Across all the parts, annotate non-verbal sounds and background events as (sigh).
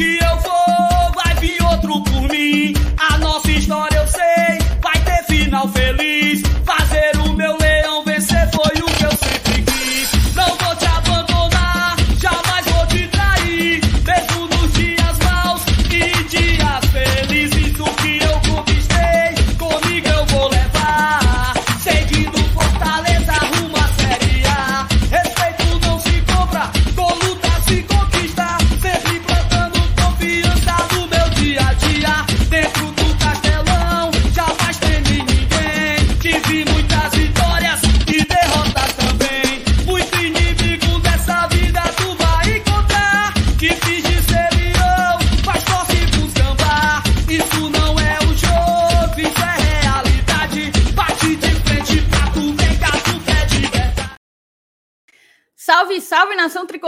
que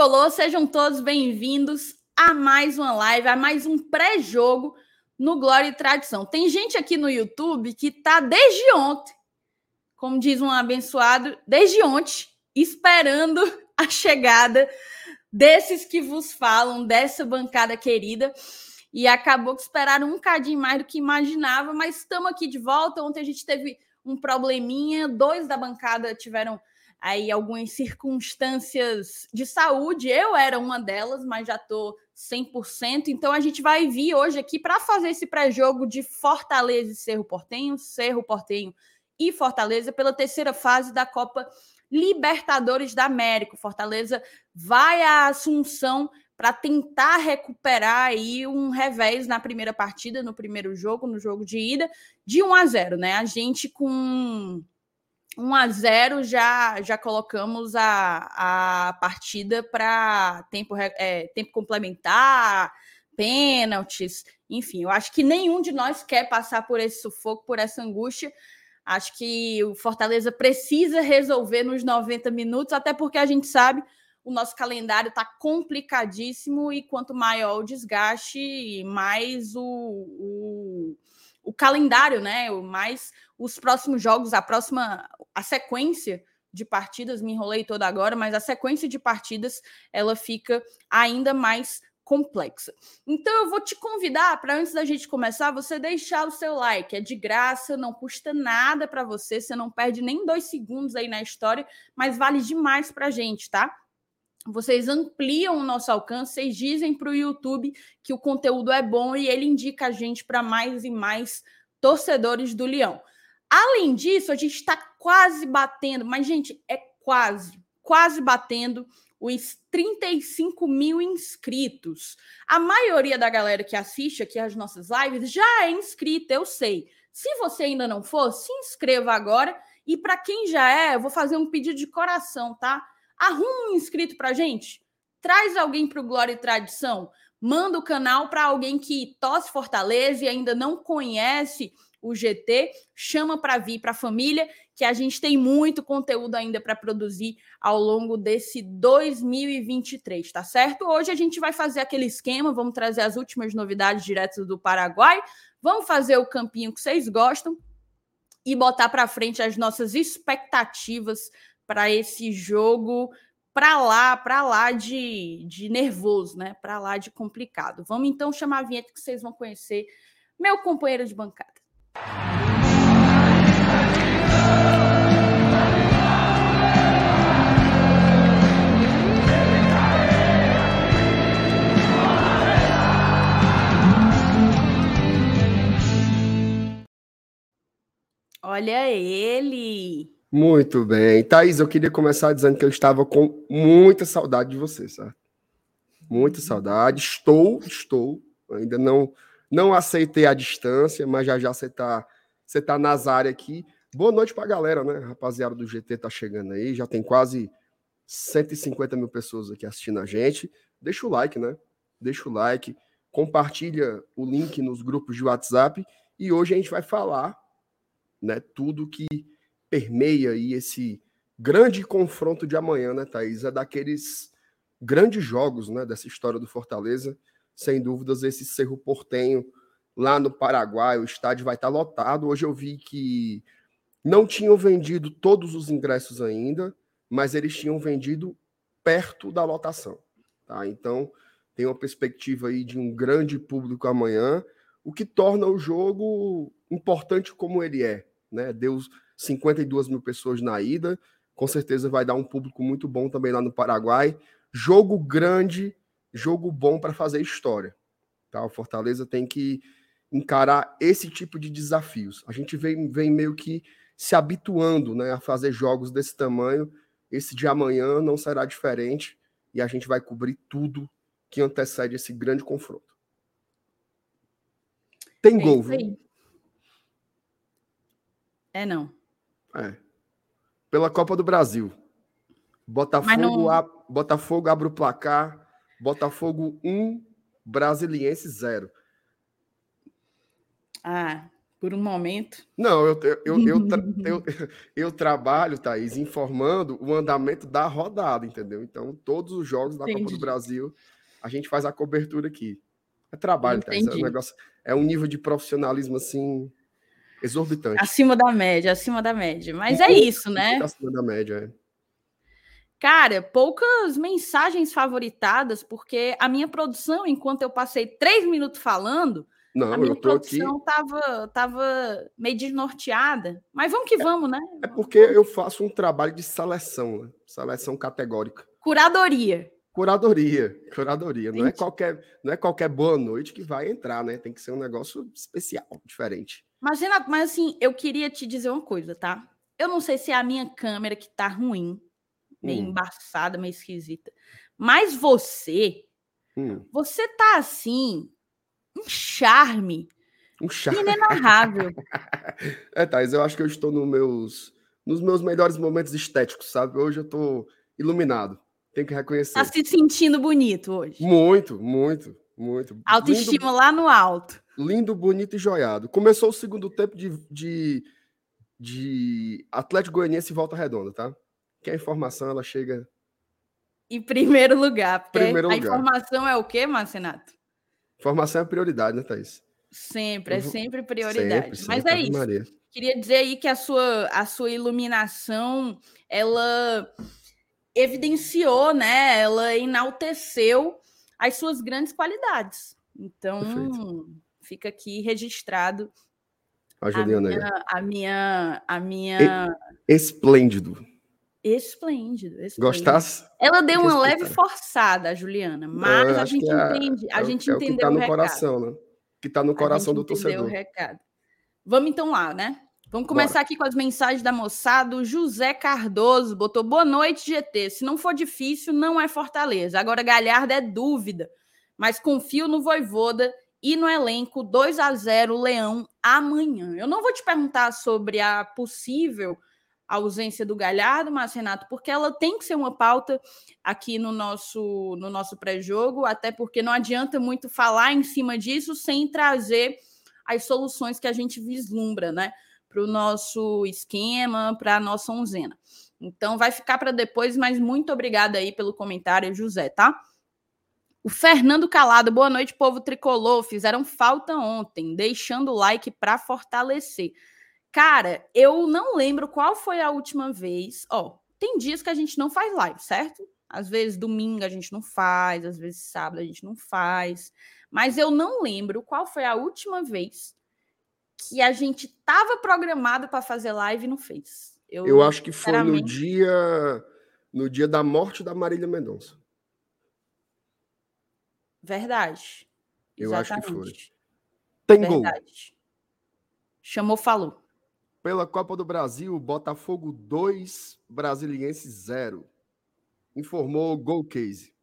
tricolor, sejam todos bem-vindos a mais uma live, a mais um pré-jogo no Glória e Tradição. Tem gente aqui no YouTube que tá desde ontem, como diz um abençoado, desde ontem, esperando (laughs) a chegada desses que vos falam, dessa bancada querida. E acabou que esperaram um cadinho mais do que imaginava, mas estamos aqui de volta. Ontem a gente teve um probleminha, dois da bancada tiveram aí algumas circunstâncias de saúde. Eu era uma delas, mas já estou 100%. Então a gente vai vir hoje aqui para fazer esse pré-jogo de Fortaleza e Cerro Portenho, Cerro Portenho e Fortaleza pela terceira fase da Copa Libertadores da América. Fortaleza vai à Assunção para tentar recuperar aí um revés na primeira partida, no primeiro jogo, no jogo de ida, de 1 a 0, né? A gente com 1 a 0 já já colocamos a, a partida para tempo, é, tempo complementar, pênaltis, enfim, eu acho que nenhum de nós quer passar por esse sufoco, por essa angústia. Acho que o Fortaleza precisa resolver nos 90 minutos, até porque a gente sabe o nosso calendário está complicadíssimo e quanto maior o desgaste, mais o, o, o calendário, né? Mais os próximos jogos, a próxima, a sequência de partidas, me enrolei toda agora, mas a sequência de partidas ela fica ainda mais complexa. Então eu vou te convidar para antes da gente começar, você deixar o seu like, é de graça, não custa nada para você, você não perde nem dois segundos aí na história, mas vale demais para a gente, tá? vocês ampliam o nosso alcance, vocês dizem para o YouTube que o conteúdo é bom e ele indica a gente para mais e mais torcedores do Leão. Além disso, a gente está quase batendo, mas, gente, é quase, quase batendo os 35 mil inscritos. A maioria da galera que assiste aqui as nossas lives já é inscrita, eu sei. Se você ainda não for, se inscreva agora. E para quem já é, eu vou fazer um pedido de coração, tá? Arruma um inscrito para gente. Traz alguém para o Glória e Tradição. Manda o canal para alguém que tosse Fortaleza e ainda não conhece o GT. Chama para vir para a família, que a gente tem muito conteúdo ainda para produzir ao longo desse 2023, tá certo? Hoje a gente vai fazer aquele esquema, vamos trazer as últimas novidades diretas do Paraguai, vamos fazer o campinho que vocês gostam e botar para frente as nossas expectativas para esse jogo para lá, para lá de, de nervoso, né? Para lá de complicado. Vamos então chamar a vinheta que vocês vão conhecer meu companheiro de bancada. Olha ele! Muito bem. Thaís, eu queria começar dizendo que eu estava com muita saudade de você, certo? Muita saudade. Estou, estou. Ainda não não aceitei a distância, mas já já você está você tá nas áreas aqui. Boa noite para a galera, né? Rapaziada do GT tá chegando aí. Já tem quase 150 mil pessoas aqui assistindo a gente. Deixa o like, né? Deixa o like. Compartilha o link nos grupos de WhatsApp. E hoje a gente vai falar né, tudo que permeia aí esse grande confronto de amanhã, né, Thaís? É daqueles grandes jogos, né, dessa história do Fortaleza. Sem dúvidas, esse Cerro Portenho lá no Paraguai, o estádio vai estar lotado. Hoje eu vi que não tinham vendido todos os ingressos ainda, mas eles tinham vendido perto da lotação. Tá? Então, tem uma perspectiva aí de um grande público amanhã, o que torna o jogo importante como ele é. Né? Deu 52 mil pessoas na ida, com certeza vai dar um público muito bom também lá no Paraguai. Jogo grande, jogo bom para fazer história. Tá? O Fortaleza tem que encarar esse tipo de desafios. A gente vem, vem meio que se habituando né, a fazer jogos desse tamanho. Esse de amanhã não será diferente e a gente vai cobrir tudo que antecede esse grande confronto. Tem é gol, viu? É não. É. Pela Copa do Brasil. Botafogo, não... Botafogo abre o placar. Botafogo 1, Brasiliense 0. Ah, por um momento. Não, eu, eu, eu, tra (laughs) eu, eu, trabalho, Thaís, informando o andamento da rodada, entendeu? Então, todos os jogos da Entendi. Copa do Brasil, a gente faz a cobertura aqui. É trabalho, Entendi. Thaís. É um, negócio, é um nível de profissionalismo assim exorbitante. Acima da média, acima da média. Mas é isso, né? Acima da média, é. Cara, poucas mensagens favoritadas, porque a minha produção, enquanto eu passei três minutos falando, não, a minha eu tô produção aqui... tava, tava meio desnorteada. Mas vamos que vamos, né? É porque eu faço um trabalho de seleção, né? seleção categórica. Curadoria. Curadoria, curadoria. Não é, qualquer, não é qualquer boa noite que vai entrar, né? Tem que ser um negócio especial, diferente. Mas, Renato, mas assim, eu queria te dizer uma coisa, tá? Eu não sei se é a minha câmera que tá ruim, meio hum. embaçada, meio esquisita. Mas você, hum. você tá assim, um charme. Um charme. Inenarrável. (laughs) é, Thais, eu acho que eu estou nos meus, nos meus melhores momentos estéticos, sabe? Hoje eu estou iluminado. Tenho que reconhecer. Tá se sentindo bonito hoje. Muito, muito, muito. Autoestima lindo, lá no alto. Lindo, bonito e joiado. Começou o segundo tempo de, de, de Atlético Goianiense e Volta Redonda, tá? Que a informação ela chega. Em primeiro lugar. Primeiro a lugar. informação é o quê, Marcenato? Formação é prioridade, né, Thaís? Sempre, é sempre prioridade. Sempre, Mas é isso. Maria. Queria dizer aí que a sua, a sua iluminação, ela evidenciou, né? Ela enalteceu as suas grandes qualidades. Então, Perfeito. fica aqui registrado a, a, minha, a minha, a minha... Esplêndido. Esplêndido, esplêndido. Gostasse? Ela deu uma leve forçada, a Juliana, mas a gente é, entende, a é, gente é entendeu o, que tá no recado. coração, né? Que tá no coração do torcedor. O recado. Vamos então lá, né? Vamos começar Bora. aqui com as mensagens da moçada. O José Cardoso botou boa noite, GT. Se não for difícil, não é Fortaleza. Agora Galhardo é dúvida, mas confio no Voivoda e no elenco 2 a 0 Leão amanhã. Eu não vou te perguntar sobre a possível a ausência do Galhardo, mas Renato, porque ela tem que ser uma pauta aqui no nosso no nosso pré-jogo, até porque não adianta muito falar em cima disso sem trazer as soluções que a gente vislumbra, né, para o nosso esquema, para a nossa onzena. Então vai ficar para depois, mas muito obrigada aí pelo comentário, José, tá? O Fernando Calado, boa noite, povo tricolor. Fizeram falta ontem, deixando o like para fortalecer. Cara, eu não lembro qual foi a última vez. Ó, tem dias que a gente não faz live, certo? Às vezes domingo a gente não faz, às vezes sábado a gente não faz. Mas eu não lembro qual foi a última vez que a gente estava programado para fazer live e não fez. Eu, eu acho que foi no dia no dia da morte da Marília Mendonça. Verdade. Eu Exatamente. acho que foi. Tem Verdade. gol. Chamou, falou. Pela Copa do Brasil, Botafogo 2, Brasiliense 0. Informou Gol Case.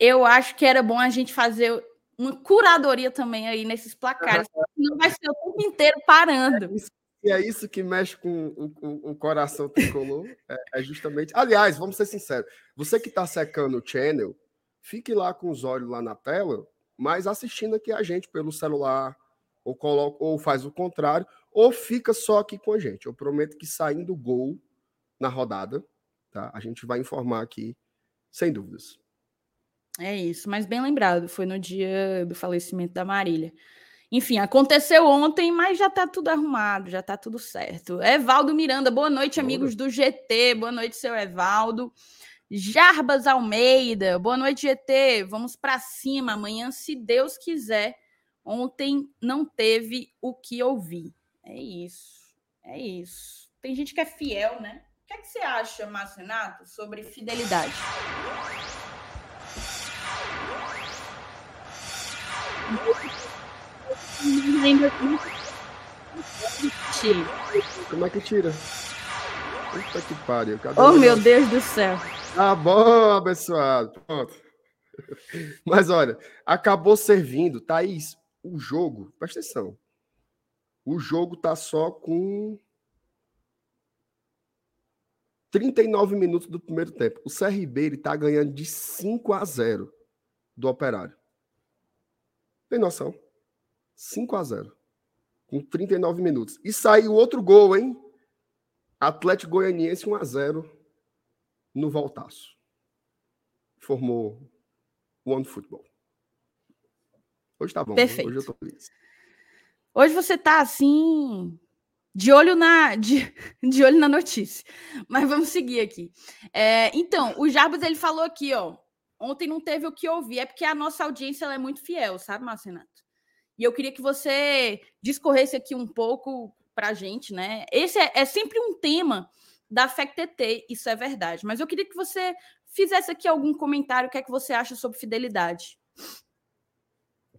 Eu acho que era bom a gente fazer uma curadoria também aí nesses placares. Não vai ser o tempo inteiro parando. E é isso que mexe com o, o, o coração tricolor. É, é, justamente. Aliás, vamos ser sinceros. Você que está secando o channel, fique lá com os olhos lá na tela, mas assistindo aqui a gente pelo celular, ou, coloca, ou faz o contrário, ou fica só aqui com a gente. Eu prometo que saindo gol na rodada, tá? A gente vai informar aqui, sem dúvidas. É isso, mas bem lembrado, foi no dia do falecimento da Marília. Enfim, aconteceu ontem, mas já tá tudo arrumado, já tá tudo certo. Evaldo Miranda, boa noite, amigos do GT. Boa noite, seu Evaldo. Jarbas Almeida, boa noite, GT. Vamos para cima amanhã, se Deus quiser. Ontem não teve o que ouvir. É isso. É isso. Tem gente que é fiel, né? O que, é que você acha, Márcio Renato, sobre fidelidade? Como é que tira? Puta que pariu. Cadê oh, meu Deus do céu. Tá bom, abençoado. Pronto. (laughs) Mas olha, acabou servindo, Thaís, o jogo, presta atenção. O jogo tá só com 39 minutos do primeiro tempo. O CRB ele tá ganhando de 5 a 0 do Operário. Tem noção? 5 a 0 com 39 minutos. E saiu outro gol, hein? Atlético Goianiense 1 a 0 no Voltaço. Formou One Football. Hoje tá bom. Perfeito. Hoje eu tô feliz. Hoje você tá assim de olho na de, (laughs) de olho na notícia. Mas vamos seguir aqui. É, então, o Jarbas ele falou aqui, ó. Ontem não teve o que ouvir, é porque a nossa audiência é muito fiel, sabe, Marcenato? E eu queria que você discorresse aqui um pouco para a gente, né? Esse é, é, sempre um tema da FECTT, isso é verdade. Mas eu queria que você fizesse aqui algum comentário, o que é que você acha sobre fidelidade?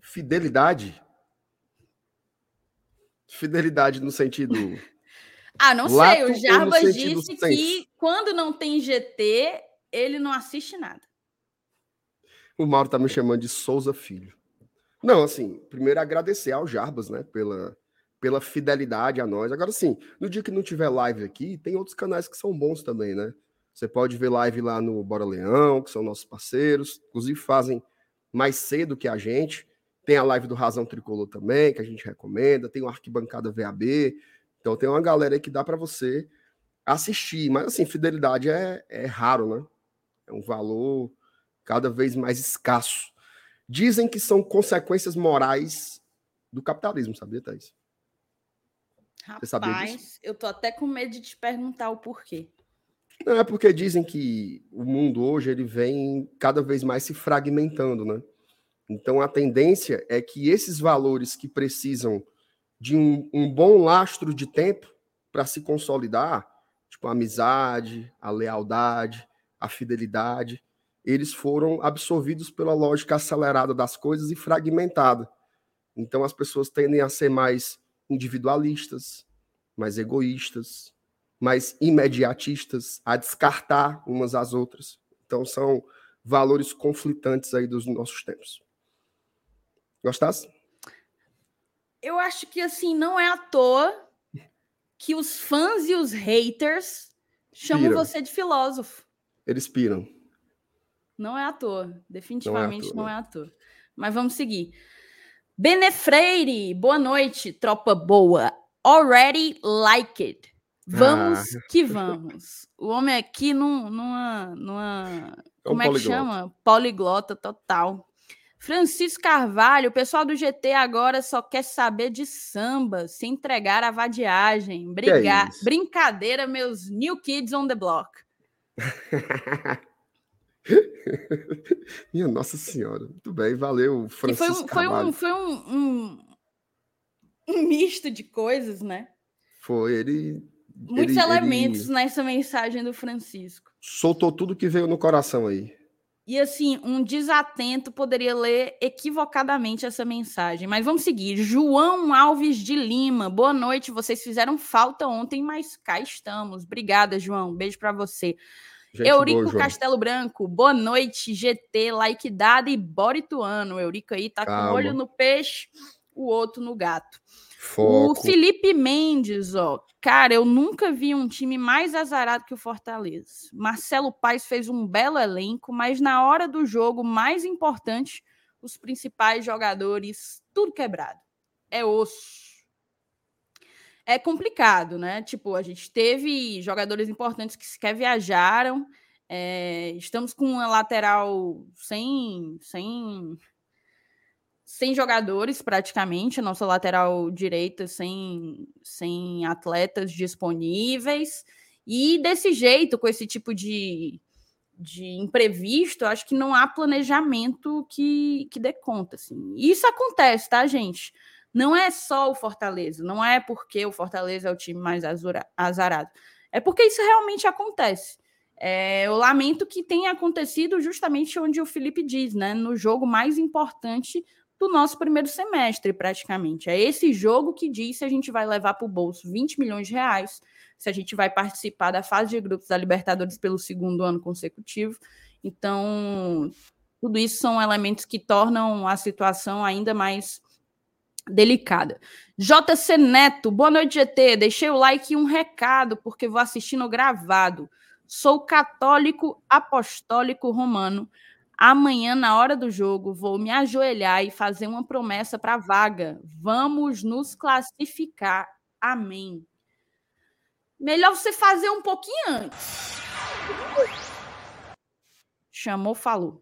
Fidelidade? Fidelidade no sentido. (laughs) ah, não sei. O Jarbas disse que quando não tem GT, ele não assiste nada. O Mauro tá me chamando de Souza Filho. Não, assim, primeiro agradecer ao Jarbas, né, pela, pela fidelidade a nós. Agora, sim, no dia que não tiver live aqui, tem outros canais que são bons também, né? Você pode ver live lá no Bora Leão, que são nossos parceiros, inclusive fazem mais cedo que a gente. Tem a live do Razão Tricolor também, que a gente recomenda. Tem o Arquibancada VAB. Então tem uma galera aí que dá para você assistir. Mas assim, fidelidade é, é raro, né? É um valor cada vez mais escasso. Dizem que são consequências morais do capitalismo, sabia, Thaís? Rapaz, eu tô até com medo de te perguntar o porquê. Não, é porque dizem que o mundo hoje ele vem cada vez mais se fragmentando, né? Então a tendência é que esses valores que precisam de um, um bom lastro de tempo para se consolidar, tipo a amizade, a lealdade, a fidelidade, eles foram absorvidos pela lógica acelerada das coisas e fragmentada. Então as pessoas tendem a ser mais individualistas, mais egoístas, mais imediatistas, a descartar umas às outras. Então são valores conflitantes aí dos nossos tempos. Gostasse? Eu acho que assim não é à toa que os fãs e os haters chamam Piram. você de filósofo. Eles piram. Não é à toa, definitivamente não é à toa. Não é à toa. Mas vamos seguir. Benefreire, boa noite, tropa boa. Already like it. Vamos ah. que vamos. O homem aqui num, numa. numa é um como é que chama? Poliglota total. Francisco Carvalho, o pessoal do GT agora só quer saber de samba, se entregar à vadiagem. Briga... É Brincadeira, meus new kids on the block. (laughs) Minha Nossa Senhora. Muito bem, valeu, Francisco. E foi, um, foi, um, foi um, um, um, misto de coisas, né? Foi, ele. Muitos ele, elementos ele... nessa mensagem do Francisco. Soltou tudo que veio no coração aí. E assim, um desatento poderia ler equivocadamente essa mensagem. Mas vamos seguir. João Alves de Lima. Boa noite. Vocês fizeram falta ontem, mas cá estamos. Obrigada, João. Beijo para você. Gente Eurico boa, Castelo Branco, boa noite, GT, like dado e Borituano. Eurico aí tá Calma. com o olho no peixe, o outro no gato. Foco. O Felipe Mendes, ó. Cara, eu nunca vi um time mais azarado que o Fortaleza. Marcelo Paes fez um belo elenco, mas na hora do jogo mais importante, os principais jogadores, tudo quebrado. É osso é complicado, né? Tipo, a gente teve jogadores importantes que sequer viajaram. É, estamos com uma lateral sem, sem, sem jogadores praticamente, nossa lateral direita sem, sem atletas disponíveis. E desse jeito, com esse tipo de, de imprevisto, acho que não há planejamento que, que dê conta. Assim. Isso acontece, tá, gente? Não é só o Fortaleza, não é porque o Fortaleza é o time mais azarado. É porque isso realmente acontece. É, eu lamento que tenha acontecido justamente onde o Felipe diz, né? No jogo mais importante do nosso primeiro semestre, praticamente. É esse jogo que diz se a gente vai levar para o bolso 20 milhões de reais, se a gente vai participar da fase de grupos da Libertadores pelo segundo ano consecutivo. Então, tudo isso são elementos que tornam a situação ainda mais delicada. JC Neto, boa noite, GT. Deixei o like e um recado, porque vou assistindo gravado. Sou católico apostólico romano. Amanhã, na hora do jogo, vou me ajoelhar e fazer uma promessa para a vaga. Vamos nos classificar. Amém. Melhor você fazer um pouquinho antes. Chamou, falou.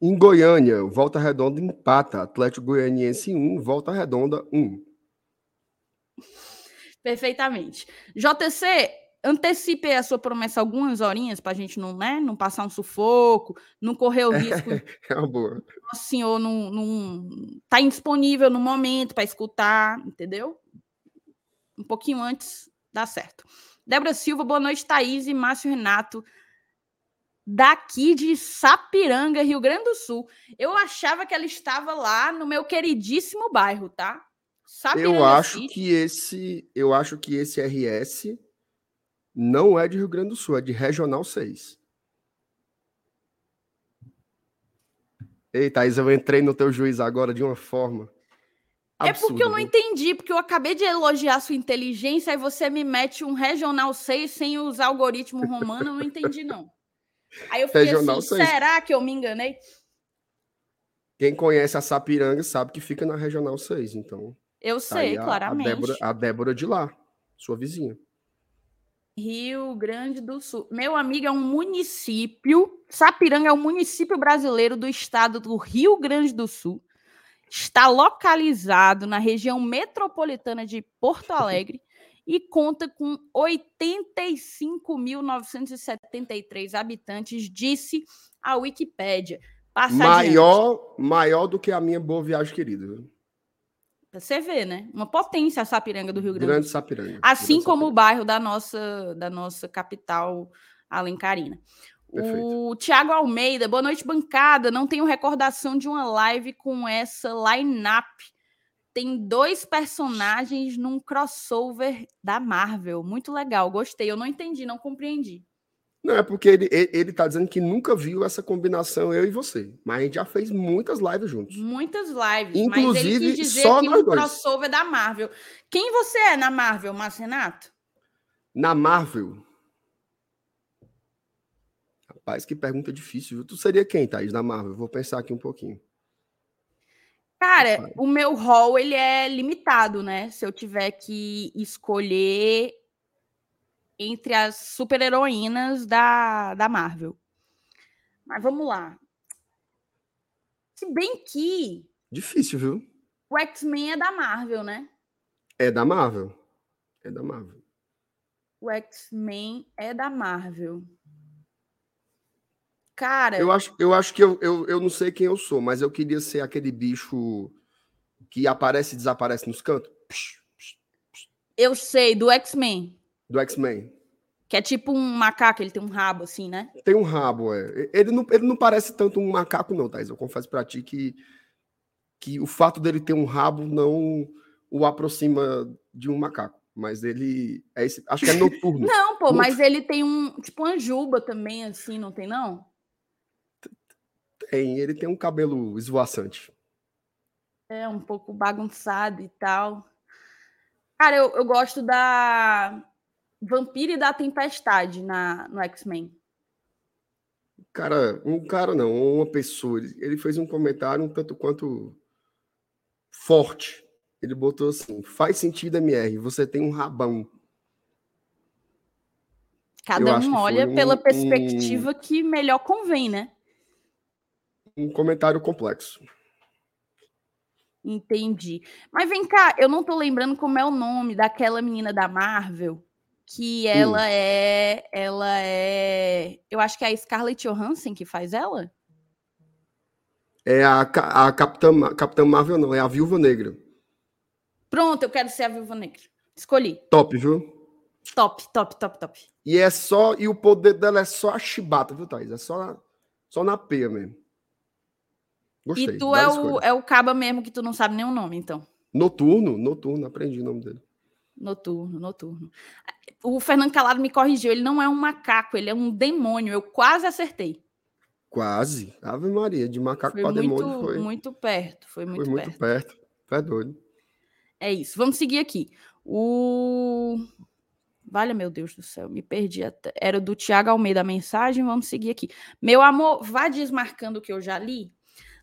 Em Goiânia, Volta Redonda empata. Atlético Goianiense 1, Volta Redonda 1. Perfeitamente. JC, antecipe a sua promessa algumas horinhas para a gente não, né, não passar um sufoco, não correr o risco. (laughs) É uma boa. O senhor não, não tá indisponível no momento para escutar, entendeu? Um pouquinho antes dá certo. Débora Silva, boa noite, Thaís e Márcio Renato, daqui de Sapiranga, Rio Grande do Sul. Eu achava que ela estava lá no meu queridíssimo bairro, tá? Sapiranga eu acho City. que esse, eu acho que esse RS não é de Rio Grande do Sul, é de Regional 6. Ei, Thaís, eu entrei no teu juiz agora de uma forma. Absurda, é porque eu não entendi, porque eu acabei de elogiar sua inteligência e você me mete um Regional 6 sem usar algoritmo romano, eu não entendi, não. Aí eu fiquei Regional assim, 6. será que eu me enganei? Quem conhece a Sapiranga sabe que fica na Regional 6, então. Eu tá sei, claramente. A Débora, a Débora de lá, sua vizinha. Rio Grande do Sul. Meu amigo, é um município. Sapiranga é um município brasileiro do estado do Rio Grande do Sul. Está localizado na região metropolitana de Porto (laughs) Alegre e conta com 85.973 habitantes, disse a Wikipédia. maior, maior do que a minha boa viagem querida. Pra você ver, né? Uma potência a Sapiranga do Rio Grande. Grande Sapiranga. Assim Grande como Sapiranga. o bairro da nossa, da nossa capital alencarina. Perfeito. O Tiago Almeida, boa noite, bancada. Não tenho recordação de uma live com essa line-up. Tem dois personagens num crossover da Marvel. Muito legal, gostei. Eu não entendi, não compreendi. Não, é porque ele, ele tá dizendo que nunca viu essa combinação, eu e você. Mas a gente já fez muitas lives juntos. Muitas lives. Inclusive, só que nós um dois. crossover da Marvel. Quem você é na Marvel, Márcio Renato? Na Marvel. Rapaz, que pergunta difícil, viu? Tu seria quem, Thaís, na Marvel? Vou pensar aqui um pouquinho. Cara, Rapaz. o meu rol ele é limitado, né? Se eu tiver que escolher entre as super-heroínas da, da Marvel. Mas vamos lá. Se bem que Difícil, viu? o X-Men é da Marvel, né? É da Marvel. É da Marvel. O X-Men é da Marvel. Cara, Eu acho, eu acho que eu, eu, eu não sei quem eu sou, mas eu queria ser aquele bicho que aparece e desaparece nos cantos. Eu sei do X-Men, Do X-Men. que é tipo um macaco, ele tem um rabo assim, né? Tem um rabo, é. Ele não, ele não parece tanto um macaco, não, Thais. Eu confesso pra ti que, que o fato dele ter um rabo não o aproxima de um macaco. Mas ele. É esse, acho que é noturno. (laughs) Não, pô, Muito. mas ele tem um, tipo uma juba também assim, não tem não? Tem, ele tem um cabelo esvoaçante. É um pouco bagunçado e tal. Cara, eu, eu gosto da Vampira e da Tempestade na, no X-Men. Cara, um cara não, uma pessoa. Ele, fez um comentário um tanto quanto forte. Ele botou assim: faz sentido, MR, você tem um rabão. Cada um olha foi um- pela perspectiva que melhor convém, né? Um comentário complexo. Entendi. Mas vem cá, eu não tô lembrando como é o nome daquela menina da Marvel que ela é. Ela é. Eu acho que é a Scarlett Johansson que faz ela. É a, a Capitã, Capitã Marvel, não, é a Viúva Negra. Pronto, eu quero ser a Viúva Negra. Escolhi. Top, viu? Top, top, top, top. E é só. E o poder dela é só a chibata, viu, Thaís? É só, só na peia mesmo. Gostei. E tu é o, é o caba mesmo que tu não sabe nem o nome, então. Noturno, noturno, aprendi o nome dele. Noturno, noturno. O Fernando Calado me corrigiu, ele não é um macaco, ele é um demônio. Eu quase acertei. Quase. Ave Maria, de macaco para demônio foi. Muito perto, foi muito, foi muito perto. perto. É doido. É isso. Vamos seguir aqui. O. Vale, meu Deus do céu, me perdi. Até. Era do Tiago Almeida a mensagem. Vamos seguir aqui. Meu amor, vá desmarcando o que eu já li.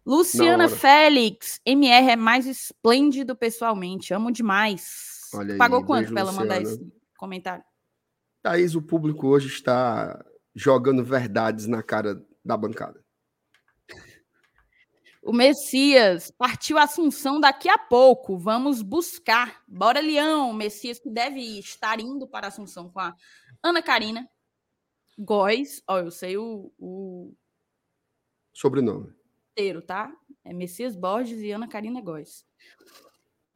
Luciana Félix, MR é mais esplêndido pessoalmente. Amo demais. Olha Pagou aí, quanto para ela mandar esse comentário? Thaís, o público hoje está jogando verdades na cara da bancada. O Messias partiu Assunção daqui a pouco. Vamos buscar. Bora, Leão. O Messias que deve estar indo para Assunção com a Ana Karina Góes. Ó, eu sei o, o... sobrenome. Inteiro, tá? É Messias Borges e Ana Karina Góes.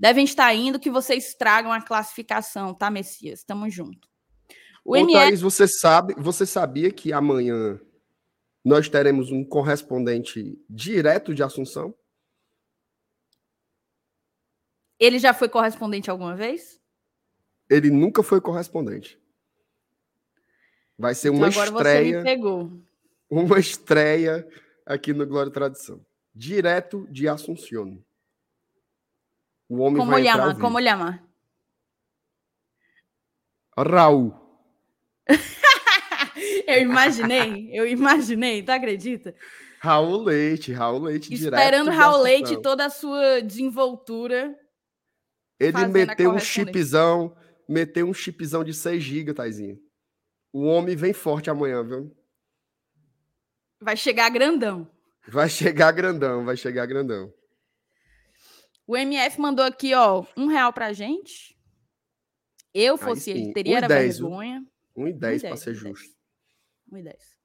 Devem estar indo que vocês tragam a classificação, tá, Messias? Tamo junto. O Ô, ML... Thaís, você sabe, você sabia que amanhã nós teremos um correspondente direto de Assunção? Ele já foi correspondente alguma vez? Ele nunca foi correspondente. Vai ser então uma agora estreia. Você me pegou. Uma estreia aqui no Glória e Tradição. Direto de Assunção. O homem como vai llama? Como chama? Raul. (laughs) Eu imaginei, eu imaginei, tu acredita? Raul Leite, Raul Leite Esperando Raul Leite toda a sua desenvoltura. Ele meteu um chipzão, meteu um chipzão de 6 GB, Taizinho. O homem vem forte amanhã, viu? Vai chegar grandão. Vai chegar grandão, vai chegar grandão. O MF mandou aqui, ó, um real pra gente. Eu fosse ele, teria um vergonha. Um e dez para ser justo. 1 e 10.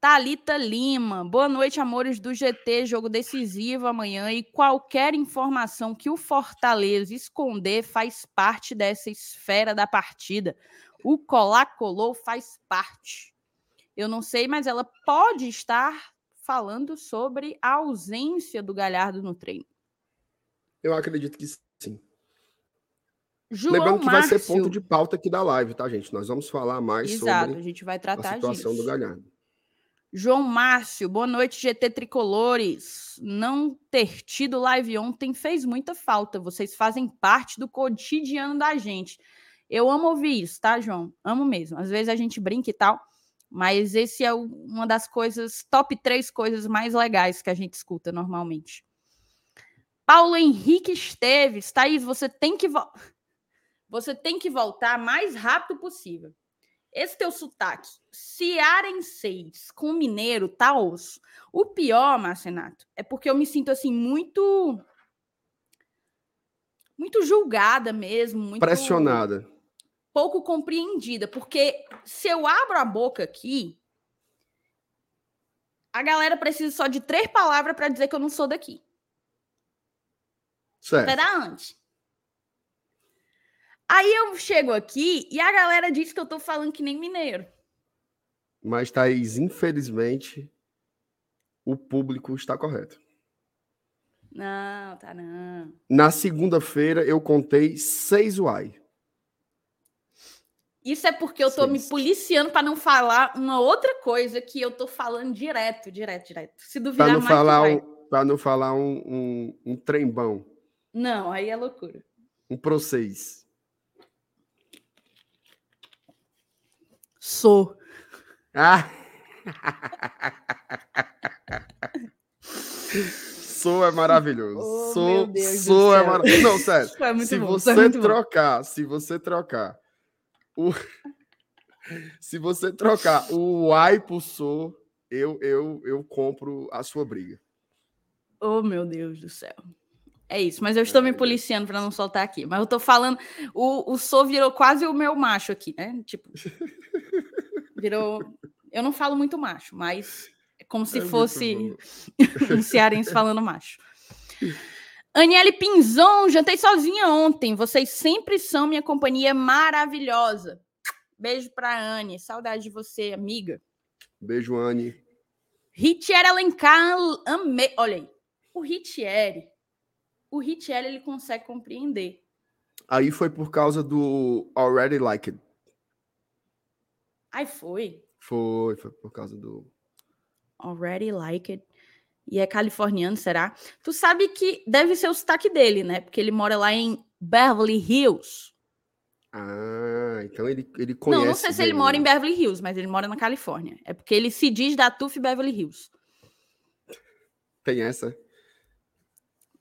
Talita Lima, boa noite, amores do GT, jogo decisivo amanhã e qualquer informação que o Fortaleza esconder faz parte dessa esfera da partida. O colar colou faz parte. Eu não sei, mas ela pode estar falando sobre a ausência do Galhardo no treino. Eu acredito que sim. João Lembrando que Márcio. vai ser ponto de pauta aqui da live, tá, gente? Nós vamos falar mais Exato, sobre a, gente vai tratar a situação disso. do Galhardo. João Márcio, boa noite, GT Tricolores. Não ter tido live ontem fez muita falta. Vocês fazem parte do cotidiano da gente. Eu amo ouvir isso, tá, João? Amo mesmo. Às vezes a gente brinca e tal, mas esse é uma das coisas, top três coisas mais legais que a gente escuta normalmente. Paulo Henrique Esteves, Thaís, você tem que. Você tem que voltar mais rápido possível. Esse teu sotaque, cearenseis com mineiro, tá osso. O pior, Marcenato, é porque eu me sinto assim muito muito julgada mesmo, muito pressionada. Pouco compreendida, porque se eu abro a boca aqui, a galera precisa só de três palavras para dizer que eu não sou daqui. Certo. Espera antes. Aí eu chego aqui e a galera diz que eu tô falando que nem mineiro. Mas, Thaís, infelizmente, o público está correto. Não, tá não. Na segunda-feira eu contei seis uai. Isso é porque eu tô seis. me policiando para não falar uma outra coisa que eu tô falando direto, direto, direto. Se duvidar pra não mais, falar um, Para não falar um, um, um trembão. Não, aí é loucura. Um pro seis. Sou. Ah! (laughs) Sou é maravilhoso. Oh, sou, sou é maravilhoso. Não, sério. É se bom, você é trocar, bom. se você trocar o (laughs) se você trocar o ai por sou, eu eu eu compro a sua briga. Oh, meu Deus do céu. É isso, mas eu estou me policiando para não soltar aqui. Mas eu estou falando, o, o Sou virou quase o meu macho aqui, né? Tipo, (laughs) virou. Eu não falo muito macho, mas é como se é fosse (laughs) um cearense falando macho. Aniele Pinzon, jantei sozinha ontem. Vocês sempre são minha companhia maravilhosa. Beijo para Anne. Saudade de você, amiga. Beijo, Anne. Ritieri Alencar, amei. Olha aí. O Ritieri, o Ritieri, ele consegue compreender. Aí foi por causa do Already Like It. Aí foi. Foi, foi por causa do Already Like It. E é californiano, será? Tu sabe que deve ser o sotaque dele, né? Porque ele mora lá em Beverly Hills. Ah, então ele, ele conhece. Não, não sei se ele mora em Beverly Hills, mas ele mora na Califórnia. É porque ele se diz da TUF Beverly Hills. Tem essa.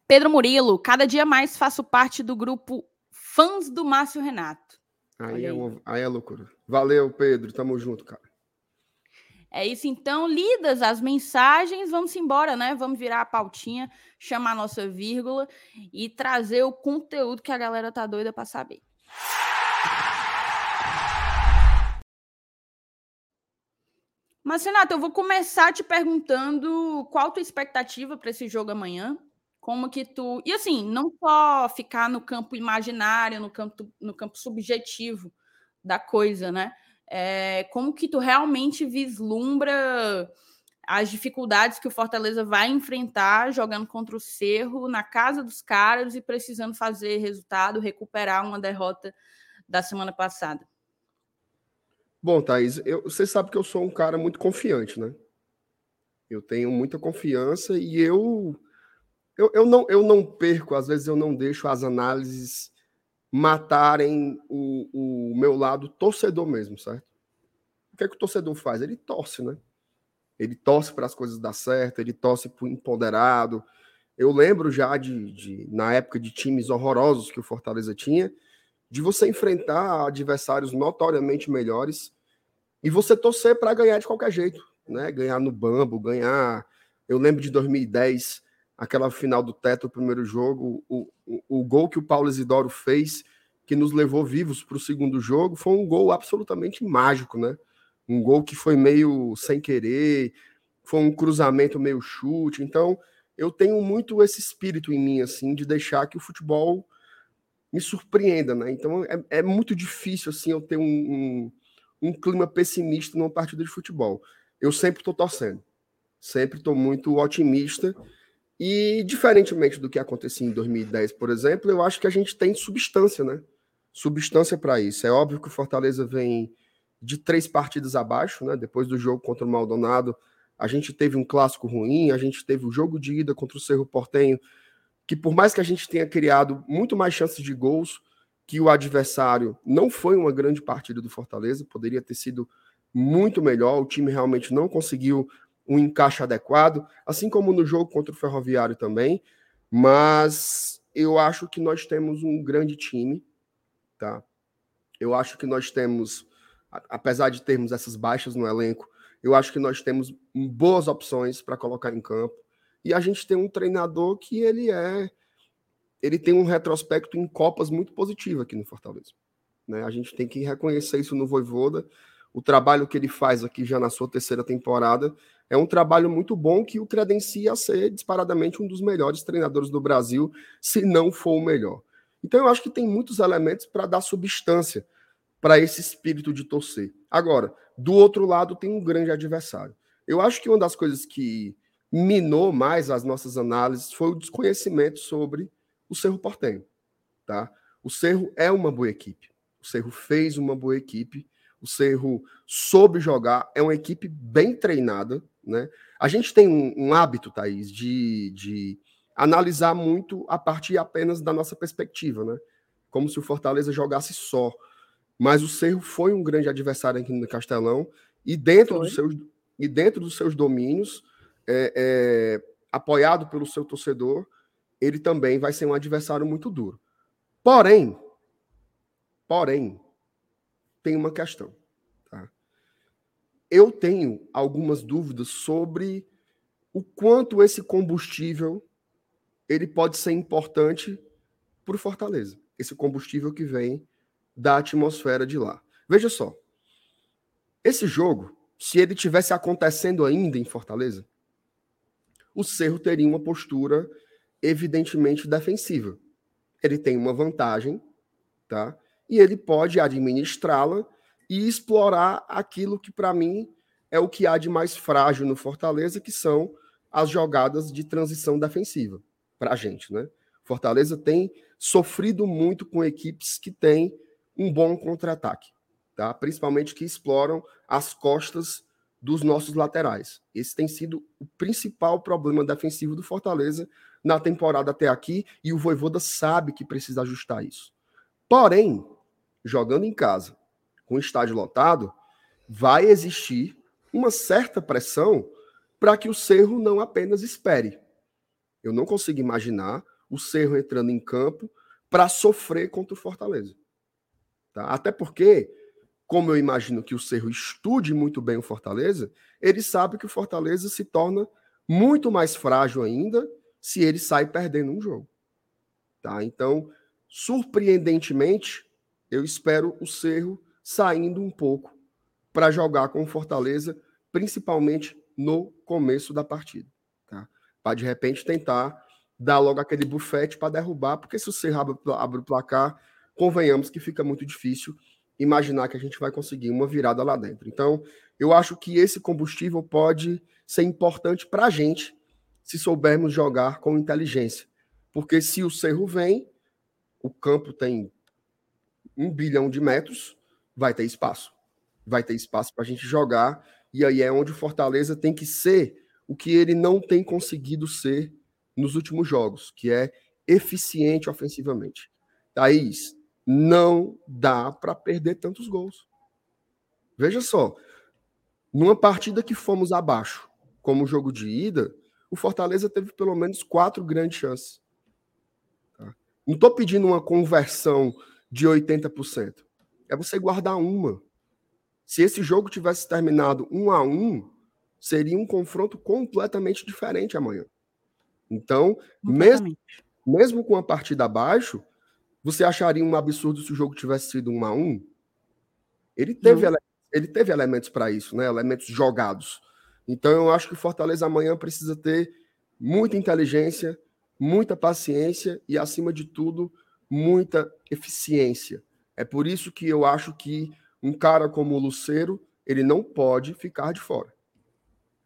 Pedro Murilo, cada dia mais faço parte do grupo Fãs do Márcio Renato. Aí, é, uma, aí é loucura. Valeu, Pedro. Tamo junto, cara. É isso, então, lidas as mensagens, vamos embora, né? Vamos virar a pautinha, chamar a nossa vírgula e trazer o conteúdo que a galera tá doida para saber. Mas, Renato, eu vou começar te perguntando qual a tua expectativa para esse jogo amanhã. Como que tu. E assim, não só ficar no campo imaginário, no campo, no campo subjetivo da coisa, né? É, como que tu realmente vislumbra as dificuldades que o Fortaleza vai enfrentar jogando contra o Cerro na casa dos caras e precisando fazer resultado, recuperar uma derrota da semana passada? Bom, Thaís, eu, você sabe que eu sou um cara muito confiante, né? Eu tenho muita confiança e eu, eu, eu, não, eu não perco, às vezes eu não deixo as análises matarem o, o meu lado torcedor mesmo, certo? O que é que o torcedor faz? Ele torce, né? Ele torce para as coisas dar certo, ele torce para empoderado. Eu lembro já de, de, na época de times horrorosos que o Fortaleza tinha, de você enfrentar adversários notoriamente melhores e você torcer para ganhar de qualquer jeito, né? Ganhar no bambo, ganhar. Eu lembro de 2010, aquela final do teto, o primeiro jogo, o, o, o gol que o Paulo Isidoro fez, que nos levou vivos para o segundo jogo, foi um gol absolutamente mágico, né? Um gol que foi meio sem querer, foi um cruzamento meio chute. Então, eu tenho muito esse espírito em mim, assim, de deixar que o futebol me surpreenda, né? Então, é, é muito difícil, assim, eu ter um, um um clima pessimista numa partida de futebol. Eu sempre estou torcendo, sempre estou muito otimista. E, diferentemente do que acontecia em 2010, por exemplo, eu acho que a gente tem substância, né? Substância para isso. É óbvio que o Fortaleza vem de três partidas abaixo, né? Depois do jogo contra o Maldonado, a gente teve um clássico ruim, a gente teve o jogo de ida contra o Cerro Portenho, que por mais que a gente tenha criado muito mais chances de gols, que o adversário não foi uma grande partida do Fortaleza, poderia ter sido muito melhor, o time realmente não conseguiu um encaixe adequado, assim como no jogo contra o Ferroviário também, mas eu acho que nós temos um grande time, tá? Eu acho que nós temos, apesar de termos essas baixas no elenco, eu acho que nós temos boas opções para colocar em campo. E a gente tem um treinador que ele é ele tem um retrospecto em Copas muito positivo aqui no Fortaleza. Né? A gente tem que reconhecer isso no Voivoda. O trabalho que ele faz aqui já na sua terceira temporada é um trabalho muito bom que o credencia a ser disparadamente um dos melhores treinadores do Brasil, se não for o melhor. Então eu acho que tem muitos elementos para dar substância para esse espírito de torcer. Agora, do outro lado tem um grande adversário. Eu acho que uma das coisas que minou mais as nossas análises foi o desconhecimento sobre o Cerro Portenho, tá? O Cerro é uma boa equipe. O Cerro fez uma boa equipe. O Cerro soube jogar. É uma equipe bem treinada, né? A gente tem um, um hábito, Thaís, de, de analisar muito a partir apenas da nossa perspectiva, né? Como se o Fortaleza jogasse só. Mas o Cerro foi um grande adversário aqui no Castelão e dentro, dos seus, e dentro dos seus domínios, é, é, apoiado pelo seu torcedor, ele também vai ser um adversário muito duro. Porém, porém, tem uma questão. Tá? Eu tenho algumas dúvidas sobre o quanto esse combustível ele pode ser importante para o Fortaleza. Esse combustível que vem da atmosfera de lá. Veja só. Esse jogo, se ele tivesse acontecendo ainda em Fortaleza, o Cerro teria uma postura evidentemente defensiva. Ele tem uma vantagem, tá? E ele pode administrá-la e explorar aquilo que para mim é o que há de mais frágil no Fortaleza, que são as jogadas de transição defensiva para a gente, né? Fortaleza tem sofrido muito com equipes que têm um bom contra-ataque, tá? Principalmente que exploram as costas dos nossos laterais. Esse tem sido o principal problema defensivo do Fortaleza na temporada até aqui e o Voivoda sabe que precisa ajustar isso. Porém, jogando em casa, com o estádio lotado, vai existir uma certa pressão para que o Cerro não apenas espere. Eu não consigo imaginar o Cerro entrando em campo para sofrer contra o Fortaleza. Tá? Até porque, como eu imagino que o Cerro estude muito bem o Fortaleza, ele sabe que o Fortaleza se torna muito mais frágil ainda se ele sai perdendo um jogo. Tá? Então, surpreendentemente, eu espero o Cerro saindo um pouco para jogar com Fortaleza, principalmente no começo da partida. Tá? Para de repente tentar dar logo aquele bufete para derrubar, porque se o Cerro abre o placar, convenhamos que fica muito difícil imaginar que a gente vai conseguir uma virada lá dentro. Então, eu acho que esse combustível pode ser importante para a gente se soubermos jogar com inteligência. Porque se o Cerro vem, o campo tem um bilhão de metros, vai ter espaço. Vai ter espaço para a gente jogar. E aí é onde o Fortaleza tem que ser o que ele não tem conseguido ser nos últimos jogos, que é eficiente ofensivamente. Thaís, não dá para perder tantos gols. Veja só, numa partida que fomos abaixo, como o jogo de ida, o Fortaleza teve pelo menos quatro grandes chances. Tá? Não estou pedindo uma conversão de 80%. É você guardar uma. Se esse jogo tivesse terminado um a um, seria um confronto completamente diferente amanhã. Então, mesmo, mesmo com a partida abaixo, você acharia um absurdo se o jogo tivesse sido um a um? Ele teve, ele, ele teve elementos para isso, né? elementos jogados. Então, eu acho que o Fortaleza amanhã precisa ter muita inteligência, muita paciência e, acima de tudo, muita eficiência. É por isso que eu acho que um cara como o Luceiro, ele não pode ficar de fora.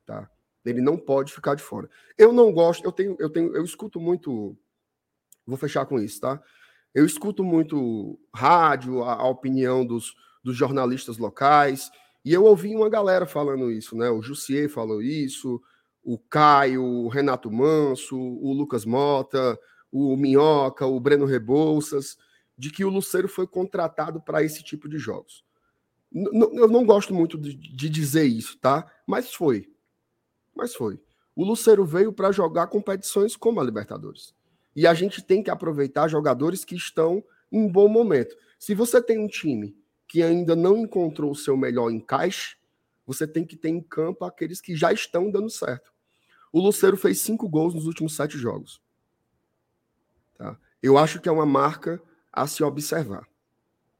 Tá? Ele não pode ficar de fora. Eu não gosto, eu tenho, eu tenho, eu escuto muito. Vou fechar com isso, tá? Eu escuto muito rádio, a, a opinião dos, dos jornalistas locais, e eu ouvi uma galera falando isso, né? O Jussier falou isso, o Caio, o Renato Manso, o Lucas Mota, o Minhoca, o Breno Rebouças, de que o Luceiro foi contratado para esse tipo de jogos. N eu não gosto muito de, de dizer isso, tá? Mas foi. Mas foi. O Luceiro veio para jogar competições como a Libertadores. E a gente tem que aproveitar jogadores que estão em bom momento. Se você tem um time que ainda não encontrou o seu melhor encaixe, você tem que ter em campo aqueles que já estão dando certo. O Luceiro fez cinco gols nos últimos sete jogos. Eu acho que é uma marca a se observar.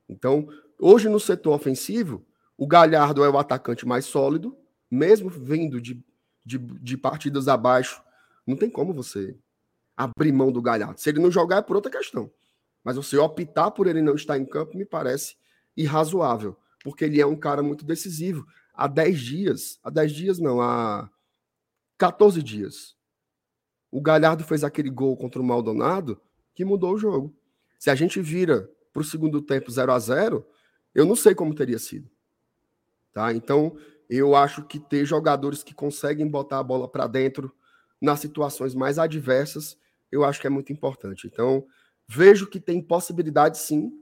Então, hoje no setor ofensivo, o Galhardo é o atacante mais sólido, mesmo vindo de, de, de partidas abaixo. Não tem como você abrir mão do Galhardo. Se ele não jogar, é por outra questão. Mas você optar por ele não estar em campo me parece irrazoável, porque ele é um cara muito decisivo. Há 10 dias, há 10 dias não, há 14 dias, o Galhardo fez aquele gol contra o Maldonado que mudou o jogo. Se a gente vira para o segundo tempo 0 a 0 eu não sei como teria sido. Tá? Então, eu acho que ter jogadores que conseguem botar a bola para dentro nas situações mais adversas, eu acho que é muito importante. Então, vejo que tem possibilidade sim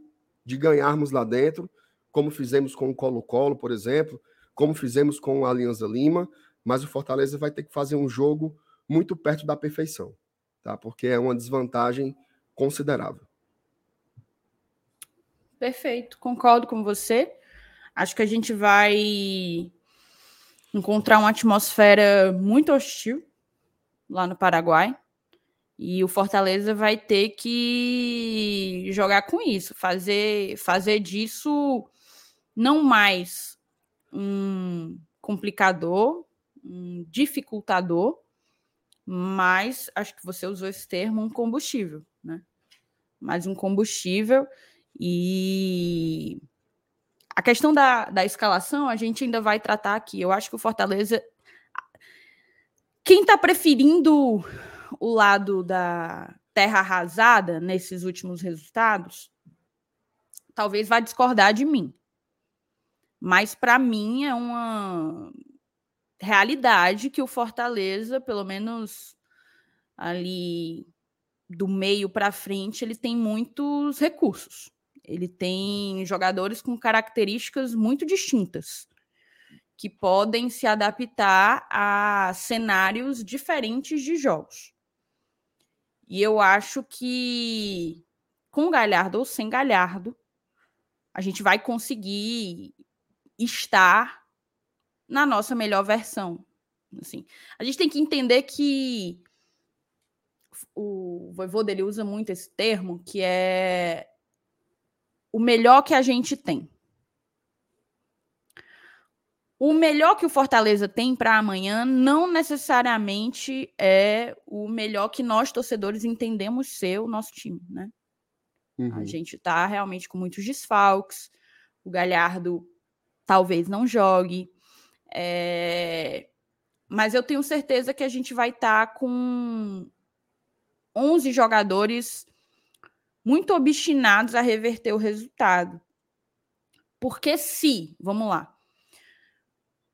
de ganharmos lá dentro, como fizemos com o Colo-Colo, por exemplo, como fizemos com a Alianza Lima, mas o Fortaleza vai ter que fazer um jogo muito perto da perfeição, tá? Porque é uma desvantagem considerável. Perfeito, concordo com você. Acho que a gente vai encontrar uma atmosfera muito hostil lá no Paraguai. E o Fortaleza vai ter que jogar com isso, fazer, fazer disso não mais um complicador, um dificultador, mas acho que você usou esse termo, um combustível, né? Mais um combustível e a questão da, da escalação a gente ainda vai tratar aqui. Eu acho que o Fortaleza. Quem está preferindo o lado da terra arrasada nesses últimos resultados, talvez vá discordar de mim. Mas para mim é uma realidade que o Fortaleza, pelo menos ali do meio para frente, ele tem muitos recursos. Ele tem jogadores com características muito distintas, que podem se adaptar a cenários diferentes de jogos. E eu acho que com Galhardo ou sem Galhardo, a gente vai conseguir estar na nossa melhor versão. Assim, a gente tem que entender que o vovô dele usa muito esse termo, que é o melhor que a gente tem. O melhor que o Fortaleza tem para amanhã não necessariamente é o melhor que nós torcedores entendemos ser o nosso time, né? Uhum. A gente está realmente com muitos desfalques. O Galhardo talvez não jogue. É... Mas eu tenho certeza que a gente vai estar tá com 11 jogadores muito obstinados a reverter o resultado. Porque se, vamos lá,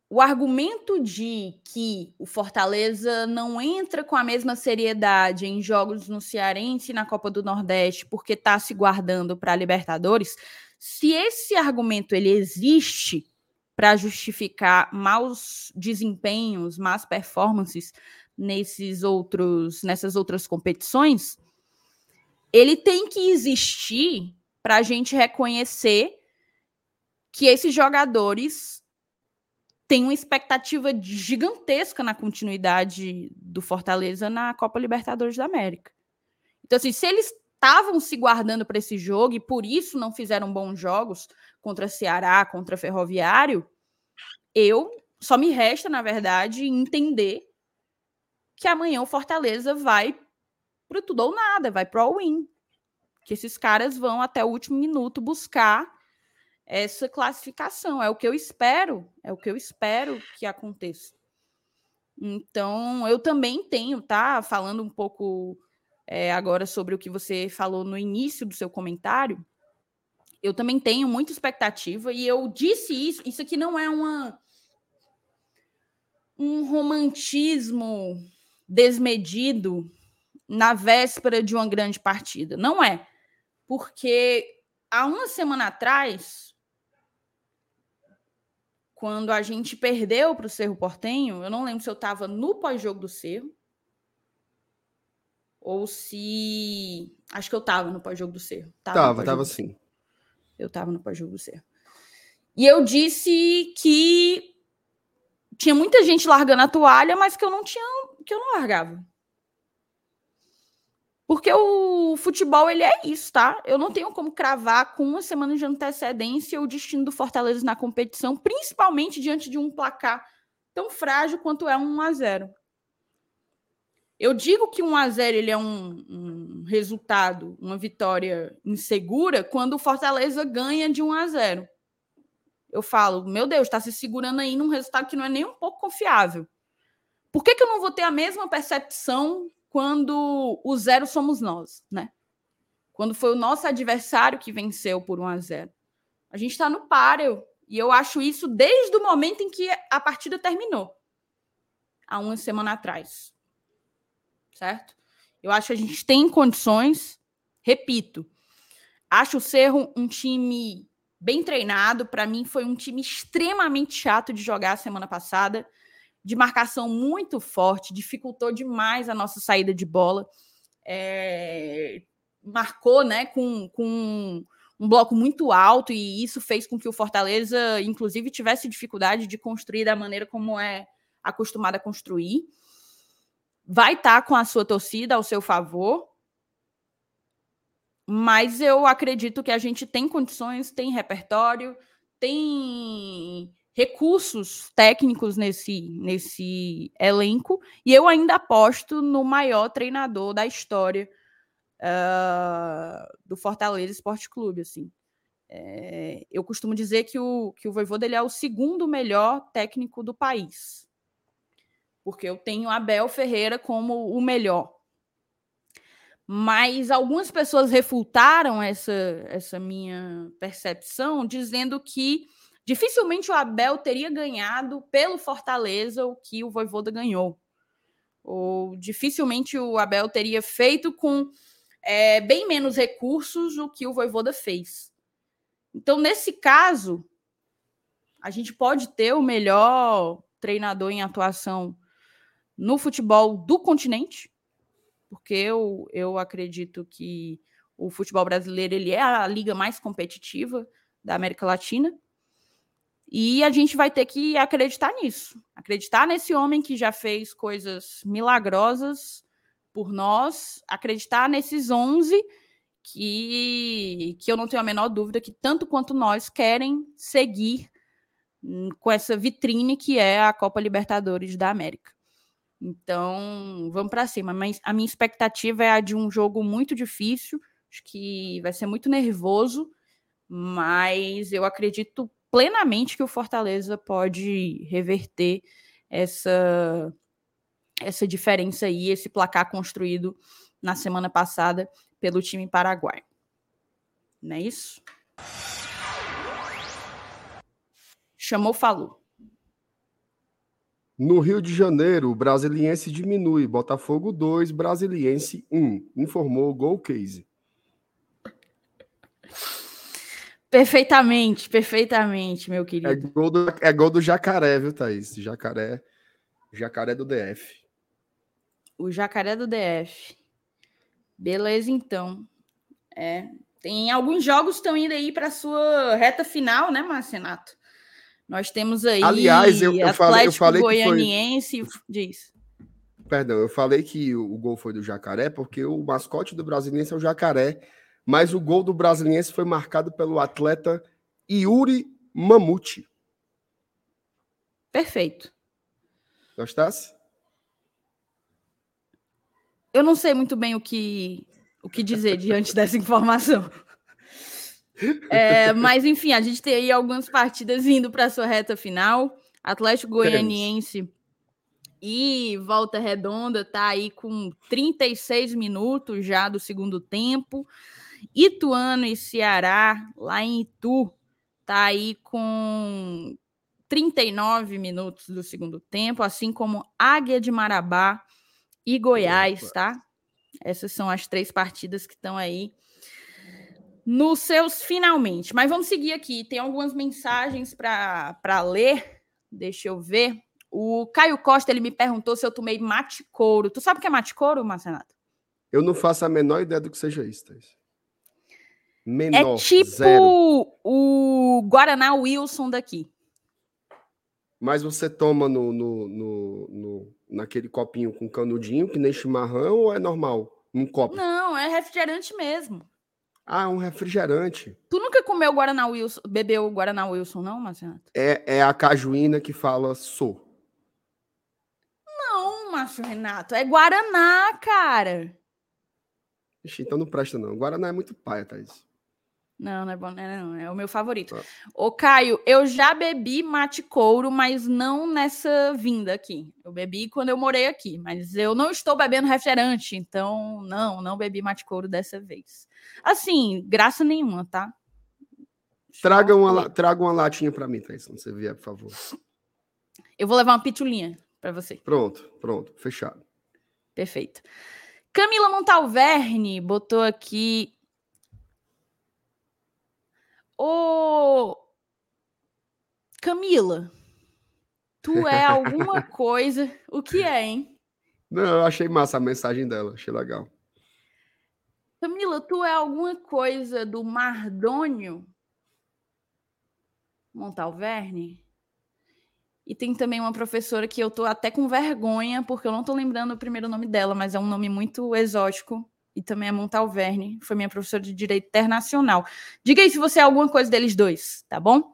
o argumento de que o Fortaleza não entra com a mesma seriedade em jogos no Cearense e na Copa do Nordeste porque está se guardando para a Libertadores, se esse argumento ele existe para justificar maus desempenhos, más performances nesses outros, nessas outras competições, ele tem que existir para a gente reconhecer que esses jogadores têm uma expectativa gigantesca na continuidade do Fortaleza na Copa Libertadores da América. Então, assim, se eles estavam se guardando para esse jogo e por isso não fizeram bons jogos contra Ceará, contra Ferroviário, eu só me resta, na verdade, entender que amanhã o Fortaleza vai pro tudo ou nada, vai pro all-in. Que esses caras vão até o último minuto buscar essa classificação. É o que eu espero, é o que eu espero que aconteça. Então, eu também tenho, tá? Falando um pouco é, agora sobre o que você falou no início do seu comentário, eu também tenho muita expectativa e eu disse isso. Isso aqui não é uma um romantismo desmedido na véspera de uma grande partida. Não é. Porque há uma semana atrás, quando a gente perdeu para o Cerro Portenho, eu não lembro se eu estava no pós-jogo do Cerro ou se. Acho que eu estava no pós-jogo do Cerro. Tava, estava sim. Eu estava no pós-jogo do Cerro. E eu disse que tinha muita gente largando a toalha, mas que eu não tinha, que eu não largava. Porque o futebol, ele é isso, tá? Eu não tenho como cravar com uma semana de antecedência o destino do Fortaleza na competição, principalmente diante de um placar tão frágil quanto é um 1 a 0 Eu digo que 1 a 0 ele é um, um resultado, uma vitória insegura, quando o Fortaleza ganha de 1 a 0 eu falo, meu Deus, está se segurando aí num resultado que não é nem um pouco confiável. Por que, que eu não vou ter a mesma percepção quando o zero somos nós, né? Quando foi o nosso adversário que venceu por 1 a 0. A gente está no páreo. E eu acho isso desde o momento em que a partida terminou. Há uma semana atrás. Certo? Eu acho que a gente tem condições, repito, acho o Cerro um time bem treinado. Para mim, foi um time extremamente chato de jogar semana passada, de marcação muito forte, dificultou demais a nossa saída de bola. É... Marcou né, com, com um bloco muito alto, e isso fez com que o Fortaleza, inclusive, tivesse dificuldade de construir da maneira como é acostumado a construir. vai estar tá com a sua torcida ao seu favor, mas eu acredito que a gente tem condições, tem repertório, tem recursos técnicos nesse, nesse elenco, e eu ainda aposto no maior treinador da história uh, do Fortaleza Esporte Clube. Assim. É, eu costumo dizer que o, que o Voivoda ele é o segundo melhor técnico do país, porque eu tenho Abel Ferreira como o melhor. Mas algumas pessoas refutaram essa, essa minha percepção, dizendo que dificilmente o Abel teria ganhado pelo Fortaleza o que o Voivoda ganhou. Ou dificilmente o Abel teria feito com é, bem menos recursos o que o Voivoda fez. Então, nesse caso, a gente pode ter o melhor treinador em atuação no futebol do continente, porque eu, eu acredito que o futebol brasileiro ele é a liga mais competitiva da América Latina. E a gente vai ter que acreditar nisso, acreditar nesse homem que já fez coisas milagrosas por nós, acreditar nesses 11 que, que eu não tenho a menor dúvida que tanto quanto nós querem seguir com essa vitrine que é a Copa Libertadores da América. Então, vamos para cima. Mas a minha expectativa é a de um jogo muito difícil, acho que vai ser muito nervoso, mas eu acredito plenamente que o Fortaleza pode reverter essa essa diferença aí, esse placar construído na semana passada pelo time paraguaio. Não é isso? Chamou, falou. No Rio de Janeiro, o Brasiliense diminui. Botafogo 2, Brasiliense 1. Informou o Gol Case. Perfeitamente, perfeitamente, meu querido. É gol do, é gol do Jacaré, viu, Thaís? Jacaré, Jacaré do DF. O Jacaré do DF. Beleza, então. É, tem alguns jogos estão indo aí para sua reta final, né, Marcenato? Nós temos aí Aliás, eu, eu falei, eu falei Goianiense, que foi... diz. Perdão, eu falei que o gol foi do Jacaré, porque o mascote do Brasiliense é o Jacaré, mas o gol do Brasiliense foi marcado pelo atleta Yuri Mamute. Perfeito. Gostasse? Eu não sei muito bem o que, o que dizer diante (laughs) dessa informação. É, mas, enfim, a gente tem aí algumas partidas indo para a sua reta final. Atlético Goianiense e Volta Redonda tá aí com 36 minutos já do segundo tempo. Ituano e Ceará, lá em Itu, tá aí com 39 minutos do segundo tempo, assim como Águia de Marabá e Goiás, tá? Essas são as três partidas que estão aí nos seus finalmente. Mas vamos seguir aqui. Tem algumas mensagens para ler. Deixa eu ver. O Caio Costa ele me perguntou se eu tomei mate couro. Tu sabe o que é mate couro, Marcenato? Eu não faço a menor ideia do que seja isso, Thais. Menor, é tipo zero. o Guaraná Wilson daqui. Mas você toma no, no, no, no, naquele copinho com canudinho, que nem chimarrão, ou é normal? Um copo? Não, é refrigerante mesmo. Ah, um refrigerante. Tu nunca comeu Guaraná Wilson, bebeu Guaraná Wilson, não, Marcelo? É, é a cajuína que fala sou. Não, Márcio Renato, é Guaraná, cara. Ixi, então não presta não. Guaraná é muito paia, Thaís. Não, não é bom, não é, não, é o meu favorito. Ah. Ô, Caio, eu já bebi mate couro, mas não nessa vinda aqui. Eu bebi quando eu morei aqui, mas eu não estou bebendo refrigerante, então não, não bebi mate couro dessa vez. Assim, graça nenhuma, tá? Traga uma, traga uma latinha para mim, Thaís, quando você vier, por favor. Eu vou levar uma pitulinha para você. Pronto, pronto, fechado. Perfeito. Camila Montalverne botou aqui Ô Camila, tu é (laughs) alguma coisa. O que é, hein? Não, eu achei massa a mensagem dela, achei legal. Camila, tu é alguma coisa do Mardônio Montalverne? E tem também uma professora que eu tô até com vergonha, porque eu não tô lembrando o primeiro nome dela, mas é um nome muito exótico. E também é Montalverne, foi minha professora de Direito Internacional. Diga aí se você é alguma coisa deles dois, tá bom?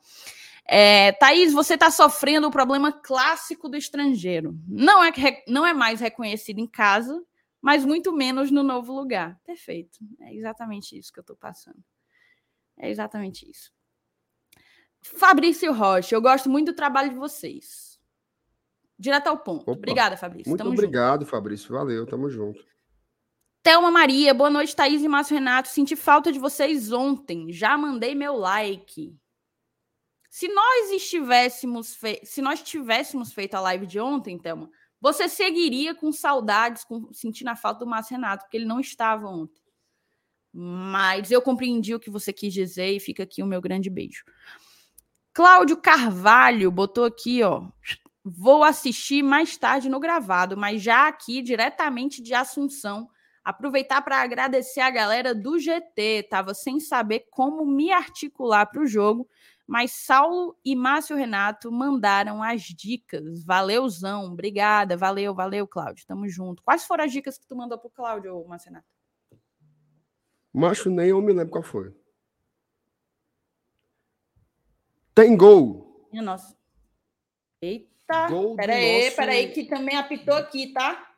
É, Thaís, você está sofrendo o problema clássico do estrangeiro. Não é, não é mais reconhecido em casa, mas muito menos no novo lugar. Perfeito. É exatamente isso que eu estou passando. É exatamente isso. Fabrício Rocha, eu gosto muito do trabalho de vocês. Direto ao ponto. Opa. Obrigada, Fabrício. Muito tamo obrigado, junto. Fabrício. Valeu, tamo junto. Thelma Maria, boa noite, Thaís e Márcio Renato. Senti falta de vocês ontem. Já mandei meu like. Se nós estivéssemos fe... se nós tivéssemos feito a live de ontem, Thelma, você seguiria com saudades, com... sentindo a falta do Márcio Renato, porque ele não estava ontem. Mas eu compreendi o que você quis dizer e fica aqui o meu grande beijo. Cláudio Carvalho botou aqui, ó. Vou assistir mais tarde no gravado, mas já aqui diretamente de Assunção. Aproveitar para agradecer a galera do GT. Tava sem saber como me articular para o jogo, mas Saulo e Márcio Renato mandaram as dicas. Valeuzão, obrigada, valeu, valeu, Cláudio. Tamo junto. Quais foram as dicas que tu mandou pro Cláudio, Márcio Renato? Macho, nem eu me lembro qual foi. Tem gol. Minha nossa. Eita. Gol peraí, nosso... peraí, que também apitou aqui, tá?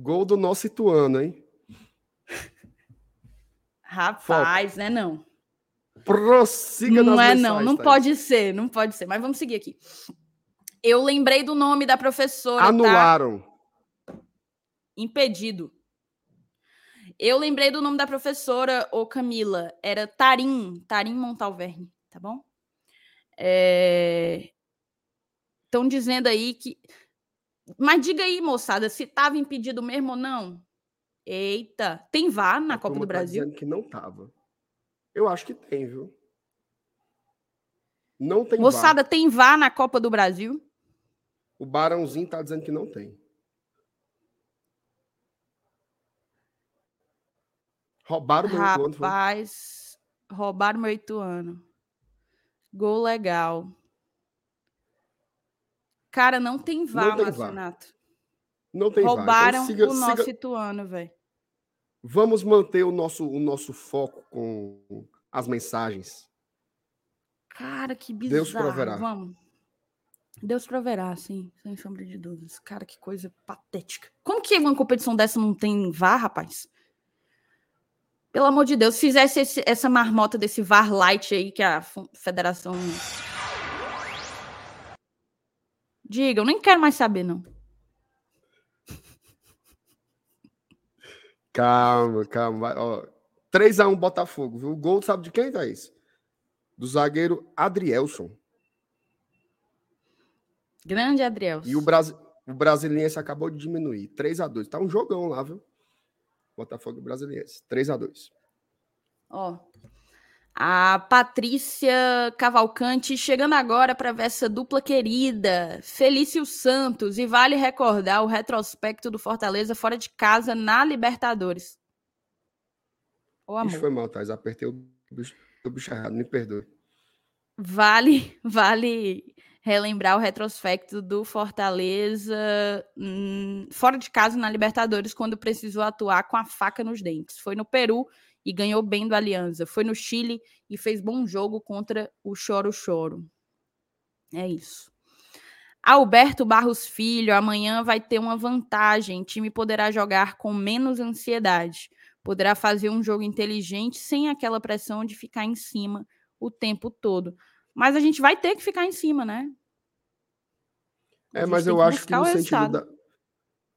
Gol do nosso Ituano, hein? (laughs) Rapaz, né não? Prossiga Não é não, não pode ser, não pode ser. Mas vamos seguir aqui. Eu lembrei do nome da professora. Tá? Anularam. Tá? Impedido. Eu lembrei do nome da professora, ô Camila. Era Tarim, Tarim Montalverne, tá bom? Estão é... dizendo aí que. Mas diga aí, moçada, se estava impedido mesmo ou não. Eita, tem VAR na A Copa do tá Brasil? Dizendo que não estava. Eu acho que tem, viu? Não tem Moçada, VAR. tem VAR na Copa do Brasil? O Barãozinho tá dizendo que não tem. Roubaram meu Rapaz, Ituano. Rapaz, roubaram meu Ituano. Gol legal. Cara, não tem VAR, não tem VAR. Não tem Roubaram VAR. Então, siga, o nosso siga... Ituano, velho. Vamos manter o nosso, o nosso foco com as mensagens. Cara, que bizarro. Deus proverá. Vamos. Deus proverá, sim, sem sombra de dúvidas. Cara, que coisa patética. Como que uma competição dessa não tem VAR, rapaz? Pelo amor de Deus, fizesse esse, essa marmota desse VAR light aí que a federação. Diga, eu nem quero mais saber, não. Calma, calma. Ó, 3x1 Botafogo, viu? O gol sabe de quem, Thaís? Do zagueiro Adrielson. Grande Adrielson. E o, Brasi... o Brasiliense acabou de diminuir. 3x2. Tá um jogão lá, viu? Botafogo e Brasiliense. 3x2. Ó. A Patrícia Cavalcante chegando agora para ver essa dupla querida. Felício Santos. E vale recordar o retrospecto do Fortaleza fora de casa na Libertadores. O amor. Isso foi mal, Thais. Apertei o bicho, o bicho errado. Me perdoe. Vale, (laughs) vale relembrar o retrospecto do Fortaleza hum, fora de casa na Libertadores quando precisou atuar com a faca nos dentes. Foi no Peru e ganhou bem do Aliança. Foi no Chile e fez bom jogo contra o Choro Choro. É isso. Alberto Barros Filho, amanhã vai ter uma vantagem. O time poderá jogar com menos ansiedade. Poderá fazer um jogo inteligente sem aquela pressão de ficar em cima o tempo todo. Mas a gente vai ter que ficar em cima, né? É, mas eu acho que no sentido, da,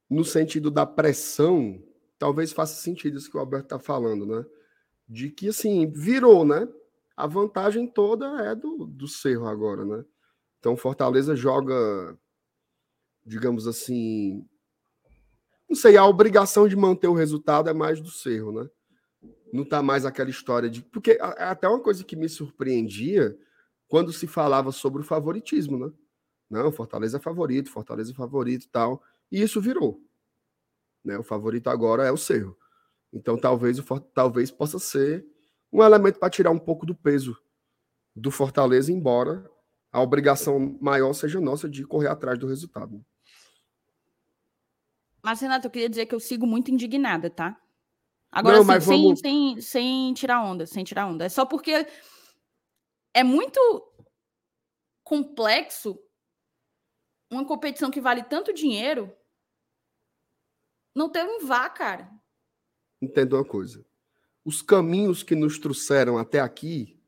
no sentido da pressão, talvez faça sentido isso que o Alberto está falando, né? De que, assim, virou, né? A vantagem toda é do, do Cerro agora, né? Então, Fortaleza joga, digamos assim, não sei, a obrigação de manter o resultado é mais do Cerro, né? Não tá mais aquela história de. Porque até uma coisa que me surpreendia quando se falava sobre o favoritismo, né? Não, Fortaleza é favorito, Fortaleza é favorito e tal. E isso virou. Né? O favorito agora é o Cerro. Então talvez, o, talvez possa ser um elemento para tirar um pouco do peso do Fortaleza, embora a obrigação maior seja nossa de correr atrás do resultado. Mas, Renato, eu queria dizer que eu sigo muito indignada, tá? Agora, Não, assim, vamos... sem, sem, sem tirar onda, sem tirar onda. É só porque é muito complexo uma competição que vale tanto dinheiro não ter um vá, cara. Entenda uma coisa. Os caminhos que nos trouxeram até aqui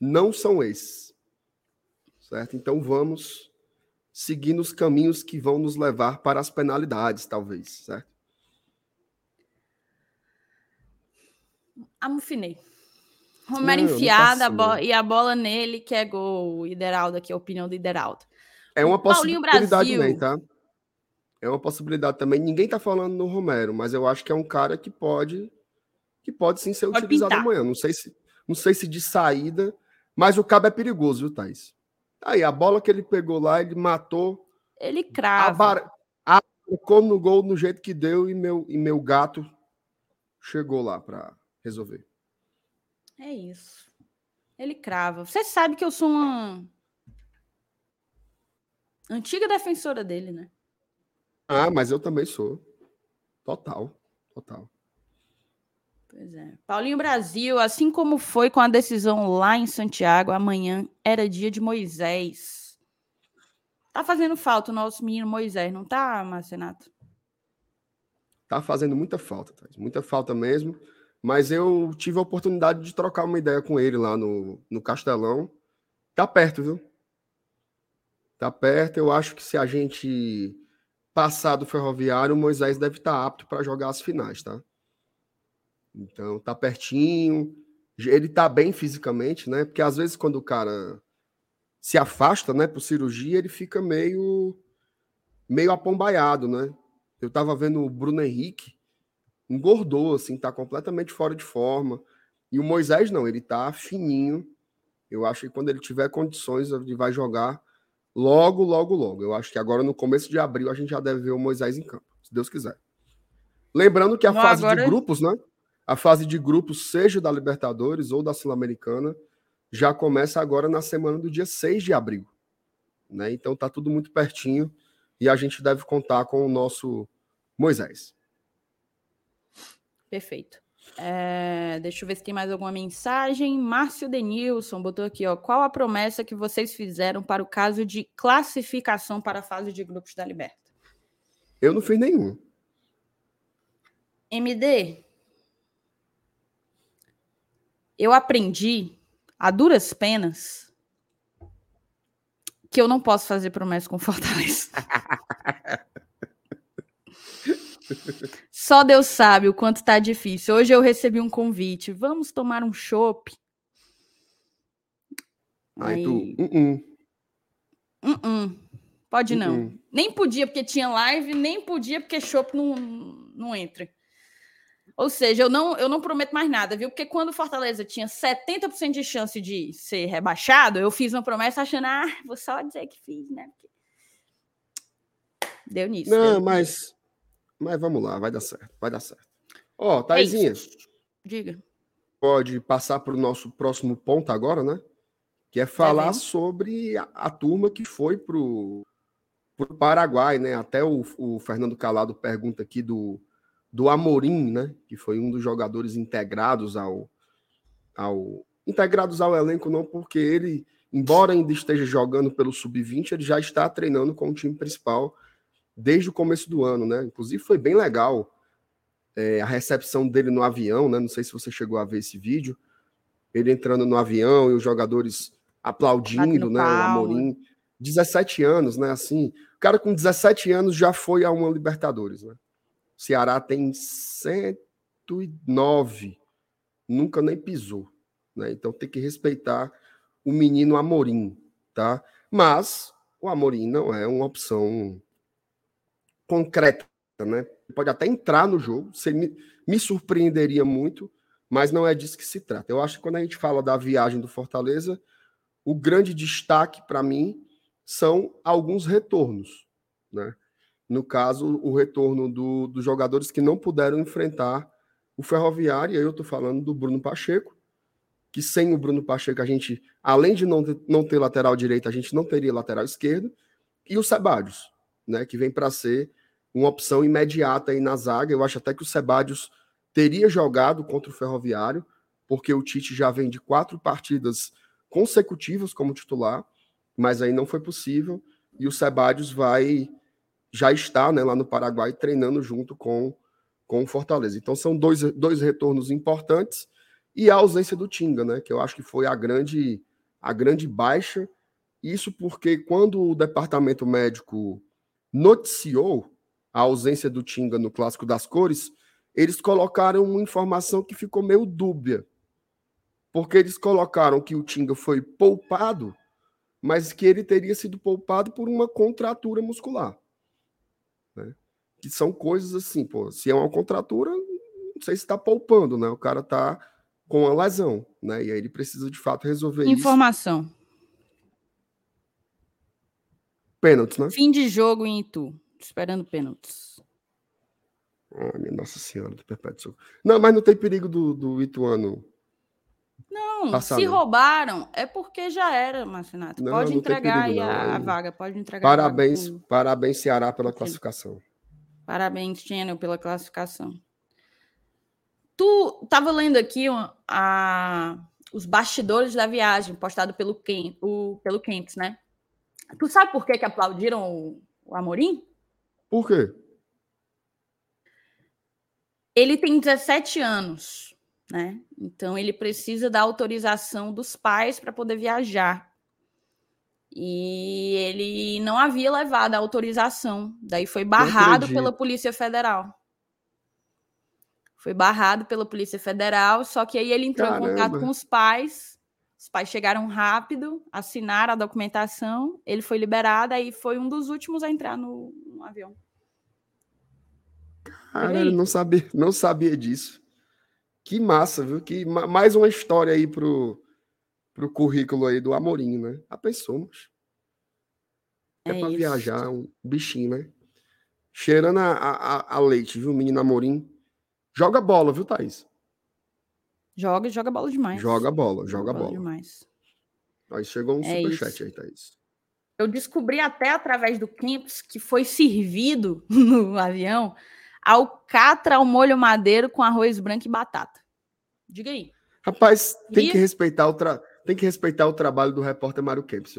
não são esses. Certo? Então vamos seguir nos caminhos que vão nos levar para as penalidades, talvez, certo? Amufinei. Romero não, enfiada a e a bola nele, que é gol. Ideraldo aqui, a opinião do Ideraldo. É uma possibilidade também, tá? É uma possibilidade também. Ninguém tá falando no Romero, mas eu acho que é um cara que pode que pode sim ser pode utilizado pintar. amanhã. Não sei se não sei se de saída, mas o cabo é perigoso, viu, Thais? Aí a bola que ele pegou lá, ele matou. Ele crava. A, colocou no gol no jeito que deu e meu e meu gato chegou lá para resolver. É isso. Ele crava. Você sabe que eu sou uma antiga defensora dele, né? Ah, mas eu também sou. Total, total. Pois é. Paulinho Brasil, assim como foi com a decisão lá em Santiago, amanhã era dia de Moisés. Tá fazendo falta o nosso menino Moisés, não tá, Marcenato? Tá fazendo muita falta, tá? muita falta mesmo. Mas eu tive a oportunidade de trocar uma ideia com ele lá no, no Castelão. Tá perto, viu? Tá perto. Eu acho que se a gente passar do Ferroviário, o Moisés deve estar tá apto para jogar as finais, tá? Então, tá pertinho. Ele tá bem fisicamente, né? Porque às vezes quando o cara se afasta, né, por cirurgia, ele fica meio meio apombaiado, né? Eu tava vendo o Bruno Henrique, engordou, assim, tá completamente fora de forma. E o Moisés não, ele tá fininho. Eu acho que quando ele tiver condições, ele vai jogar logo, logo, logo. Eu acho que agora no começo de abril a gente já deve ver o Moisés em campo, se Deus quiser. Lembrando que a não, fase agora... de grupos, né? A fase de grupos, seja da Libertadores ou da Sul-Americana, já começa agora na semana do dia 6 de abril. Né? Então tá tudo muito pertinho e a gente deve contar com o nosso Moisés. Perfeito. É, deixa eu ver se tem mais alguma mensagem. Márcio Denilson botou aqui, ó. Qual a promessa que vocês fizeram para o caso de classificação para a fase de grupos da Liberta? Eu não fiz nenhum. MD, eu aprendi a duras penas que eu não posso fazer promessa com (laughs) Fortaleza. (laughs) Só Deus sabe o quanto tá difícil. Hoje eu recebi um convite. Vamos tomar um chopp. Aí tu. Uh -uh. Uh -uh. Pode não. Uh-uh. Nem podia porque tinha live, nem podia porque chopp não, não entra. Ou seja, eu não, eu não prometo mais nada, viu? Porque quando Fortaleza tinha 70% de chance de ser rebaixado, eu fiz uma promessa achando, ah, vou só dizer que fiz, né? Deu nisso. Não, deu mas. Nisso. Mas vamos lá, vai dar certo, vai dar certo. Ó, oh, Taizinha. É Diga. Pode passar para o nosso próximo ponto agora, né? Que é falar é sobre a, a, turma que foi para o Paraguai, né? Até o, o, Fernando Calado pergunta aqui do, do Amorim, né? Que foi um dos jogadores integrados ao, ao. Integrados ao elenco, não porque ele, embora ainda esteja jogando pelo Sub-20, ele já está treinando com o time principal desde o começo do ano, né? Inclusive foi bem legal é, a recepção dele no avião, né? Não sei se você chegou a ver esse vídeo. Ele entrando no avião e os jogadores aplaudindo, né? O Amorim. 17 anos, né? Assim, o cara com 17 anos já foi a uma Libertadores, né? O Ceará tem 109, nunca nem pisou, né? Então tem que respeitar o menino Amorim, tá? Mas o Amorim não é uma opção concreta, né? Pode até entrar no jogo, me, me surpreenderia muito, mas não é disso que se trata. Eu acho que quando a gente fala da viagem do Fortaleza, o grande destaque para mim são alguns retornos, né? No caso, o retorno do, dos jogadores que não puderam enfrentar o Ferroviário, e aí eu estou falando do Bruno Pacheco que sem o Bruno Pacheco a gente, além de não ter, não ter lateral direito, a gente não teria lateral esquerdo, e o Sebadios, né, que vem para ser uma opção imediata aí na zaga. Eu acho até que o Sebadios teria jogado contra o Ferroviário, porque o Tite já vem de quatro partidas consecutivas como titular, mas aí não foi possível, e o Sebadios vai já está né, lá no Paraguai treinando junto com, com o Fortaleza. Então são dois, dois retornos importantes e a ausência do Tinga, né, que eu acho que foi a grande, a grande baixa. Isso porque quando o departamento médico noticiou a ausência do Tinga no Clássico das Cores, eles colocaram uma informação que ficou meio dúbia. Porque eles colocaram que o Tinga foi poupado, mas que ele teria sido poupado por uma contratura muscular. Né? Que são coisas assim, pô, se é uma contratura, não sei se está poupando, né? O cara está com a lesão, né? E aí ele precisa de fato resolver Informação. isso. Pênaltis, né? Fim de jogo em Itu. Esperando pênaltis. Ah, minha Nossa Senhora do Perpétuo. Não, mas não tem perigo do, do Ituano. Não, passar, se não. roubaram, é porque já era, Marcinato. Não, pode não entregar perigo, aí a, a, vaga, pode entregar. Parabéns, vaga parabéns, Ceará, pela classificação. Parabéns, Channel, pela classificação. Tu estava lendo aqui a, os bastidores da viagem, postado pelo, Ken, o, pelo Kempis, né? Tu sabe por que, que aplaudiram o, o Amorim? Por quê? Ele tem 17 anos, né? Então ele precisa da autorização dos pais para poder viajar. E ele não havia levado a autorização, daí foi barrado pela Polícia Federal. Foi barrado pela Polícia Federal, só que aí ele entrou Caramba. em contato com os pais. Os pais chegaram rápido, assinaram a documentação, ele foi liberado, aí foi um dos últimos a entrar no, no avião. Cara, não sabia, não sabia disso. Que massa, viu? Que mais uma história aí pro, pro currículo aí do Amorim, né? A pessoa, É, é para viajar, um bichinho, né? Cheirando a, a, a, leite, viu? Menino Amorim. Joga bola, viu, Thaís? Joga e joga bola demais. Joga bola, joga, joga bola. bola. demais. Aí chegou um é superchat aí, Thaís. Eu descobri até através do Campos que foi servido (laughs) no avião alcatra ao molho madeiro com arroz branco e batata. Diga aí. Rapaz, tem e... que respeitar o tra... tem que respeitar o trabalho do repórter Mário Kempis.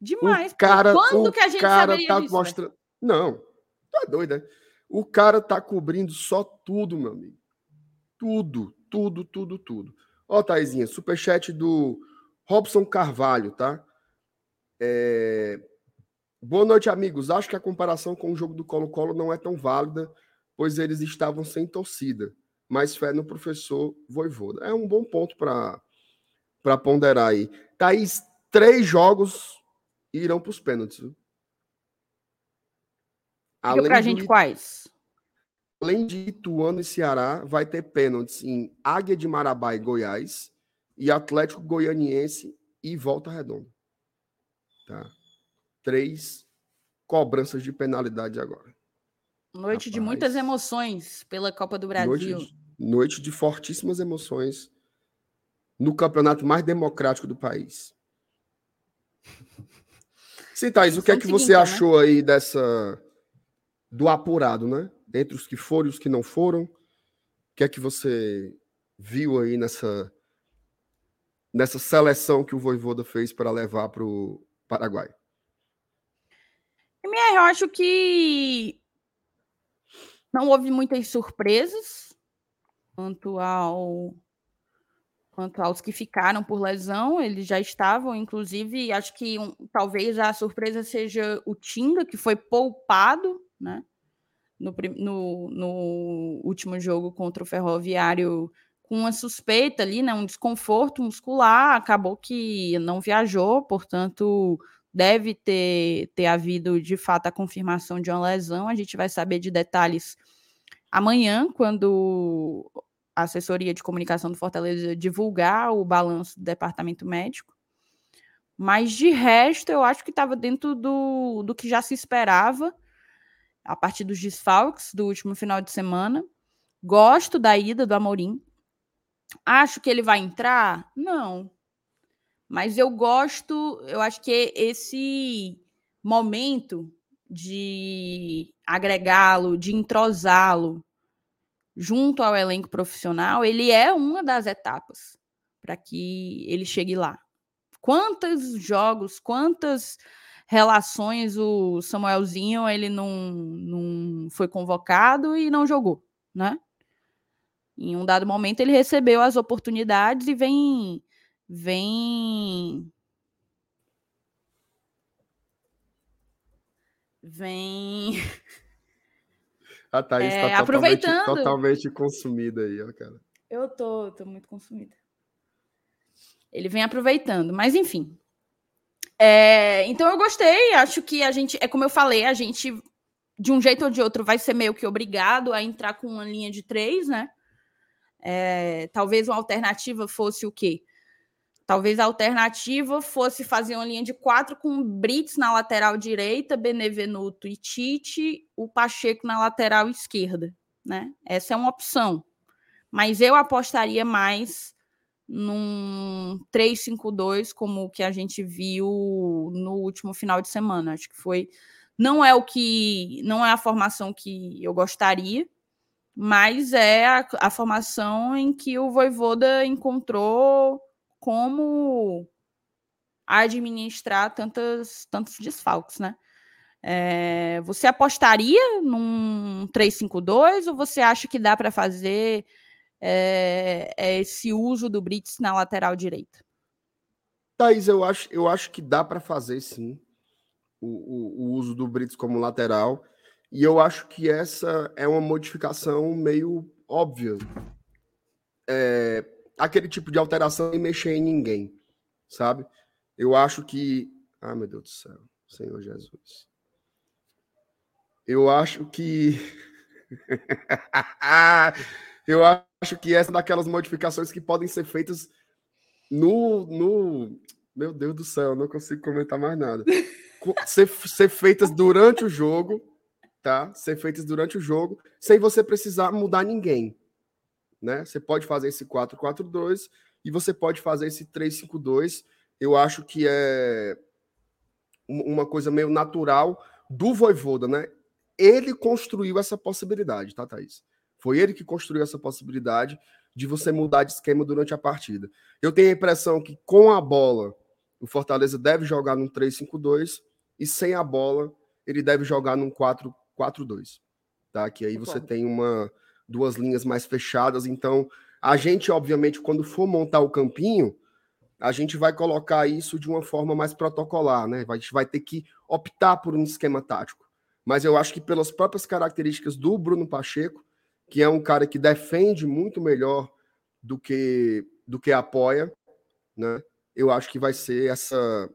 Demais. O cara, Quando o que a gente cara tá disso, mostrando. Não, tá doido, né? O cara tá cobrindo só tudo, meu amigo. Tudo, tudo, tudo, tudo. Ó, Taizinha, superchat do Robson Carvalho, tá? É... Boa noite, amigos. Acho que a comparação com o jogo do Colo-Colo não é tão válida, pois eles estavam sem torcida. Mais fé no professor Voivoda. É um bom ponto para ponderar aí. Thaís, três jogos irão para os pênaltis. Viu? Diga pra gente quais. Além de Ituano e Ceará, vai ter pênaltis em Águia de Marabá e Goiás e Atlético Goianiense e Volta Redonda. Tá? três cobranças de penalidade agora. Noite Rapaz, de muitas emoções pela Copa do Brasil. Noite, noite de fortíssimas emoções no campeonato mais democrático do país. (laughs) Sim, Thaís, o que é que você né? achou aí dessa do apurado, né? Entre os que foram e os que não foram, o que é que você viu aí nessa nessa seleção que o Voivoda fez para levar para o Paraguai? eu acho que não houve muitas surpresas quanto ao quanto aos que ficaram por lesão, eles já estavam, inclusive, acho que um, talvez a surpresa seja o Tinga, que foi poupado, né? No, no, no, último jogo contra o Ferroviário, com uma suspeita ali, né? Um desconforto muscular, acabou que não viajou, portanto, deve ter, ter havido de fato a confirmação de uma lesão. A gente vai saber de detalhes amanhã, quando a assessoria de comunicação do Fortaleza divulgar o balanço do departamento médico. Mas de resto, eu acho que estava dentro do, do que já se esperava a partir dos desfalques do último final de semana. Gosto da ida do Amorim. Acho que ele vai entrar? Não. Mas eu gosto, eu acho que esse momento de agregá-lo, de entrosá-lo junto ao elenco profissional, ele é uma das etapas para que ele chegue lá. Quantos jogos, quantas relações o Samuelzinho ele não, não foi convocado e não jogou, né? Em um dado momento ele recebeu as oportunidades e vem vem vem (laughs) a Thaís é, tá aproveitando. Totalmente, totalmente consumida aí, ó, cara. Eu tô, tô muito consumida. Ele vem aproveitando, mas enfim. É, então eu gostei, acho que a gente, é como eu falei, a gente, de um jeito ou de outro, vai ser meio que obrigado a entrar com uma linha de três, né? É, talvez uma alternativa fosse o quê? Talvez a alternativa fosse fazer uma linha de quatro com Brits na lateral direita, Benevenuto e Tite, o Pacheco na lateral esquerda, né? Essa é uma opção. Mas eu apostaria mais num 3-5-2, como o que a gente viu no último final de semana. Acho que foi. Não é o que. Não é a formação que eu gostaria, mas é a, a formação em que o Voivoda encontrou como administrar tantos, tantos desfalques, né? É, você apostaria num 3-5-2 ou você acha que dá para fazer é, é esse uso do Brits na lateral direita? Thaís, eu acho, eu acho que dá para fazer sim o, o, o, uso do Brits como lateral. E eu acho que essa é uma modificação meio óbvia. É, aquele tipo de alteração e mexer em ninguém, sabe? Eu acho que. Ah, meu Deus do céu, Senhor Jesus. Eu acho que. (laughs) eu acho que essa é daquelas modificações que podem ser feitas no. no... Meu Deus do céu, não consigo comentar mais nada. ser, ser feitas durante o jogo, tá? Ser feitas durante o jogo, sem você precisar mudar ninguém. Né? Você pode fazer esse 4-4-2 e você pode fazer esse 3-5-2. Eu acho que é uma coisa meio natural do Voivoda, né? Ele construiu essa possibilidade, tá, Thaís? Foi ele que construiu essa possibilidade de você mudar de esquema durante a partida. Eu tenho a impressão que com a bola, o Fortaleza deve jogar num 3-5-2 e sem a bola, ele deve jogar num 4-4-2. Tá? Que aí você tem uma, duas linhas mais fechadas. Então, a gente, obviamente, quando for montar o campinho, a gente vai colocar isso de uma forma mais protocolar, né? A gente vai ter que optar por um esquema tático. Mas eu acho que pelas próprias características do Bruno Pacheco, que é um cara que defende muito melhor do que do que apoia, né? Eu acho que vai ser essa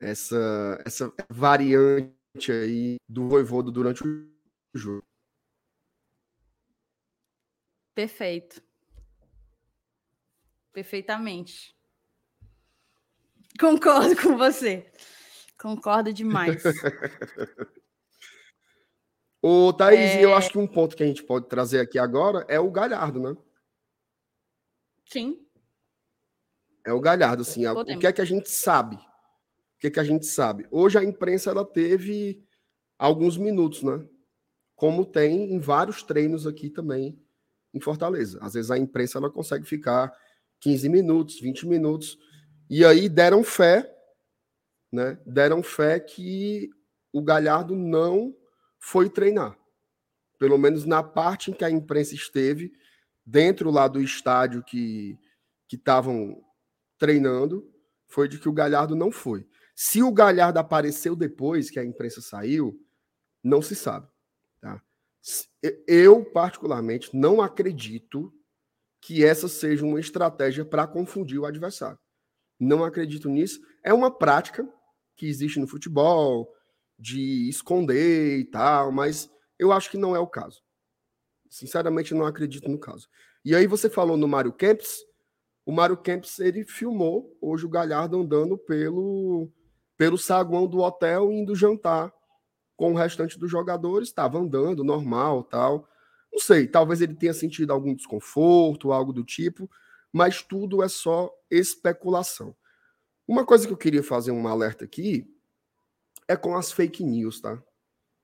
essa essa variante aí do Voivodo durante o jogo. Perfeito. Perfeitamente. Concordo com você. Concordo demais. (laughs) Ô, Thaís, é... eu acho que um ponto que a gente pode trazer aqui agora é o Galhardo, né? Sim. É o Galhardo, assim. O que é que a gente sabe? O que é que a gente sabe? Hoje a imprensa ela teve alguns minutos, né? Como tem em vários treinos aqui também em Fortaleza. Às vezes a imprensa ela consegue ficar 15 minutos, 20 minutos, e aí deram fé, né? Deram fé que o Galhardo não foi treinar. Pelo menos na parte em que a imprensa esteve, dentro lá do estádio que estavam treinando, foi de que o Galhardo não foi. Se o Galhardo apareceu depois que a imprensa saiu, não se sabe. Eu, particularmente, não acredito que essa seja uma estratégia para confundir o adversário. Não acredito nisso. É uma prática que existe no futebol, de esconder e tal, mas eu acho que não é o caso. Sinceramente, não acredito no caso. E aí você falou no Mário Kempis, o Mário Kempis, ele filmou hoje o Galhardo andando pelo, pelo saguão do hotel indo jantar com o restante dos jogadores, estava andando normal, tal. Não sei, talvez ele tenha sentido algum desconforto, algo do tipo, mas tudo é só especulação. Uma coisa que eu queria fazer um alerta aqui é com as fake news, tá?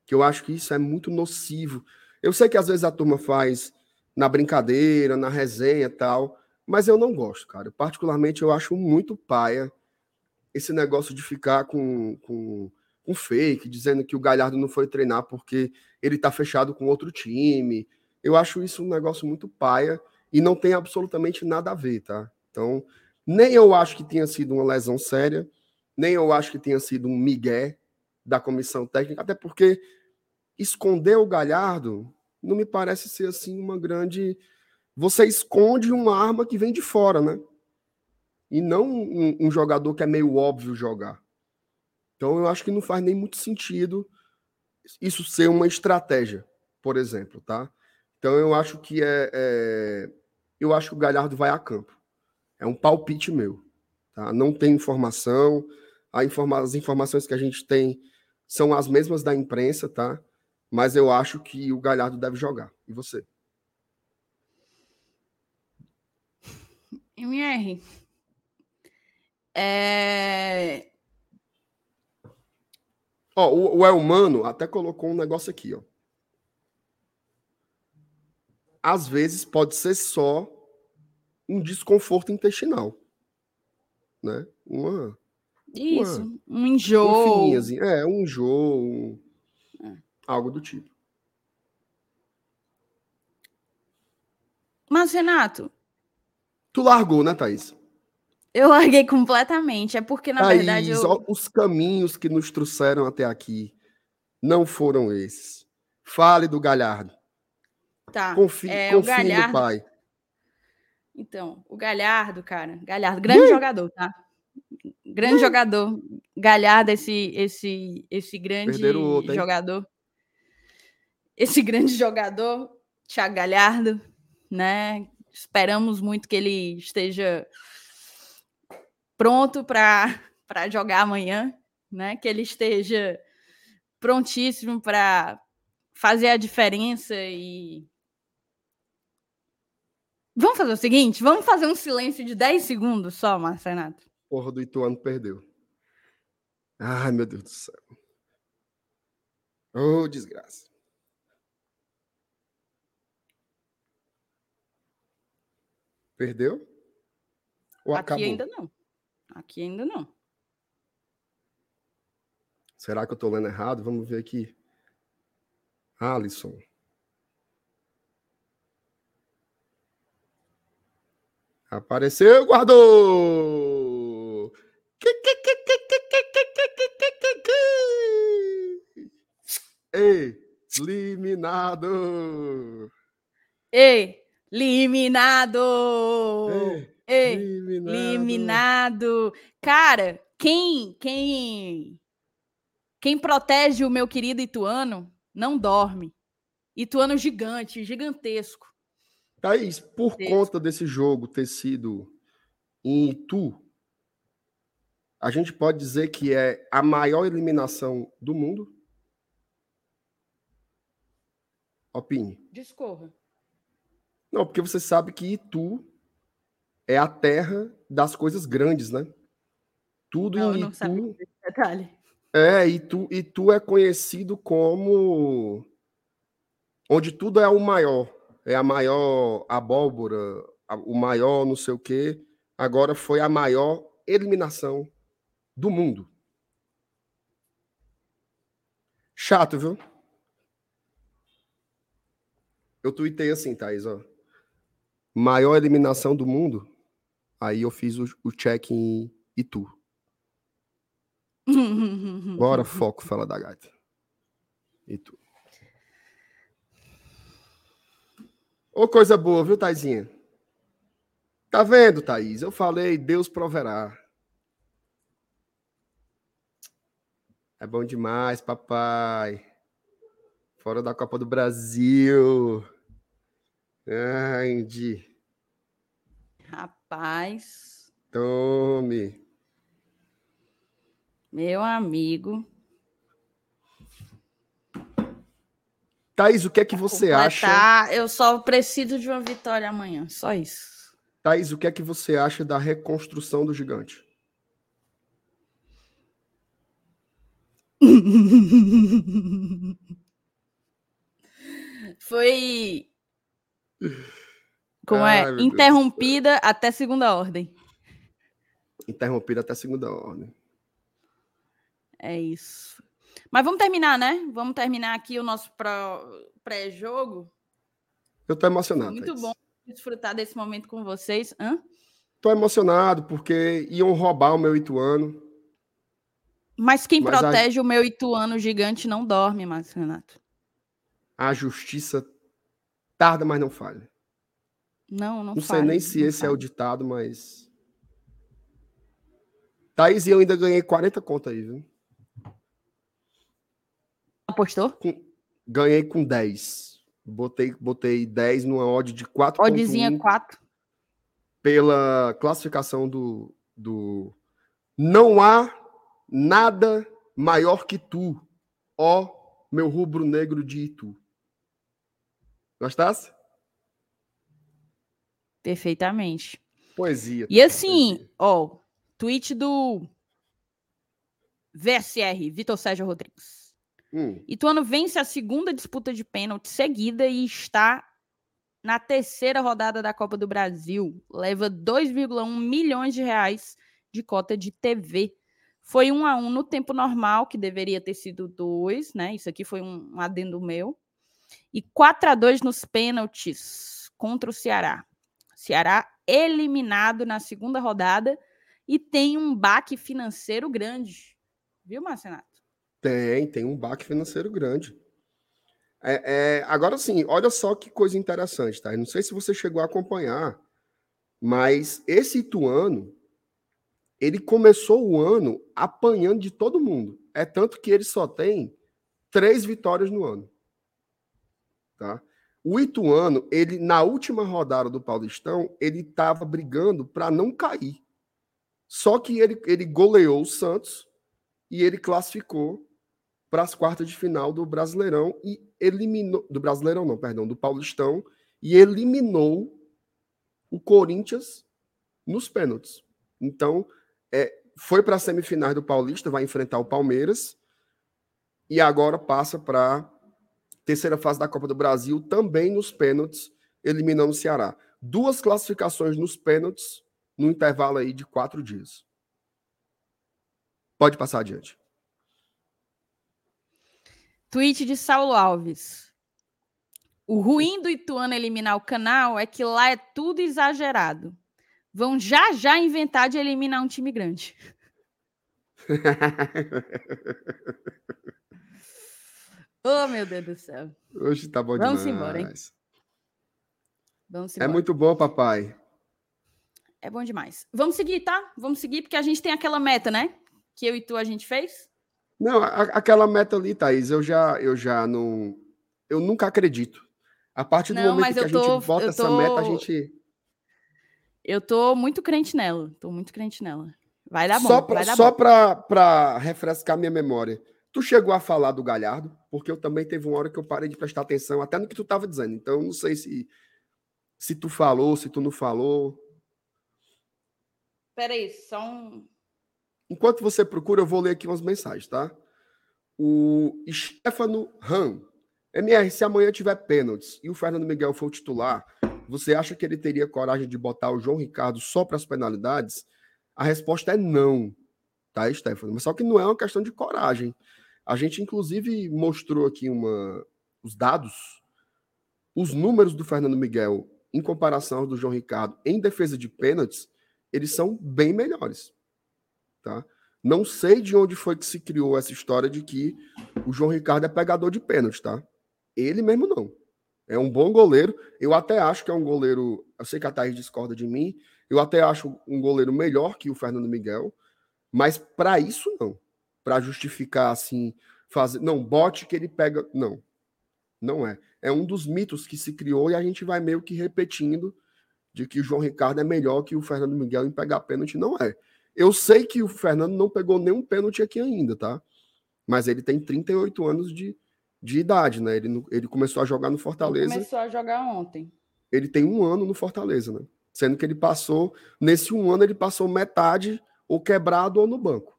Que eu acho que isso é muito nocivo. Eu sei que às vezes a turma faz na brincadeira, na resenha e tal, mas eu não gosto, cara. Particularmente eu acho muito paia esse negócio de ficar com, com, com fake, dizendo que o Galhardo não foi treinar porque ele tá fechado com outro time. Eu acho isso um negócio muito paia e não tem absolutamente nada a ver, tá? Então, nem eu acho que tenha sido uma lesão séria, nem eu acho que tenha sido um migué da comissão técnica, até porque esconder o Galhardo não me parece ser assim uma grande. Você esconde uma arma que vem de fora, né? E não um, um jogador que é meio óbvio jogar. Então eu acho que não faz nem muito sentido isso ser uma estratégia, por exemplo, tá? Então eu acho que é, é, eu acho que o Galhardo vai a campo. É um palpite meu, tá? Não tem informação, informa as informações que a gente tem são as mesmas da imprensa, tá? Mas eu acho que o Galhardo deve jogar. E você? MR. É... Ó, o, o Elmano até colocou um negócio aqui, ó. Às vezes pode ser só um desconforto intestinal, né? Uma isso, uma, um enjoo. Assim. É, um enjoo. É. algo do tipo. Mas, Renato. Tu largou, né, Thaís? Eu larguei completamente. É porque, na Thaís, verdade. Eu... os caminhos que nos trouxeram até aqui não foram esses. Fale do Galhardo. Tá. Confie, é, confie Galhardo... no pai. Então, o Galhardo, cara. Galhardo, grande jogador, tá? Grande hum. jogador. Galhardo, esse, esse, esse grande outro, jogador. Esse (laughs) grande jogador, Thiago Galhardo, né? Esperamos muito que ele esteja pronto para jogar amanhã, né? Que ele esteja prontíssimo para fazer a diferença e Vamos fazer o seguinte, vamos fazer um silêncio de 10 segundos só, Marcenato porra do Ituano perdeu. Ai, meu Deus do céu. Ô, oh, desgraça. Perdeu? Ou Aqui acabou? ainda não. Aqui ainda não. Será que eu tô lendo errado? Vamos ver aqui. Alisson. Apareceu, guardou! (laughs) Eliminado! Eliminado! Eliminado! Eliminado! Cara, quem, quem, quem protege o meu querido Ituano não dorme. Ituano gigante, gigantesco. Thaís, por conta desse jogo ter sido em Itu, a gente pode dizer que é a maior eliminação do mundo? Opine. Discorra. Não, porque você sabe que Itu é a terra das coisas grandes, né? Tudo não, em não Itu. Detalhe. É, Itu, Itu é conhecido como onde tudo é o maior. É a maior abóbora, o maior não sei o quê. Agora foi a maior eliminação do mundo. Chato, viu? Eu tuitei assim, Thaís, ó. Maior eliminação do mundo. Aí eu fiz o, o check em Itu. (laughs) Bora, foco, fala da gata. Itu. Ô, coisa boa, viu, Taizinha? Tá vendo, Thaís? Eu falei, Deus proverá. É bom demais, papai. Fora da Copa do Brasil. Indy. Rapaz. Tome. Meu amigo. Thaís, o que é que você acha? Eu só preciso de uma vitória amanhã, só isso. Thaís, o que é que você acha da reconstrução do gigante? Foi. Como é? Ai, Interrompida até segunda ordem. Interrompida até segunda ordem. É isso. Mas vamos terminar, né? Vamos terminar aqui o nosso pré-jogo. Eu tô emocionado. Muito bom desfrutar desse momento com vocês. Hã? Tô emocionado porque iam roubar o meu Ituano. Mas quem Mas protege a... o meu Ituano gigante não dorme, Márcio Renato. A justiça tarda, mas não falha. Não, não Não falha, sei nem se esse falha. é o ditado, mas. Thaís, eu ainda ganhei 40 contas aí, viu? Apostou? Com... Ganhei com 10. Botei, botei 10 numa odd de 4. Oddzinha 4. Pela classificação do, do. Não há nada maior que tu, ó meu rubro negro de Itu. Gostasse? Perfeitamente. Poesia. E assim, poesia. ó, tweet do VSR, Vitor Sérgio Rodrigues. Hum. Ituano vence a segunda disputa de pênalti seguida e está na terceira rodada da Copa do Brasil. Leva 2,1 milhões de reais de cota de TV. Foi um a um no tempo normal, que deveria ter sido dois, né? Isso aqui foi um, adendo meu. E 4 a 2 nos pênaltis contra o Ceará. Ceará eliminado na segunda rodada e tem um baque financeiro grande. Viu, Marcenato? Tem, tem um baque financeiro grande. É, é, agora sim, olha só que coisa interessante, tá? Eu não sei se você chegou a acompanhar, mas esse Ituano, ele começou o ano apanhando de todo mundo. É tanto que ele só tem três vitórias no ano. Tá? O Ituano, ele na última rodada do Paulistão, ele estava brigando para não cair. Só que ele, ele goleou o Santos e ele classificou para as quartas de final do Brasileirão e eliminou do Brasileirão não, perdão, do Paulistão e eliminou o Corinthians nos pênaltis. Então, é, foi para a semifinais do Paulista, vai enfrentar o Palmeiras e agora passa para terceira fase da Copa do Brasil, também nos pênaltis, eliminando o Ceará. Duas classificações nos pênaltis, no intervalo aí de quatro dias. Pode passar adiante. Tweet de Saulo Alves. O ruim do Ituano eliminar o canal é que lá é tudo exagerado. Vão já já inventar de eliminar um time grande. (laughs) Oh, meu Deus do céu. Hoje tá bom Vamos demais. embora, hein? Vamos é embora. É muito bom, papai. É bom demais. Vamos seguir, tá? Vamos seguir, porque a gente tem aquela meta, né? Que eu e tu a gente fez. Não, a, aquela meta ali, Thaís, eu já, eu já não. Eu nunca acredito. A partir do não, momento que a tô, gente bota tô... essa meta, a gente. Eu tô muito crente nela. Tô muito crente nela. Vai dar bom. Só pra, vai dar só bom. Pra, pra refrescar minha memória. Tu chegou a falar do Galhardo, porque eu também teve uma hora que eu parei de prestar atenção até no que tu estava dizendo. Então, não sei se se tu falou, se tu não falou. Peraí, só um. Enquanto você procura, eu vou ler aqui umas mensagens, tá? O Stefano Ram. MR, se amanhã tiver pênaltis e o Fernando Miguel for o titular, você acha que ele teria coragem de botar o João Ricardo só para as penalidades? A resposta é não, tá, Stefano? Mas só que não é uma questão de coragem. A gente, inclusive, mostrou aqui uma, os dados, os números do Fernando Miguel em comparação aos do João Ricardo em defesa de pênaltis, eles são bem melhores. Tá? Não sei de onde foi que se criou essa história de que o João Ricardo é pegador de pênaltis, tá? Ele mesmo não. É um bom goleiro. Eu até acho que é um goleiro. Eu sei que a Thaís discorda de mim. Eu até acho um goleiro melhor que o Fernando Miguel. Mas para isso, não para justificar assim, fazer. Não, bote que ele pega. Não. Não é. É um dos mitos que se criou e a gente vai meio que repetindo de que o João Ricardo é melhor que o Fernando Miguel em pegar pênalti. Não é. Eu sei que o Fernando não pegou nenhum pênalti aqui ainda, tá? Mas ele tem 38 anos de, de idade, né? Ele, ele começou a jogar no Fortaleza. Ele começou a jogar ontem. Ele tem um ano no Fortaleza, né? Sendo que ele passou, nesse um ano, ele passou metade ou quebrado ou no banco.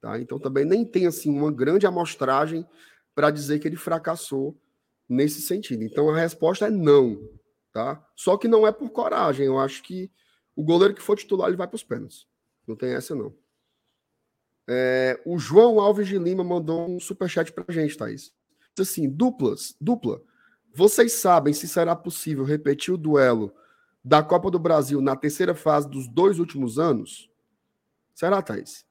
Tá? Então também nem tem assim uma grande amostragem para dizer que ele fracassou nesse sentido. Então a resposta é não. Tá? Só que não é por coragem. Eu acho que o goleiro que for titular ele vai para os pênaltis. Não tem essa, não. É, o João Alves de Lima mandou um superchat para a gente, Thaís. Assim: duplas, dupla. Vocês sabem se será possível repetir o duelo da Copa do Brasil na terceira fase dos dois últimos anos? Será, Thaís?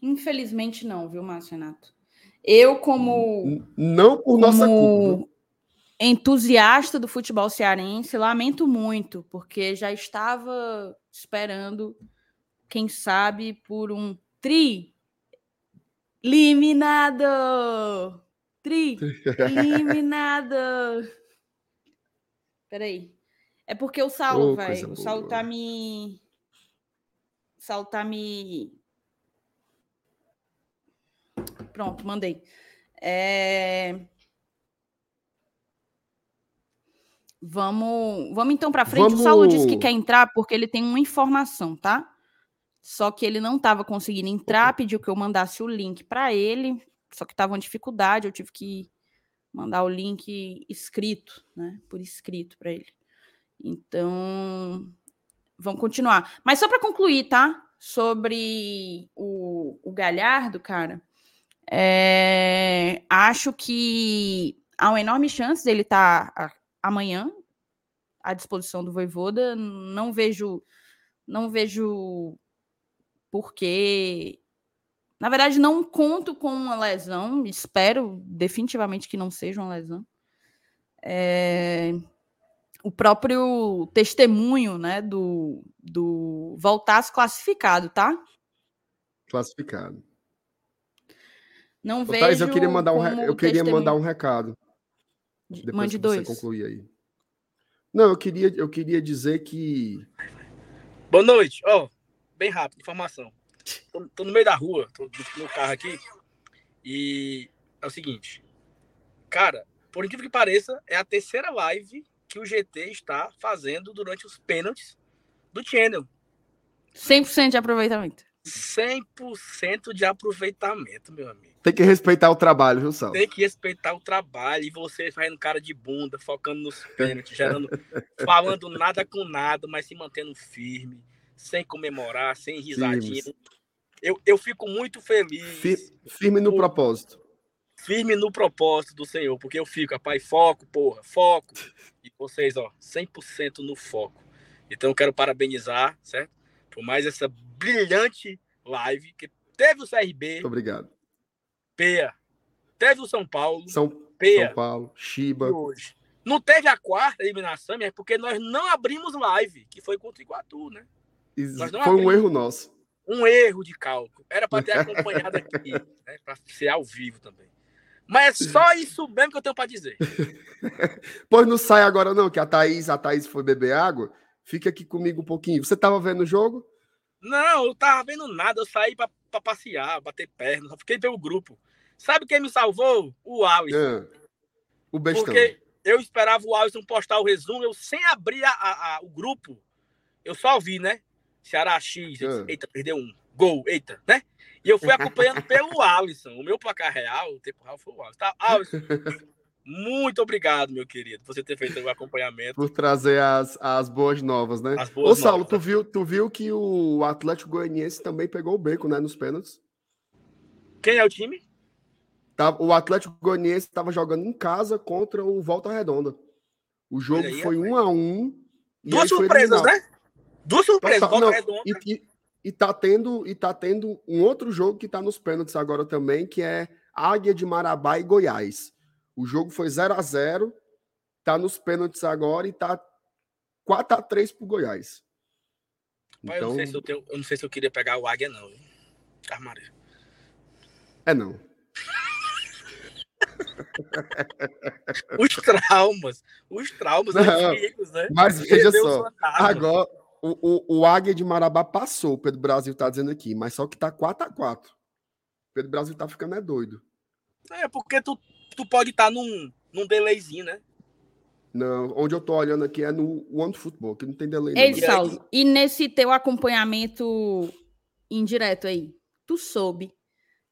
Infelizmente não, viu, Márcio Renato? Eu, como. Não por como nossa culpa. Entusiasta do futebol cearense, lamento muito, porque já estava esperando, quem sabe, por um tri eliminado. Tri (laughs) eliminado. Peraí. É porque o Saulo, oh, velho. O Saulo tá me. O Saulo tá me. Pronto, mandei. É... Vamos, vamos então para frente. Vamos... O Saulo disse que quer entrar porque ele tem uma informação, tá? Só que ele não estava conseguindo entrar, pediu que eu mandasse o link para ele, só que estava uma dificuldade, eu tive que mandar o link escrito, né? Por escrito para ele. Então, vamos continuar. Mas só para concluir, tá? Sobre o, o Galhardo, cara, é, acho que há uma enorme chance dele estar tá amanhã à disposição do Voivoda. Não vejo, não vejo porque, na verdade, não conto com uma lesão. Espero definitivamente que não seja uma lesão. É, o próprio testemunho, né, do, do Voltasse classificado, tá? Classificado. Não Ô, vejo. Thais, eu queria mandar um, eu queria testemunho... mandar um recado. Depois Mande dois. Você concluir aí. Não, eu queria, eu queria dizer que. Boa noite. Ó, oh, bem rápido, informação. Tô, tô, no meio da rua, tô no carro aqui. E é o seguinte. Cara, por incrível que pareça, é a terceira live que o GT está fazendo durante os pênaltis do Channel. 100% de aproveitamento. 100% de aproveitamento, meu amigo. Tem que respeitar o trabalho, viu, Sal? Tem que respeitar o trabalho. E você fazendo cara de bunda, focando nos (laughs) pênaltis, gerando, falando nada com nada, mas se mantendo firme, sem comemorar, sem risadinha. Eu, eu fico muito feliz. Firme no por... propósito firme no propósito do Senhor, porque eu fico, rapaz, foco, porra, foco. E vocês, ó, 100% no foco. Então eu quero parabenizar, certo? Por mais essa brilhante live que teve o CRB. Muito obrigado. Peia. Teve o São Paulo. São, Peia, São Paulo, Chiba. Hoje. Não teve a quarta eliminação, é porque nós não abrimos live, que foi contra o Iguatu, né? foi abrimos. um erro nosso. Um erro de cálculo. Era para ter acompanhado aqui, né? para ser ao vivo também. Mas é só isso mesmo que eu tenho para dizer. (laughs) pois não sai agora, não, que a Thaís, a Thaís foi beber água. Fica aqui comigo um pouquinho. Você estava vendo o jogo? Não, eu tava vendo nada. Eu saí para passear, bater perna, só fiquei pelo grupo. Sabe quem me salvou? O Alisson. É. O bestão. Porque eu esperava o Alisson postar o resumo, eu sem abrir a, a, a, o grupo, eu só vi, né? Ceará X, é. eita, perdeu um. Gol, eita, né? E eu fui acompanhando (laughs) pelo Alisson. O meu placar real, o tempo real foi o Alisson. Tá, Alisson, muito obrigado, meu querido, por você ter feito o acompanhamento. Por trazer as, as boas novas, né? As boas Ô, Saulo, novas, tu, viu, tu viu que o Atlético Goianiense também pegou o beco, né, nos pênaltis? Quem é o time? Tá, o Atlético Goianiense estava jogando em casa contra o Volta Redonda. O jogo aí, foi um a um. Duas surpresas, né? Duas surpresas, Volta Redonda. E, e tá tendo, e tá tendo um outro jogo que tá nos pênaltis agora também, que é Águia de Marabá e Goiás. O jogo foi 0 a 0 tá nos pênaltis agora e tá 4 a 3 pro Goiás. Então... Eu, não sei se eu, tenho, eu não sei se eu queria pegar o Águia, não. Armário. É não. (laughs) os traumas, os traumas não, antigos, né? Mas veja só, agora, o, o, o Águia de Marabá passou, o Pedro Brasil tá dizendo aqui, mas só que tá 4 a 4 Pedro Brasil tá ficando é doido. É, porque tu, tu pode estar tá num, num delayzinho, né? Não, onde eu tô olhando aqui é no One Football, que não tem delay. Ei, Saulo, e nesse teu acompanhamento indireto aí, tu soube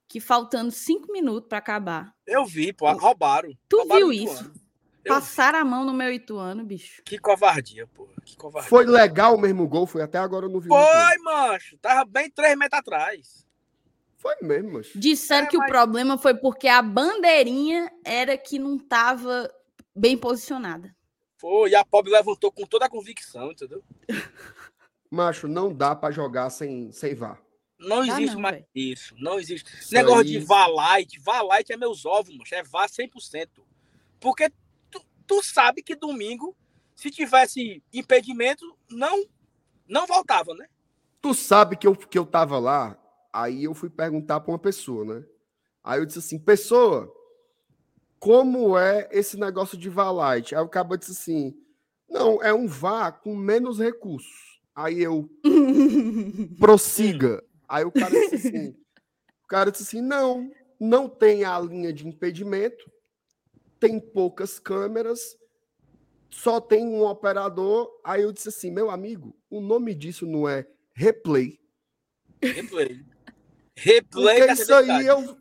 que faltando cinco minutos para acabar. Eu vi, pô, roubaram. Tu roubaram viu isso? Passaram a mão no meu Ituano, bicho. Que covardia, pô. Que covardia. Foi legal o mesmo gol? Foi até agora eu não vi. Foi, mancho. Tava bem três metros atrás. Foi mesmo, mancho. Disseram é, que mas... o problema foi porque a bandeirinha era que não tava bem posicionada. Foi, e a pobre levantou com toda a convicção, entendeu? (laughs) Macho, não dá para jogar sem, sem VAR. Não existe não, mais véio. isso. Não existe. Isso Negócio aí... de VAR light. VAR light é meus ovos, macho. É VAR 100%. Porque tu, sabe que domingo, se tivesse impedimento, não não voltava, né? Tu sabe que eu, que eu tava lá, aí eu fui perguntar para uma pessoa, né? Aí eu disse assim, pessoa, como é esse negócio de VAR light? Aí o cabo disse assim, não, é um VAR com menos recursos. Aí eu, (laughs) prossiga. Aí o cara disse assim, o cara disse assim, não, não tem a linha de impedimento, tem poucas câmeras, só tem um operador. Aí eu disse assim, meu amigo, o nome disso não é replay. Replay. Replay Porque isso aí eu...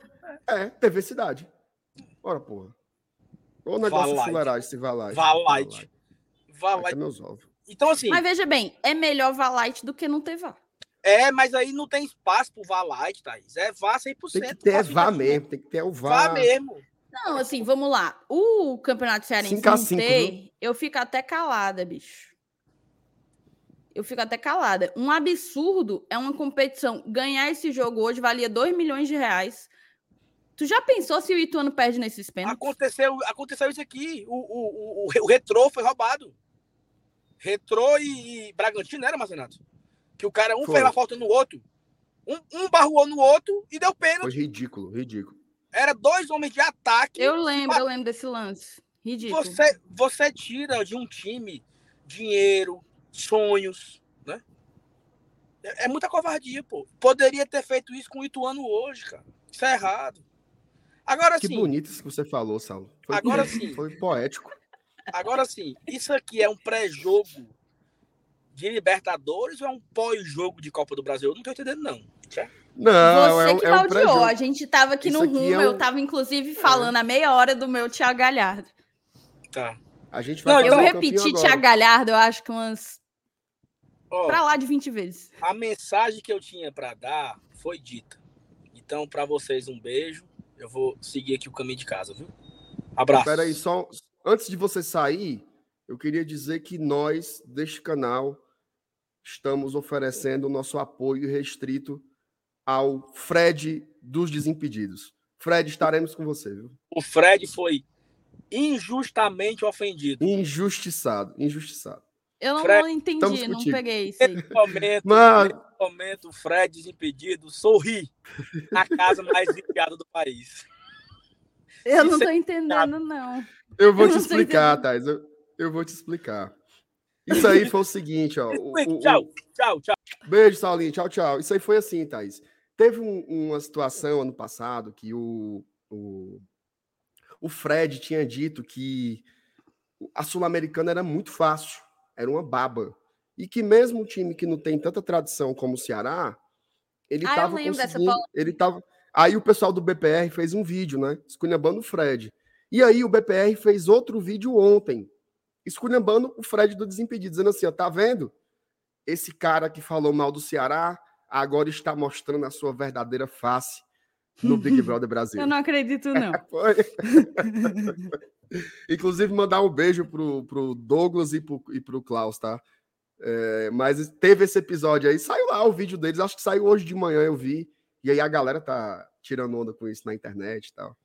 É, TV Cidade. Ora, porra. Ou negócio de fuleiragem, esse Valite. Valite. Valite. meus ovos. Então, assim... Mas veja bem, é melhor Valite do que não ter VAR. É, mas aí não tem espaço pro VAR Light, Thaís. É VAR 100%. Tem que ter VAR mesmo, tem que ter o VAR. VAR mesmo. Não, assim, vamos lá. O Campeonato Cearense tem, eu fico até calada, bicho. Eu fico até calada. Um absurdo é uma competição. Ganhar esse jogo hoje valia 2 milhões de reais. Tu já pensou se o Ituano perde nesses pênaltis? Aconteceu, aconteceu isso aqui. O, o, o, o retrô foi roubado. Retrô e, e Bragantino, era, Marcenato? Que o cara, um Foi. fez a falta no outro, um, um barruou no outro e deu pênalti. Foi ridículo, ridículo. Era dois homens de ataque. Eu lembro, eu lembro desse lance. Ridículo. Você, você tira de um time dinheiro, sonhos, né? É, é muita covardia, pô. Poderia ter feito isso com o Ituano hoje, cara. Isso é errado. Agora que sim. Que bonito isso que você falou, Saulo. Foi, agora sim. Foi poético. Agora sim, isso aqui é um pré-jogo de Libertadores ou é um pós-jogo de Copa do Brasil? Eu não tô entendendo, não. Não, Você é, que é um a gente tava aqui Isso no rumo, é um... eu tava inclusive falando é. a meia hora do meu Thiago Galhardo. Tá. A gente vai não, eu repeti Thiago Galhardo, eu acho que umas oh, para lá de 20 vezes. A mensagem que eu tinha para dar foi dita. Então, para vocês um beijo. Eu vou seguir aqui o caminho de casa, viu? Abraço. Espera aí, só antes de você sair, eu queria dizer que nós deste canal estamos oferecendo o nosso apoio restrito ao Fred dos Desimpedidos. Fred, estaremos com você, viu? O Fred foi injustamente ofendido. Injustiçado, injustiçado. Eu não, Fred, entendi, não peguei isso. Nesse momento, Mas... nesse momento, o Fred Desimpedido sorri na casa mais limpiada do país. Eu Isso não estou é entendendo, não. Eu vou eu te explicar, Thais. Eu, eu vou te explicar. Isso aí foi o seguinte, ó. O, (laughs) o, tchau, tchau, tchau. Beijo, Saulinho. Tchau, tchau. Isso aí foi assim, Thaís. Teve um, uma situação ano passado que o, o, o Fred tinha dito que a Sul-Americana era muito fácil, era uma baba. E que mesmo um time que não tem tanta tradição como o Ceará, ele estava ah, conseguindo. Ele tava, aí o pessoal do BPR fez um vídeo, né? Esculhambando o Fred. E aí o BPR fez outro vídeo ontem, esculhambando o Fred do Desimpedido, dizendo assim: ó, tá vendo? Esse cara que falou mal do Ceará agora está mostrando a sua verdadeira face no Big (laughs) Brother Brasil. Eu não acredito, não. (laughs) Inclusive, mandar um beijo pro, pro Douglas e pro, e pro Klaus, tá? É, mas teve esse episódio aí, saiu lá o vídeo deles, acho que saiu hoje de manhã, eu vi. E aí a galera tá tirando onda com isso na internet e tal.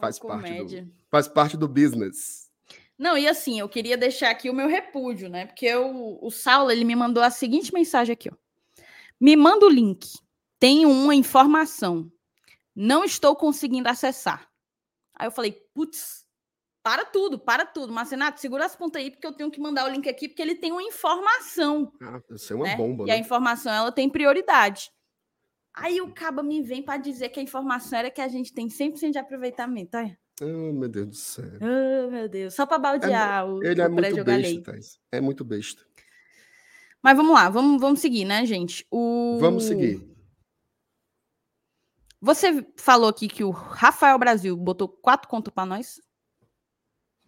Faz, parte do, faz parte do business. Não, e assim, eu queria deixar aqui o meu repúdio, né? Porque eu, o Saulo, ele me mandou a seguinte mensagem aqui, ó. Me manda o link. Tenho uma informação. Não estou conseguindo acessar. Aí eu falei, putz, para tudo, para tudo. Marcenato, segura as pontas aí, porque eu tenho que mandar o link aqui, porque ele tem uma informação. Ah, isso é uma né? bomba. E né? a informação, ela tem prioridade. Aí o caba me vem para dizer que a informação era que a gente tem 100% de aproveitamento. Olha. Oh, meu Deus do céu. Oh, meu Deus. Só para baldear é, o Ele é muito besta, Thais. É muito besta. Mas vamos lá, vamos, vamos seguir, né, gente? O... Vamos seguir. Você falou aqui que o Rafael Brasil botou quatro contos para nós?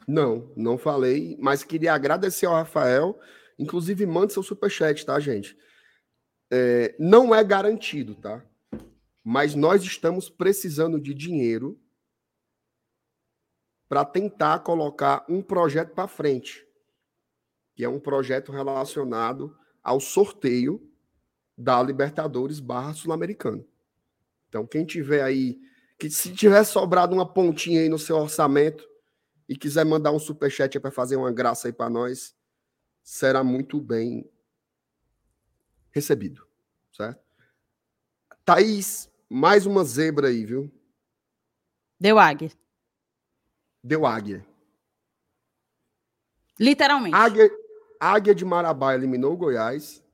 Não, não falei, mas queria agradecer ao Rafael. Inclusive, mande seu superchat, tá, gente? É, não é garantido, tá? Mas nós estamos precisando de dinheiro para tentar colocar um projeto para frente, que é um projeto relacionado ao sorteio da Libertadores barra Sul-Americana. Então, quem tiver aí, que se tiver sobrado uma pontinha aí no seu orçamento e quiser mandar um superchat para fazer uma graça aí para nós, será muito bem recebido, certo? Thaís, mais uma zebra aí, viu? Deu águia. Deu águia. Literalmente. Águia, águia de Marabá eliminou o Goiás.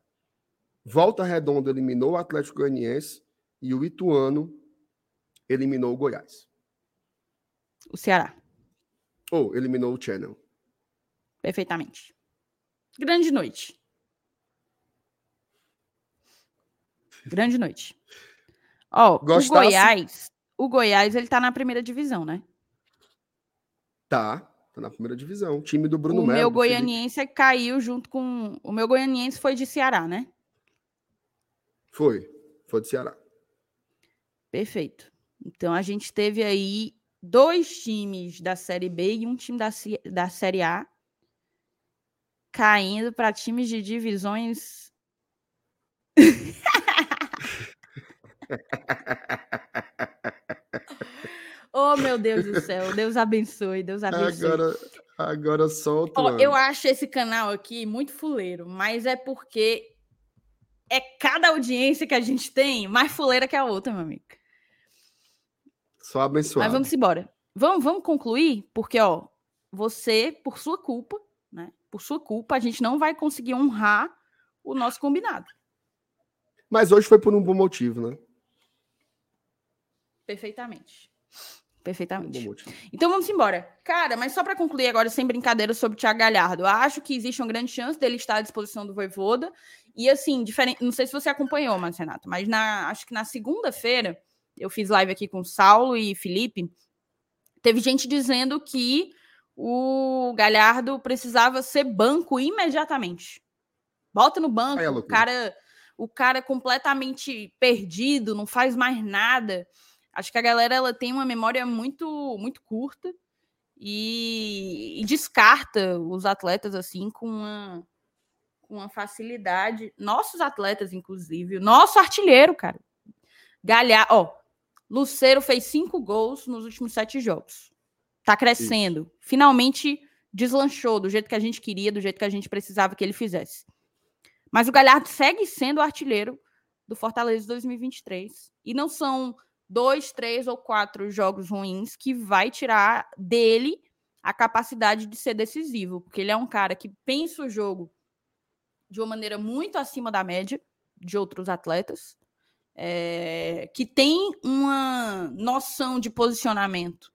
Volta Redonda eliminou o Atlético Goianiense. E o Ituano eliminou o Goiás. O Ceará. Ou oh, eliminou o Channel. Perfeitamente. Grande noite. Grande noite. Ó, oh, o Goiás, o Goiás, ele tá na primeira divisão, né? Tá, tá na primeira divisão. O time do Bruno Melo. O meu goianiense Felipe. caiu junto com. O meu goianiense foi de Ceará, né? Foi. Foi de Ceará. Perfeito. Então a gente teve aí dois times da Série B e um time da, da Série A caindo para times de divisões. (laughs) oh, meu Deus do céu. Deus abençoe, Deus abençoe. Agora, agora solta. Oh, eu acho esse canal aqui muito fuleiro, mas é porque é cada audiência que a gente tem mais fuleira que a outra, meu amigo. Só abençoado. Mas vamos embora. Vamos, vamos concluir, porque, ó, você, por sua culpa, né? Por sua culpa, a gente não vai conseguir honrar o nosso combinado. Mas hoje foi por um bom motivo, né? Perfeitamente. Perfeitamente. Então vamos embora. Cara, mas só para concluir agora, sem brincadeira, sobre o Thiago Galhardo. Eu acho que existe uma grande chance dele estar à disposição do Voivoda. E assim, diferente. Não sei se você acompanhou, mas Renato, mas na, acho que na segunda-feira eu fiz live aqui com Saulo e Felipe, teve gente dizendo que o Galhardo precisava ser banco imediatamente. Bota no banco, o cara, o cara é completamente perdido, não faz mais nada. Acho que a galera ela tem uma memória muito muito curta e, e descarta os atletas assim com uma, com uma facilidade. Nossos atletas, inclusive, nosso artilheiro, cara. Galhardo, ó, Luceiro fez cinco gols nos últimos sete jogos. Tá crescendo. Isso. Finalmente deslanchou do jeito que a gente queria, do jeito que a gente precisava que ele fizesse. Mas o Galhardo segue sendo o artilheiro do Fortaleza 2023. E não são dois, três ou quatro jogos ruins que vai tirar dele a capacidade de ser decisivo, porque ele é um cara que pensa o jogo de uma maneira muito acima da média de outros atletas é, que tem uma noção de posicionamento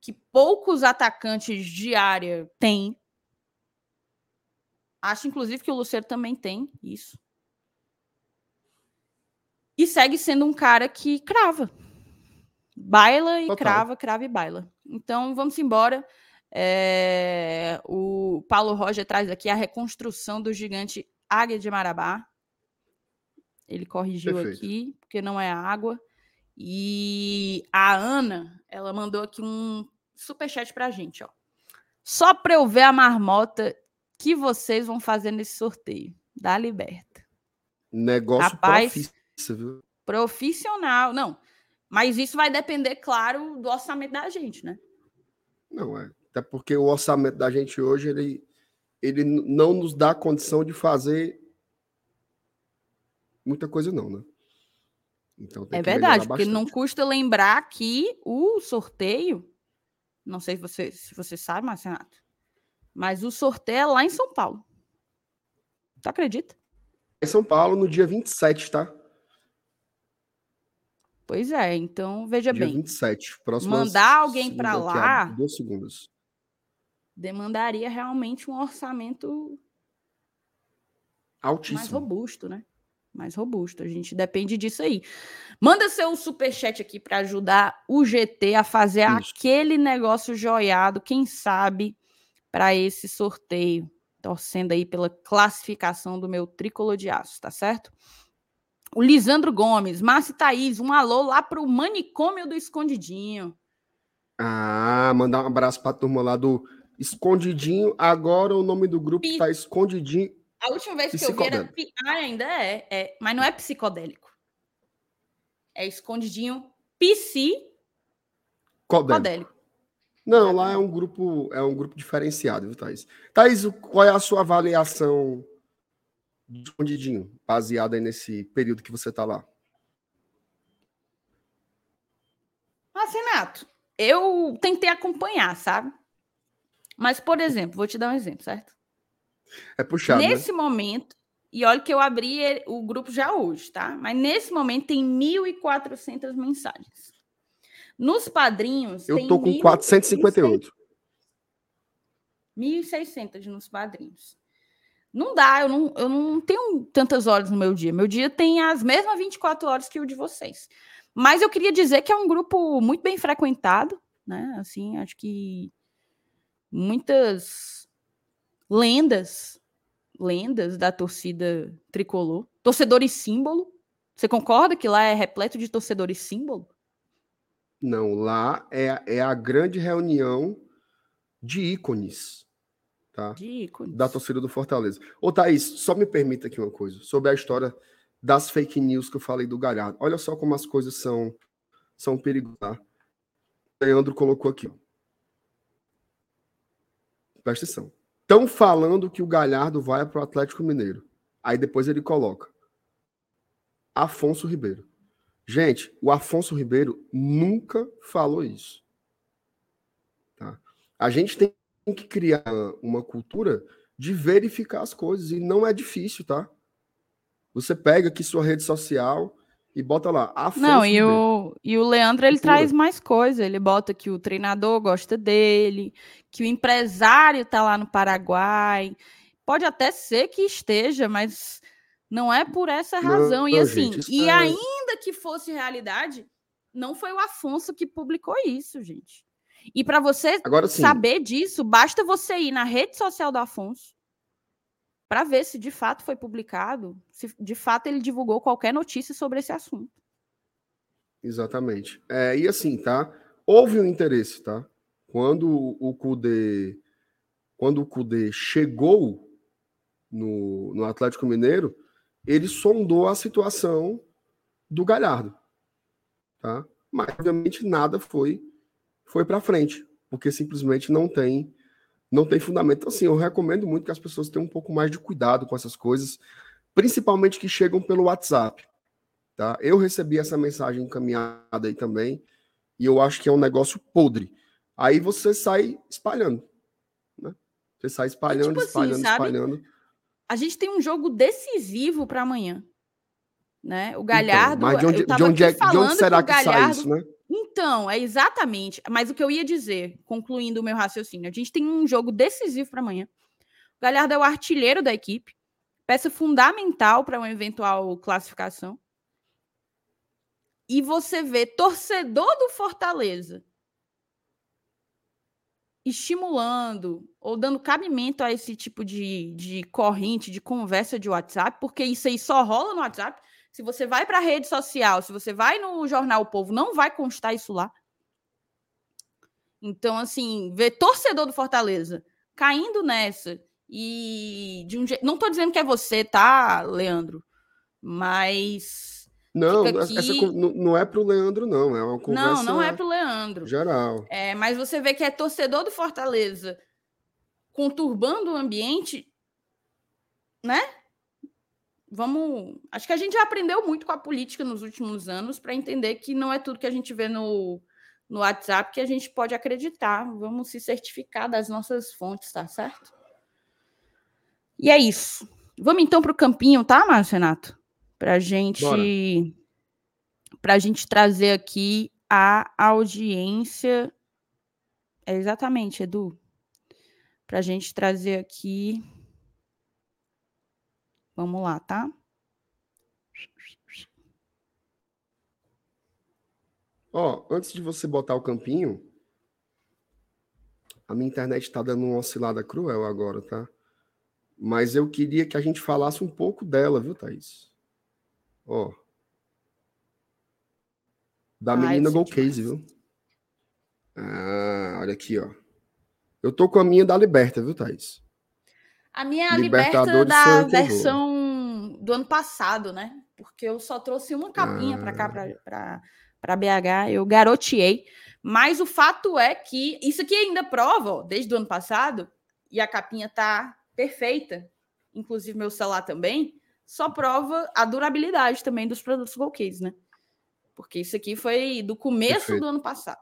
que poucos atacantes de área têm. Acho, inclusive, que o Luceiro também tem isso. E segue sendo um cara que crava. Baila e Total. crava, crava e baila. Então, vamos embora. É, o Paulo Roger traz aqui a reconstrução do gigante Águia de Marabá. Ele corrigiu Perfeito. aqui, porque não é água. E a Ana, ela mandou aqui um superchat pra gente, ó. Só para eu ver a marmota que vocês vão fazer nesse sorteio da Liberta. Negócio Rapaz, viu? profissional. Não, mas isso vai depender, claro, do orçamento da gente, né? Não, é. Até porque o orçamento da gente hoje, ele, ele não nos dá condição de fazer muita coisa não, né? Então é verdade, porque não custa lembrar que o sorteio, não sei se você, se você sabe, Marcenato, mas o sorteio é lá em São Paulo. Tu acredita? Em São Paulo, no dia 27, tá? Pois é, então veja Dia bem. 27, próximo. Mandar alguém para lá. Dois segundos. Demandaria realmente um orçamento Altíssimo. mais robusto, né? Mais robusto. A gente depende disso aí. Manda seu superchat aqui para ajudar o GT a fazer Isso. aquele negócio joiado, quem sabe, para esse sorteio. Torcendo aí pela classificação do meu tricolor de aço, tá certo? O Lisandro Gomes, Márcio Thaís, um alô lá pro manicômio do Escondidinho. Ah, mandar um abraço pra turma lá do Escondidinho. Agora o nome do grupo P... tá Escondidinho. A última vez que eu vi era. Ah, ainda é, é, mas não é psicodélico. É Escondidinho psicodélico. Não, lá é um grupo, é um grupo diferenciado, viu, Thaís? Thaís, qual é a sua avaliação escondidinho, baseada aí nesse período que você está lá? Mas, Renato, eu tentei acompanhar, sabe? Mas, por exemplo, vou te dar um exemplo, certo? É puxado. Né? Nesse né? momento, e olha que eu abri o grupo já hoje, tá? Mas nesse momento tem 1.400 mensagens. Nos padrinhos. Eu tô com 458. 1.600 nos padrinhos. Não dá, eu não, eu não tenho tantas horas no meu dia. Meu dia tem as mesmas 24 horas que o de vocês. Mas eu queria dizer que é um grupo muito bem frequentado, né? Assim, acho que muitas lendas, lendas da torcida tricolor, torcedores símbolo. Você concorda que lá é repleto de torcedores símbolo? Não, lá é, é a grande reunião de ícones tá? Da torcida do Fortaleza. Ô, Thaís, só me permita aqui uma coisa, sobre a história das fake news que eu falei do Galhardo. Olha só como as coisas são, são perigosas. Tá? O Leandro colocou aqui, ó. Presta atenção. Estão falando que o Galhardo vai para o Atlético Mineiro. Aí depois ele coloca Afonso Ribeiro. Gente, o Afonso Ribeiro nunca falou isso. Tá? A gente tem tem que criar uma cultura de verificar as coisas e não é difícil, tá? Você pega aqui sua rede social e bota lá. não, e o, e o Leandro ele traz mais coisa. Ele bota que o treinador gosta dele, que o empresário tá lá no Paraguai. Pode até ser que esteja, mas não é por essa razão. Não, e assim, gente, e é... ainda que fosse realidade, não foi o Afonso que publicou isso, gente. E para você Agora, saber disso, basta você ir na rede social do Afonso para ver se de fato foi publicado, se de fato ele divulgou qualquer notícia sobre esse assunto. Exatamente. É, e assim, tá? Houve um interesse, tá? Quando o Cudê, quando o Cudê chegou no, no Atlético Mineiro, ele sondou a situação do Galhardo, tá? Mas obviamente nada foi foi para frente, porque simplesmente não tem não tem fundamento. Então, assim, eu recomendo muito que as pessoas tenham um pouco mais de cuidado com essas coisas, principalmente que chegam pelo WhatsApp. Tá? Eu recebi essa mensagem encaminhada aí também, e eu acho que é um negócio podre. Aí você sai espalhando. Né? Você sai espalhando, tipo espalhando, assim, espalhando. A gente tem um jogo decisivo para amanhã. Né? O Galhardo. Então, mas de onde, de onde, é, de onde será que, que Galhardo, sai isso, né? Então, é exatamente. Mas o que eu ia dizer, concluindo o meu raciocínio, a gente tem um jogo decisivo para amanhã. O Galhardo é o artilheiro da equipe, peça fundamental para uma eventual classificação. E você vê torcedor do Fortaleza estimulando ou dando cabimento a esse tipo de, de corrente, de conversa de WhatsApp, porque isso aí só rola no WhatsApp. Se você vai para a rede social, se você vai no jornal o Povo, não vai constar isso lá. Então, assim, ver torcedor do Fortaleza caindo nessa e de um jeito. Não estou dizendo que é você, tá, Leandro? Mas. Não, aqui... essa, não é para o Leandro, não. É uma conversa. Não, não é para o Leandro. Geral. É, mas você vê que é torcedor do Fortaleza conturbando o ambiente, né? Vamos. Acho que a gente já aprendeu muito com a política nos últimos anos para entender que não é tudo que a gente vê no, no WhatsApp que a gente pode acreditar. Vamos se certificar das nossas fontes, tá certo? E é isso. Vamos então para o campinho, tá, Márcio Renato? Para gente. para a gente trazer aqui a audiência. É exatamente, Edu. Para a gente trazer aqui. Vamos lá, tá? Ó, antes de você botar o campinho, a minha internet está dando uma oscilada cruel agora, tá? Mas eu queria que a gente falasse um pouco dela, viu, Thaís? Ó. Da menina Go Case, viu? Ah, olha aqui, ó. Eu tô com a minha da Liberta, viu, Thaís? A minha Liberta da versão do ano passado, né? Porque eu só trouxe uma capinha ah. para cá, para BH. Eu garoteei. Mas o fato é que isso aqui ainda prova, ó, desde o ano passado, e a capinha tá perfeita, inclusive meu celular também, só prova a durabilidade também dos produtos Golcase, né? Porque isso aqui foi do começo Perfeito. do ano passado.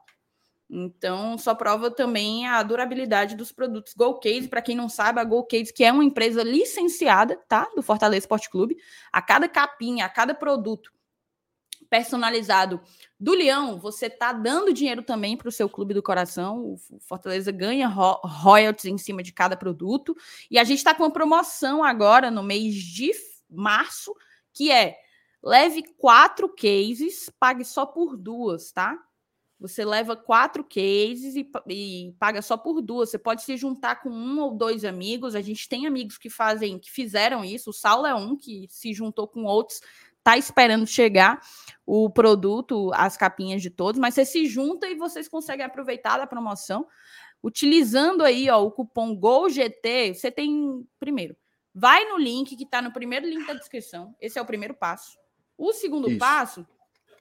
Então, só prova também a durabilidade dos produtos Golcase. Para quem não sabe, a Golcase, que é uma empresa licenciada, tá? Do Fortaleza Esporte Clube, a cada capinha, a cada produto personalizado do Leão, você tá dando dinheiro também para o seu clube do coração. O Fortaleza ganha ro royalties em cima de cada produto. E a gente está com uma promoção agora no mês de março, que é leve quatro cases, pague só por duas, tá? Você leva quatro cases e, e, paga só por duas. Você pode se juntar com um ou dois amigos. A gente tem amigos que fazem, que fizeram isso. O Saulo é um que se juntou com outros tá esperando chegar o produto, as capinhas de todos, mas você se junta e vocês conseguem aproveitar da promoção. Utilizando aí ó, o cupom GOLGT, você tem. Primeiro, vai no link que está no primeiro link da descrição. Esse é o primeiro passo. O segundo Isso. passo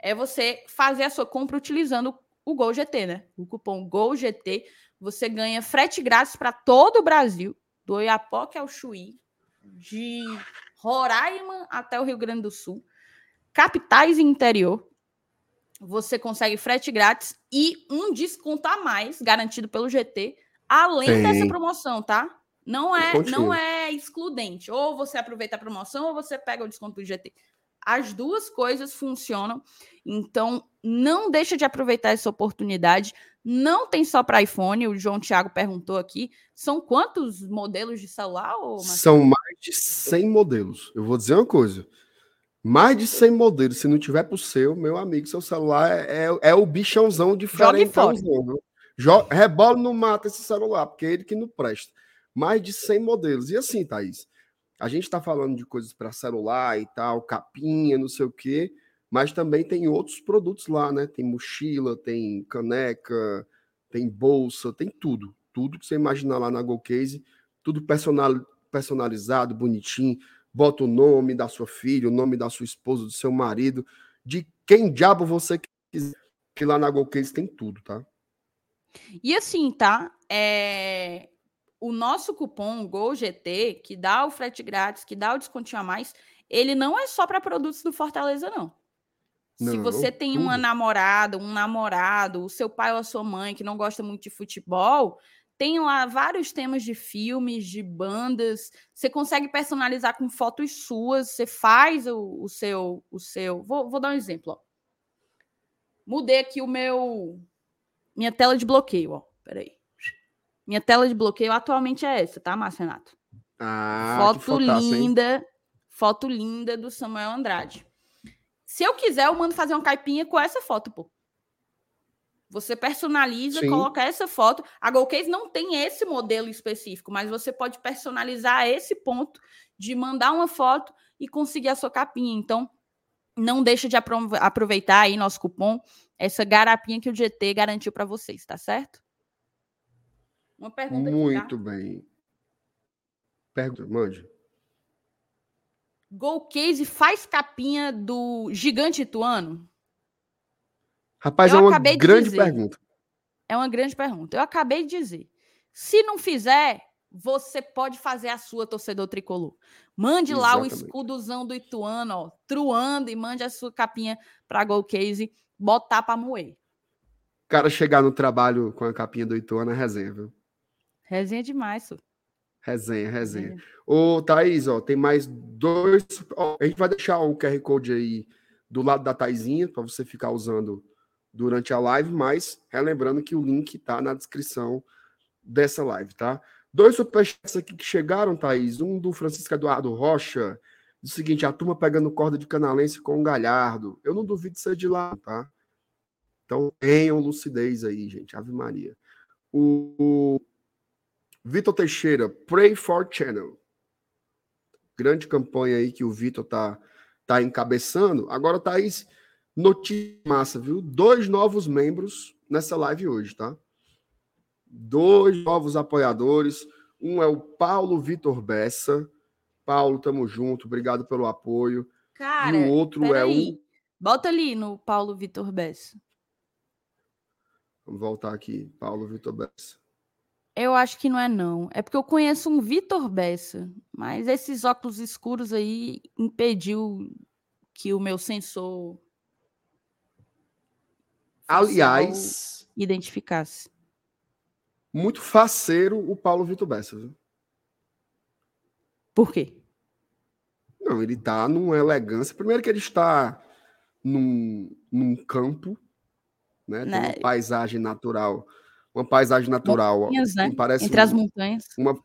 é você fazer a sua compra utilizando o GolGT, né? O cupom GOLGT. Você ganha frete grátis para todo o Brasil, do Oiapoque ao Chuí, de Roraima até o Rio Grande do Sul capitais e interior, você consegue frete grátis e um desconto a mais garantido pelo GT, além Sim. dessa promoção, tá? Não é, não é excludente. Ou você aproveita a promoção ou você pega o desconto do GT. As duas coisas funcionam. Então, não deixa de aproveitar essa oportunidade. Não tem só para iPhone. O João Thiago perguntou aqui. São quantos modelos de celular? São mais de 100 modelos. Eu vou dizer uma coisa. Mais de 100 modelos. Se não tiver pro seu, meu amigo, seu celular é, é, o bichãozão diferente. Rebola no mata esse celular, porque é ele que não presta. Mais de 100 modelos. E assim, Thaís, a gente está falando de coisas para celular e tal, capinha, não sei o quê, mas também tem outros produtos lá, né? Tem mochila, tem caneca, tem bolsa, tem tudo. Tudo que você imaginar lá na GoCase, tudo personal, personalizado, bonitinho bota o nome da sua filha, o nome da sua esposa, do seu marido, de quem diabo você quiser, que lá na GoCase tem tudo, tá? E assim, tá? É... O nosso cupom GOLGT, que dá o frete grátis, que dá o descontinho a mais, ele não é só para produtos do Fortaleza, não. não Se você tem tudo. uma namorada, um namorado, o seu pai ou a sua mãe que não gosta muito de futebol, tem lá vários temas de filmes, de bandas. Você consegue personalizar com fotos suas. Você faz o, o seu. o seu. Vou, vou, dar um exemplo. Ó. Mudei aqui o meu. Minha tela de bloqueio. Ó. Peraí. Minha tela de bloqueio atualmente é essa, tá, Márcio Renato? Ah, foto linda. Hein? Foto linda do Samuel Andrade. Se eu quiser, eu mando fazer uma caipinha com essa foto, pô. Você personaliza, Sim. coloca essa foto. A GoCase não tem esse modelo específico, mas você pode personalizar esse ponto de mandar uma foto e conseguir a sua capinha. Então, não deixa de aproveitar aí nosso cupom, essa garapinha que o GT garantiu para vocês, tá certo? Uma pergunta Muito bem. Pergunta, mande. GoCase faz capinha do gigante ituano? Rapaz, eu é uma grande dizer, pergunta. É uma grande pergunta. Eu acabei de dizer. Se não fizer, você pode fazer a sua, torcedor tricolor. Mande Exatamente. lá o escudozão do Ituano, ó, truando, e mande a sua capinha para Gol Case botar para moer. O cara chegar no trabalho com a capinha do Ituano é resenha, viu? Resenha demais, senhor. Resenha, resenha. Ô, Thaís, ó, tem mais dois. Ó, a gente vai deixar o QR Code aí do lado da Taizinha, para você ficar usando durante a live, mas relembrando que o link está na descrição dessa live, tá? Dois superchats aqui que chegaram, Thaís. Um do Francisco Eduardo Rocha. Diz o seguinte: a turma pegando corda de canalense com o Galhardo. Eu não duvido ser de lá, tá? Então tenham lucidez aí, gente. Ave Maria. O Vitor Teixeira, Pray for Channel. Grande campanha aí que o Vitor tá, tá encabeçando. Agora, Thaís, notícia massa, viu? Dois novos membros nessa live hoje, tá? Dois novos apoiadores. Um é o Paulo Vitor Bessa. Paulo, tamo junto. Obrigado pelo apoio. Cara, e o outro é o. Bota ali no Paulo Vitor Bessa. Vamos voltar aqui. Paulo Vitor Bessa. Eu acho que não é não. É porque eu conheço um Vitor Bessa, mas esses óculos escuros aí impediu que o meu sensor aliás identificasse. Muito faceiro o Paulo Vitor Bessa. Viu? Por quê? Não, ele tá numa elegância. Primeiro que ele está num, num campo, né? né? uma paisagem natural uma paisagem natural. né? Parece Entre um, as montanhas. Uma,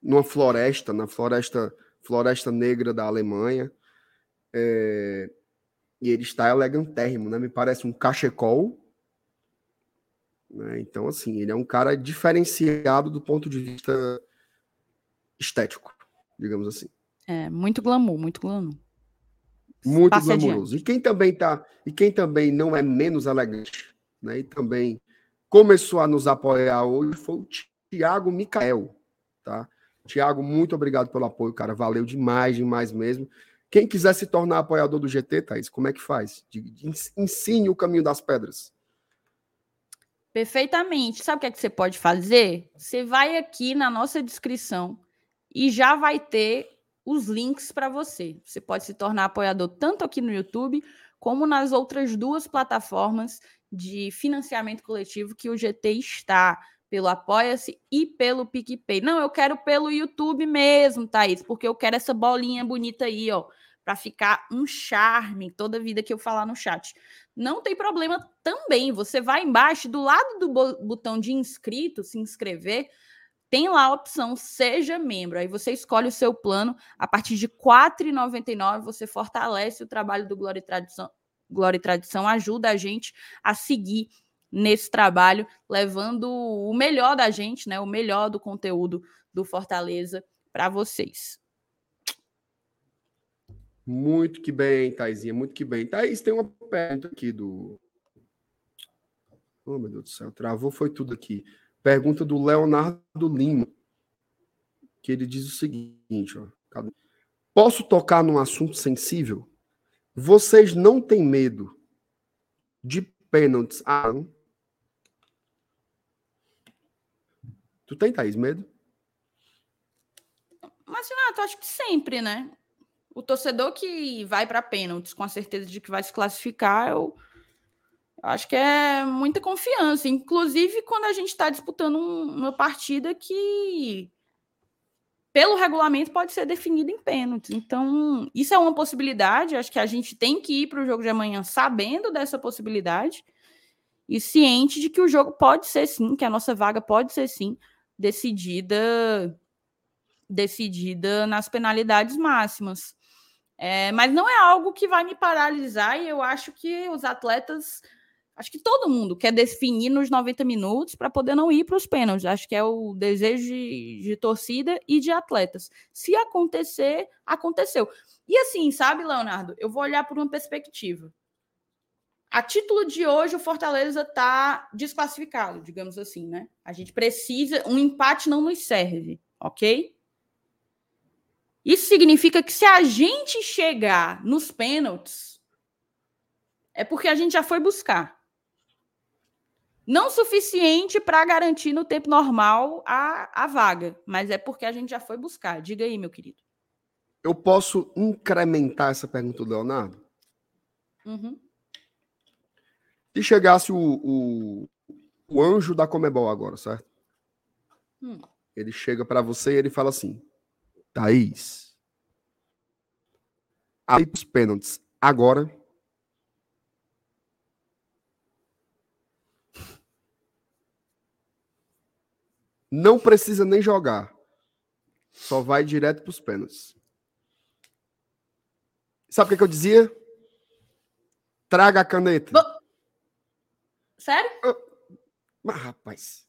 numa floresta, na floresta, floresta negra da Alemanha. É, e ele está elegantérrimo, né? Me parece um cachecol. Né? Então, assim, ele é um cara diferenciado do ponto de vista estético, digamos assim. É, muito glamour, muito glamour. Muito Passe glamouroso. E quem também tá, e quem também não é menos elegante, né? E também começou a nos apoiar hoje foi o Tiago Micael, tá? Tiago, muito obrigado pelo apoio, cara. Valeu demais, demais mesmo. Quem quiser se tornar apoiador do GT, Thaís, como é que faz? ensine o caminho das pedras. Perfeitamente. Sabe o que, é que você pode fazer? Você vai aqui na nossa descrição e já vai ter os links para você. Você pode se tornar apoiador tanto aqui no YouTube como nas outras duas plataformas de financiamento coletivo que o GT está, pelo Apoia-se e pelo PicPay. Não, eu quero pelo YouTube mesmo, Thaís, porque eu quero essa bolinha bonita aí, ó, para ficar um charme toda vida que eu falar no chat. Não tem problema também, você vai embaixo, do lado do botão de inscrito, se inscrever, tem lá a opção Seja Membro. Aí você escolhe o seu plano. A partir de R$ 4,99 você fortalece o trabalho do Glória e Tradição Glória e Tradição ajuda a gente a seguir nesse trabalho, levando o melhor da gente, né, o melhor do conteúdo do Fortaleza para vocês. Muito que bem, Taizinha, muito que bem. Thaís, tem uma pergunta aqui do. Oh, meu Deus do céu, travou, foi tudo aqui. Pergunta do Leonardo Lima, que ele diz o seguinte: ó, posso tocar num assunto sensível? Vocês não têm medo de pênaltis? Tu tem, Thaís, medo? Mas, Renato, acho que sempre, né? O torcedor que vai para pênaltis com a certeza de que vai se classificar, eu, eu acho que é muita confiança. Inclusive, quando a gente está disputando um, uma partida que pelo regulamento, pode ser definido em pênaltis. Então, isso é uma possibilidade. Acho que a gente tem que ir para o jogo de amanhã sabendo dessa possibilidade e ciente de que o jogo pode ser sim, que a nossa vaga pode ser sim decidida decidida nas penalidades máximas. É, mas não é algo que vai me paralisar e eu acho que os atletas Acho que todo mundo quer definir nos 90 minutos para poder não ir para os pênaltis. Acho que é o desejo de, de, torcida e de atletas. Se acontecer, aconteceu. E assim, sabe, Leonardo, eu vou olhar por uma perspectiva. A título de hoje, o Fortaleza está desclassificado, digamos assim, né? A gente precisa. Um empate não nos serve, ok? Isso significa que se a gente chegar nos pênaltis, é porque a gente já foi buscar. Não suficiente para garantir no tempo normal a, a vaga, mas é porque a gente já foi buscar. Diga aí, meu querido. Eu posso incrementar essa pergunta do Leonardo? Uhum. Se chegasse o, o, o, anjo da Comebol agora, certo? Hum. Ele chega para você e ele fala assim: Thaís, aí os pênaltis agora Não precisa nem jogar. Só vai direto para os pênaltis. Sabe o que, que, eu dizia? Traga a caneta. Bo... Sério? Mas, rapaz.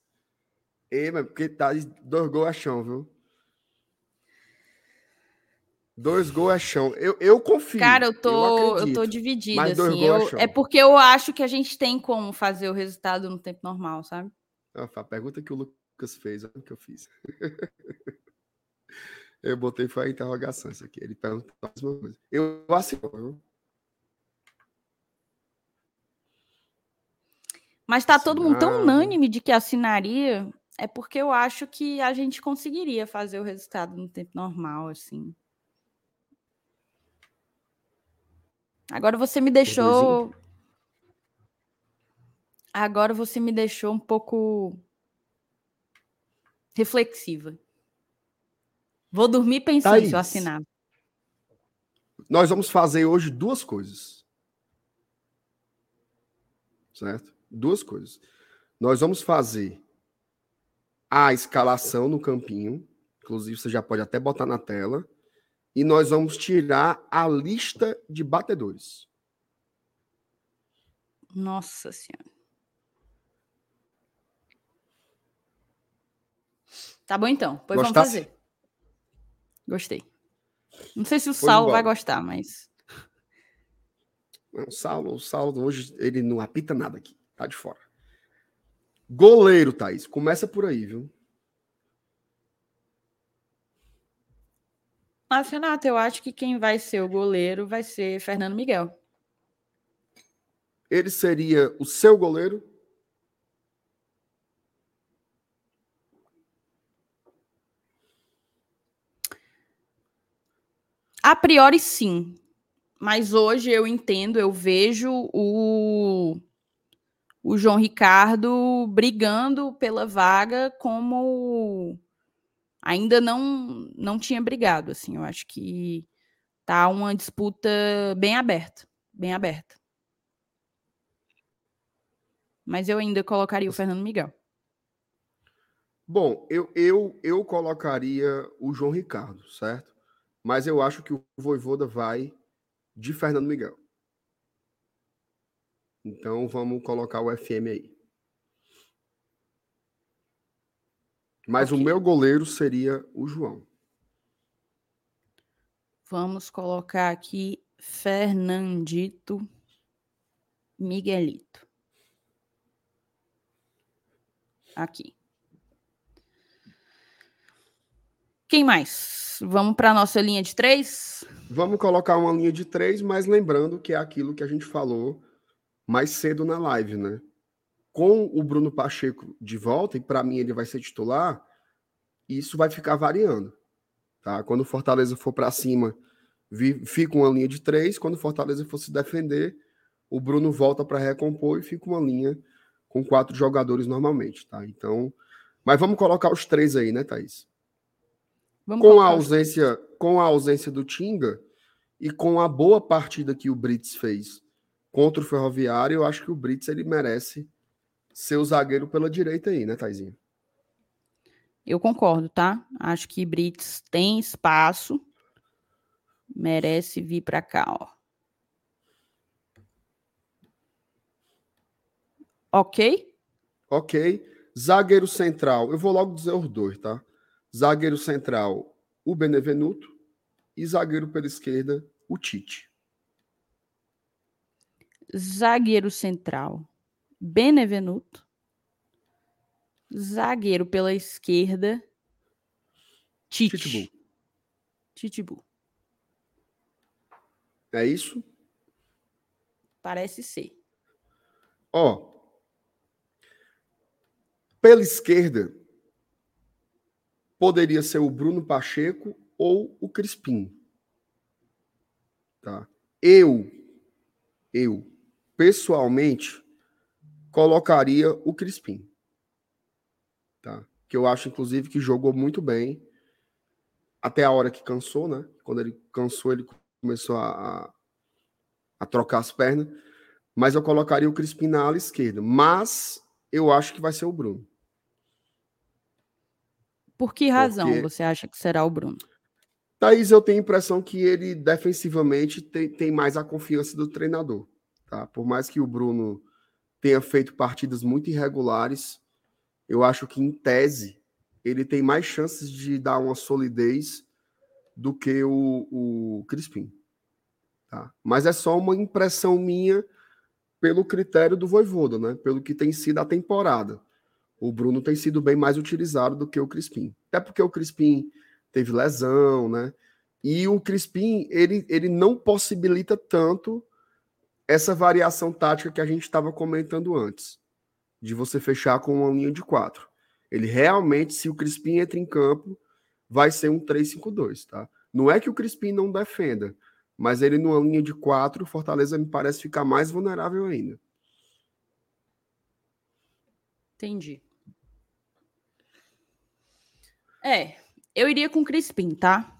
Ei, mas porque tá dois gols a chão, viu? Dois gols é chão. Eu, eu confio. Cara, eu tô, eu, eu tô dividida, assim. Eu, é porque eu acho que a gente tem como fazer o resultado no tempo normal, sabe? a pergunta que o Lucas fez, olha o que eu fiz. (laughs) eu botei foi a interrogação isso aqui. Ele perguntou a mesma coisa. Eu assino, Mas tá todo mundo tão unânime de que assinaria, é porque eu acho que a gente conseguiria fazer o resultado no tempo normal, assim. Agora você me deixou. Agora você me deixou um pouco reflexiva. Vou dormir pensando Thaís, se eu assinar. Nós vamos fazer hoje duas coisas. Certo? Duas coisas. Nós vamos fazer a escalação no campinho. Inclusive, você já pode até botar na tela e nós vamos tirar a lista de batedores. Nossa Senhora. Tá bom então, pois Gostasse? vamos fazer. Gostei. Não sei se o Saulo vai gostar, mas. o Saulo, o Saulo hoje ele não apita nada aqui, tá de fora. Goleiro, Thaís, começa por aí, viu? Mas, Renato, eu acho que quem vai ser o goleiro vai ser Fernando Miguel. Ele seria o seu goleiro? A priori, sim. Mas hoje eu entendo, eu vejo o, o João Ricardo brigando pela vaga como ainda não não tinha brigado, assim. Eu acho que tá uma disputa bem aberta, bem aberta. Mas eu ainda colocaria o Fernando Miguel. Bom, eu, eu, eu colocaria o João Ricardo, certo? Mas eu acho que o Voivoda vai de Fernando Miguel. Então vamos colocar o FM aí. Mas okay. o meu goleiro seria o João. Vamos colocar aqui Fernandito Miguelito. Aqui. Quem mais? Vamos para a nossa linha de três? Vamos colocar uma linha de três, mas lembrando que é aquilo que a gente falou mais cedo na live, né? com o Bruno Pacheco de volta, e para mim ele vai ser titular, isso vai ficar variando. Tá? Quando o Fortaleza for para cima, fica uma linha de três. Quando o Fortaleza for se defender, o Bruno volta para recompor e fica uma linha com quatro jogadores normalmente. Tá? Então, mas vamos colocar os três aí, né, Thaís? Vamos com a ausência, com a ausência do Tinga e com a boa partida que o Brits fez contra o Ferroviário, eu acho que o Brits ele merece ser o zagueiro pela direita aí, né, Taizinho? Eu concordo, tá? Acho que Brits tem espaço, merece vir para cá, ó. Ok? Ok. Zagueiro central, eu vou logo dizer os dois, tá? Zagueiro central, o Benevenuto. E zagueiro pela esquerda, o Tite. Zagueiro central, Benevenuto. Zagueiro pela esquerda, Tite. Titibu. É isso? Parece ser. Ó. Pela esquerda, poderia ser o Bruno Pacheco ou o Crispim. Tá? Eu, eu, pessoalmente, colocaria o Crispim. Tá? Que eu acho, inclusive, que jogou muito bem até a hora que cansou, né? Quando ele cansou, ele começou a, a trocar as pernas. Mas eu colocaria o Crispim na ala esquerda. Mas eu acho que vai ser o Bruno. Por que razão Porque... você acha que será o Bruno? Thaís, eu tenho a impressão que ele defensivamente tem, tem mais a confiança do treinador. Tá? Por mais que o Bruno tenha feito partidas muito irregulares, eu acho que, em tese, ele tem mais chances de dar uma solidez do que o, o Crispim. Tá? Mas é só uma impressão minha pelo critério do Voivoda, né? pelo que tem sido a temporada. O Bruno tem sido bem mais utilizado do que o Crispim. Até porque o Crispim teve lesão, né? E o Crispim, ele, ele não possibilita tanto essa variação tática que a gente estava comentando antes, de você fechar com uma linha de quatro. Ele realmente, se o Crispim entra em campo, vai ser um 3-5-2, tá? Não é que o Crispim não defenda, mas ele numa linha de quatro, o Fortaleza me parece ficar mais vulnerável ainda. Entendi. É, eu iria com o Crispim, tá?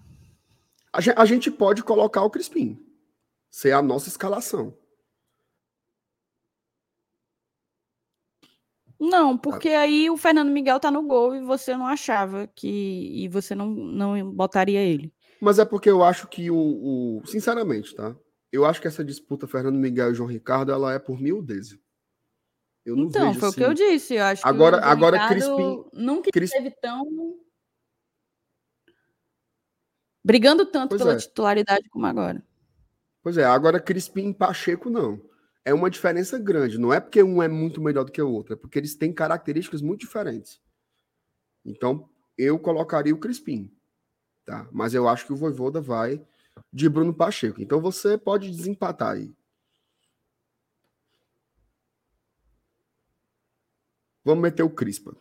A gente pode colocar o Crispim. Ser a nossa escalação. Não, porque aí o Fernando Miguel tá no gol e você não achava que. E você não, não botaria ele. Mas é porque eu acho que o, o. Sinceramente, tá? Eu acho que essa disputa Fernando Miguel e João Ricardo ela é por mil vezes. então, foi assim. o que eu disse. Eu acho agora, que agora Crispim. Nunca Cris... esteve tão. Brigando tanto pois pela é. titularidade como agora. Pois é, agora Crispim e Pacheco não é uma diferença grande. Não é porque um é muito melhor do que o outro, é porque eles têm características muito diferentes. Então, eu colocaria o Crispim. Tá? Mas eu acho que o Voivoda vai de Bruno Pacheco. Então você pode desempatar aí. Vamos meter o Crispa.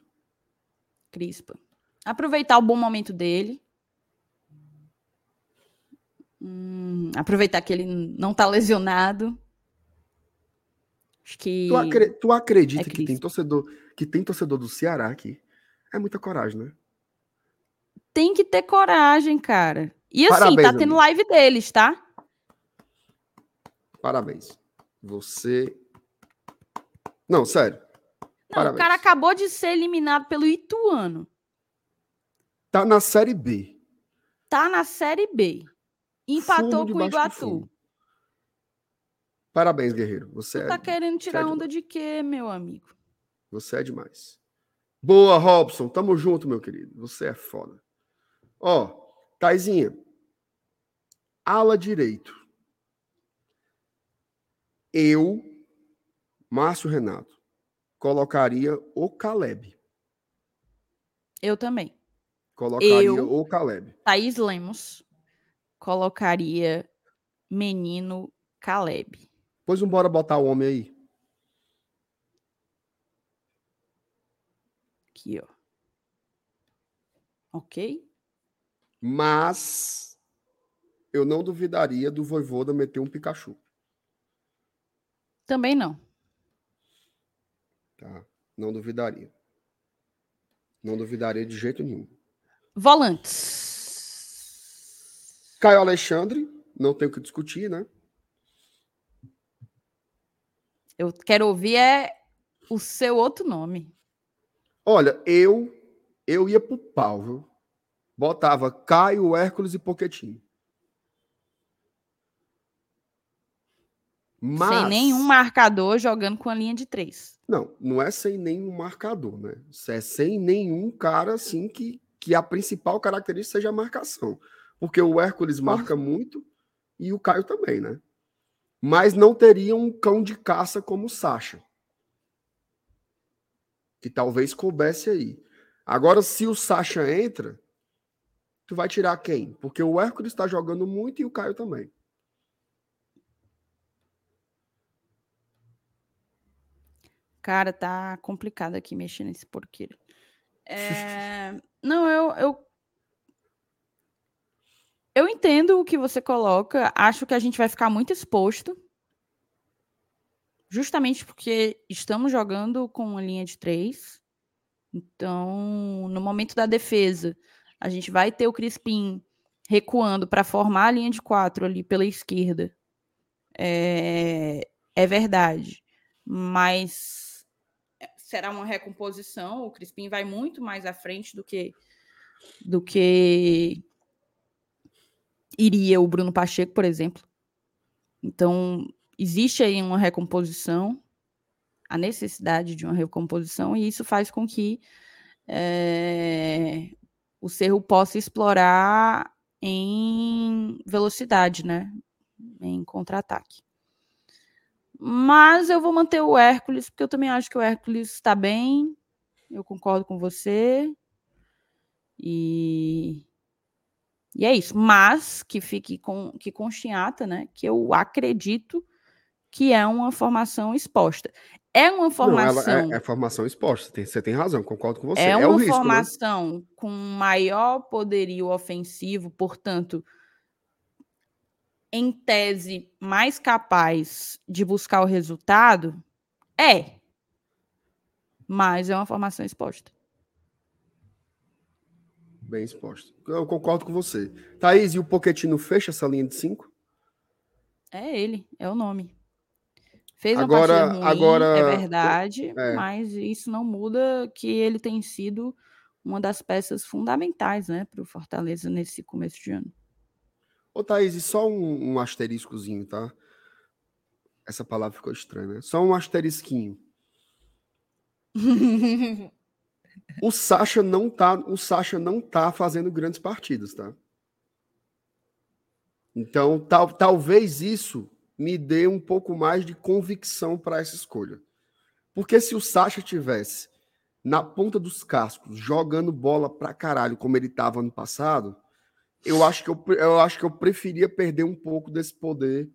Crispa. Aproveitar o bom momento dele. Hum, aproveitar que ele não está lesionado. Acho que. Tu, acre... tu acredita é que tem torcedor que tem torcedor do Ceará aqui? É muita coragem, né? Tem que ter coragem, cara. E assim, Parabéns, tá tendo amigo. live deles, tá? Parabéns. Você. Não, sério. Não, Parabéns. o cara acabou de ser eliminado pelo Ituano. Tá na Série B. Tá na Série B. Empatou com o Iguatu. Parabéns, guerreiro. Você tu tá é, querendo tirar é onda de quê, meu amigo? Você é demais. Boa, Robson. Tamo junto, meu querido. Você é foda. Ó, Taizinha. Ala direito. Eu, Márcio Renato, colocaria o Caleb. Eu também. Colocaria Eu, o Caleb. Thaís Lemos colocaria menino Caleb. Pois vamos embora botar o homem aí. Aqui, ó. Ok? Mas eu não duvidaria do Voivoda meter um Pikachu. Também não. Tá. Não duvidaria. Não duvidaria de jeito nenhum. Volantes. Caio Alexandre, não tem o que discutir, né? Eu quero ouvir é o seu outro nome. Olha, eu eu ia pro pau, viu? Botava Caio, Hércules e Poquetinho. Mas... Sem nenhum marcador jogando com a linha de três. Não, não é sem nenhum marcador, né? É sem nenhum cara assim que, que a principal característica seja a marcação. Porque o Hércules marca muito e o Caio também, né? mas não teria um cão de caça como o Sacha. Que talvez coubesse aí. Agora, se o Sacha entra, tu vai tirar quem? Porque o Hércules está jogando muito e o Caio também. Cara, tá complicado aqui mexer nesse porqueiro. (laughs) É... Não, eu, eu. Eu entendo o que você coloca. Acho que a gente vai ficar muito exposto justamente porque estamos jogando com uma linha de três. Então, no momento da defesa, a gente vai ter o Crispim recuando para formar a linha de quatro ali pela esquerda. É, é verdade. Mas será uma recomposição. O Crispim vai muito mais à frente do que do que iria o Bruno Pacheco, por exemplo. Então, existe aí uma recomposição, a necessidade de uma recomposição, e isso faz com que é, o Cerro possa explorar em velocidade, né? Em contra-ataque. Mas eu vou manter o Hércules, porque eu também acho que o Hércules está bem. Eu concordo com você. E, e é isso. Mas que fique com que constiata, né? Que eu acredito que é uma formação exposta. É uma formação. Não, é, é, formação exposta. Tem, você tem razão, concordo com você. É, é uma risco, né? formação né? com maior poderio ofensivo, portanto, em tese, mais capaz de buscar o resultado? É. Mas é uma formação exposta. Bem exposta. Eu concordo com você. Thaís, e o Poquetino fecha essa linha de cinco? É ele, é o nome. Fez agora, ruim, agora, é verdade, é. mas isso não muda que ele tem sido uma das peças fundamentais né, para o Fortaleza nesse começo de ano. Ô, Thaís, só um, um asteriscozinho, tá? Essa palavra ficou estranha, né? Só um asterisquinho. (laughs) o Sacha não tá, o Sacha não tá fazendo grandes partidas, tá? Então, tal, talvez isso me dê um pouco mais de convicção para essa escolha. Porque se o Sacha tivesse na ponta dos cascos, jogando bola pra caralho, como ele estava ano passado, eu acho que eu, eu acho que eu preferia perder um pouco desse poder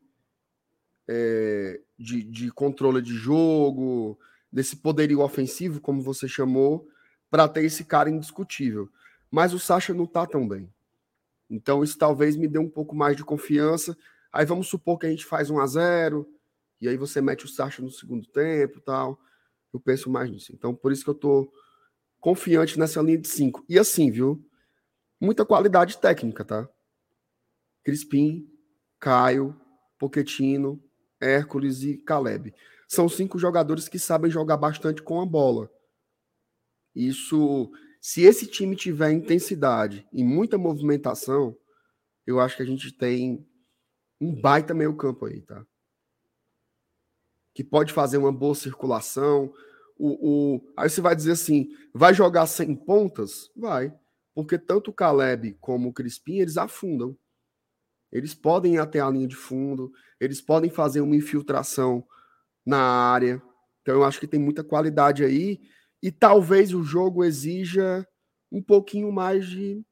é, de, de controle de jogo, desse poderio ofensivo, como você chamou, para ter esse cara indiscutível. Mas o Sacha não tá tão bem. Então isso talvez me dê um pouco mais de confiança Aí vamos supor que a gente faz 1 a 0 e aí você mete o Sacha no segundo tempo tal. Eu penso mais nisso. Então, por isso que eu tô confiante nessa linha de 5. E assim, viu? Muita qualidade técnica, tá? Crispim, Caio, Poquetino, Hércules e Caleb. São cinco jogadores que sabem jogar bastante com a bola. Isso, se esse time tiver intensidade e muita movimentação, eu acho que a gente tem um baita meio campo aí, tá? Que pode fazer uma boa circulação. O, o... Aí você vai dizer assim, vai jogar sem pontas? Vai. Porque tanto o Caleb como o Crispim, eles afundam. Eles podem ir até a linha de fundo, eles podem fazer uma infiltração na área. Então eu acho que tem muita qualidade aí. E talvez o jogo exija um pouquinho mais de,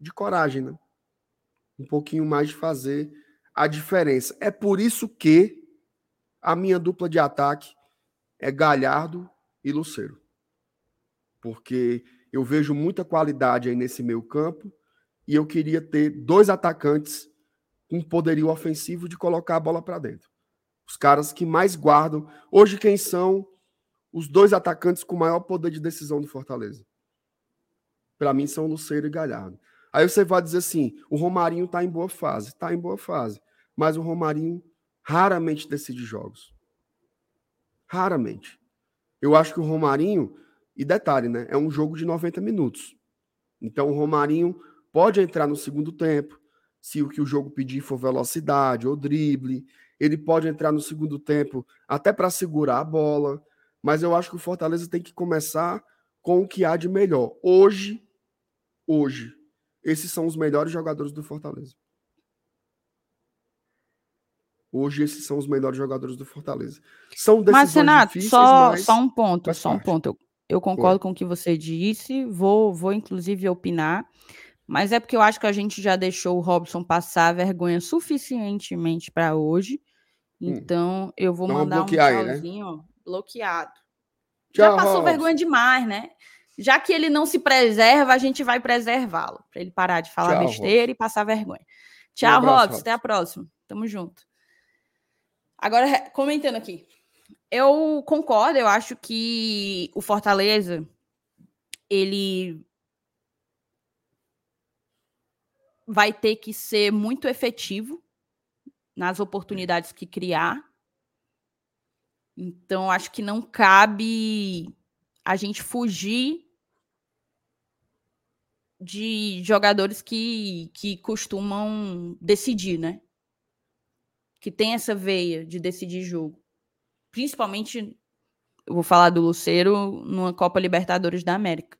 de coragem, né? um pouquinho mais de fazer a diferença. É por isso que a minha dupla de ataque é Galhardo e Luceiro. Porque eu vejo muita qualidade aí nesse meio campo e eu queria ter dois atacantes com poderio ofensivo de colocar a bola para dentro. Os caras que mais guardam. Hoje, quem são os dois atacantes com maior poder de decisão do Fortaleza? Para mim, são Luceiro e Galhardo. Aí você vai dizer assim: o Romarinho está em boa fase. Está em boa fase. Mas o Romarinho raramente decide jogos. Raramente. Eu acho que o Romarinho, e detalhe, né? É um jogo de 90 minutos. Então o Romarinho pode entrar no segundo tempo, se o que o jogo pedir for velocidade ou drible. Ele pode entrar no segundo tempo até para segurar a bola. Mas eu acho que o Fortaleza tem que começar com o que há de melhor. Hoje, hoje, esses são os melhores jogadores do Fortaleza. Hoje esses são os melhores jogadores do Fortaleza. São mas, Renato, difíceis, só, mas só um ponto, só parte. um ponto. Eu, eu concordo Foi. com o que você disse, vou, vou inclusive opinar, mas é porque eu acho que a gente já deixou o Robson passar vergonha suficientemente para hoje. Hum. Então, eu vou então, mandar um tchauzinho, né? Bloqueado. Tchau, já passou Robson. vergonha demais, né? já que ele não se preserva, a gente vai preservá-lo, para ele parar de falar Tchau, besteira Robson. e passar vergonha. Tchau, um Robson. Até a próxima. Tamo junto. Agora, comentando aqui. Eu concordo, eu acho que o Fortaleza, ele vai ter que ser muito efetivo nas oportunidades que criar. Então, acho que não cabe a gente fugir de jogadores que, que costumam decidir, né? Que tem essa veia de decidir jogo. Principalmente, eu vou falar do Luceiro numa Copa Libertadores da América.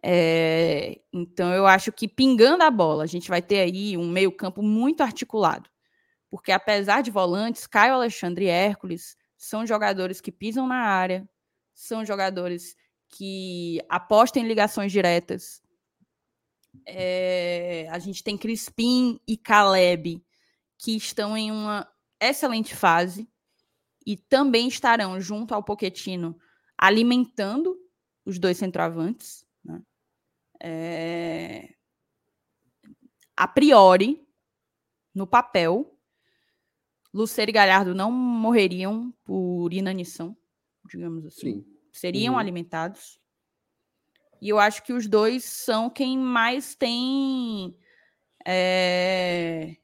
É, então, eu acho que pingando a bola, a gente vai ter aí um meio-campo muito articulado. Porque, apesar de volantes, Caio Alexandre e Hércules são jogadores que pisam na área, são jogadores que apostam em ligações diretas. É, a gente tem Crispim e Caleb, que estão em uma excelente fase e também estarão junto ao Poquetino alimentando os dois centroavantes. Né? É... A priori, no papel, Luceiro e Galhardo não morreriam por inanição, digamos assim. Sim. Seriam uhum. alimentados. E eu acho que os dois são quem mais tem é...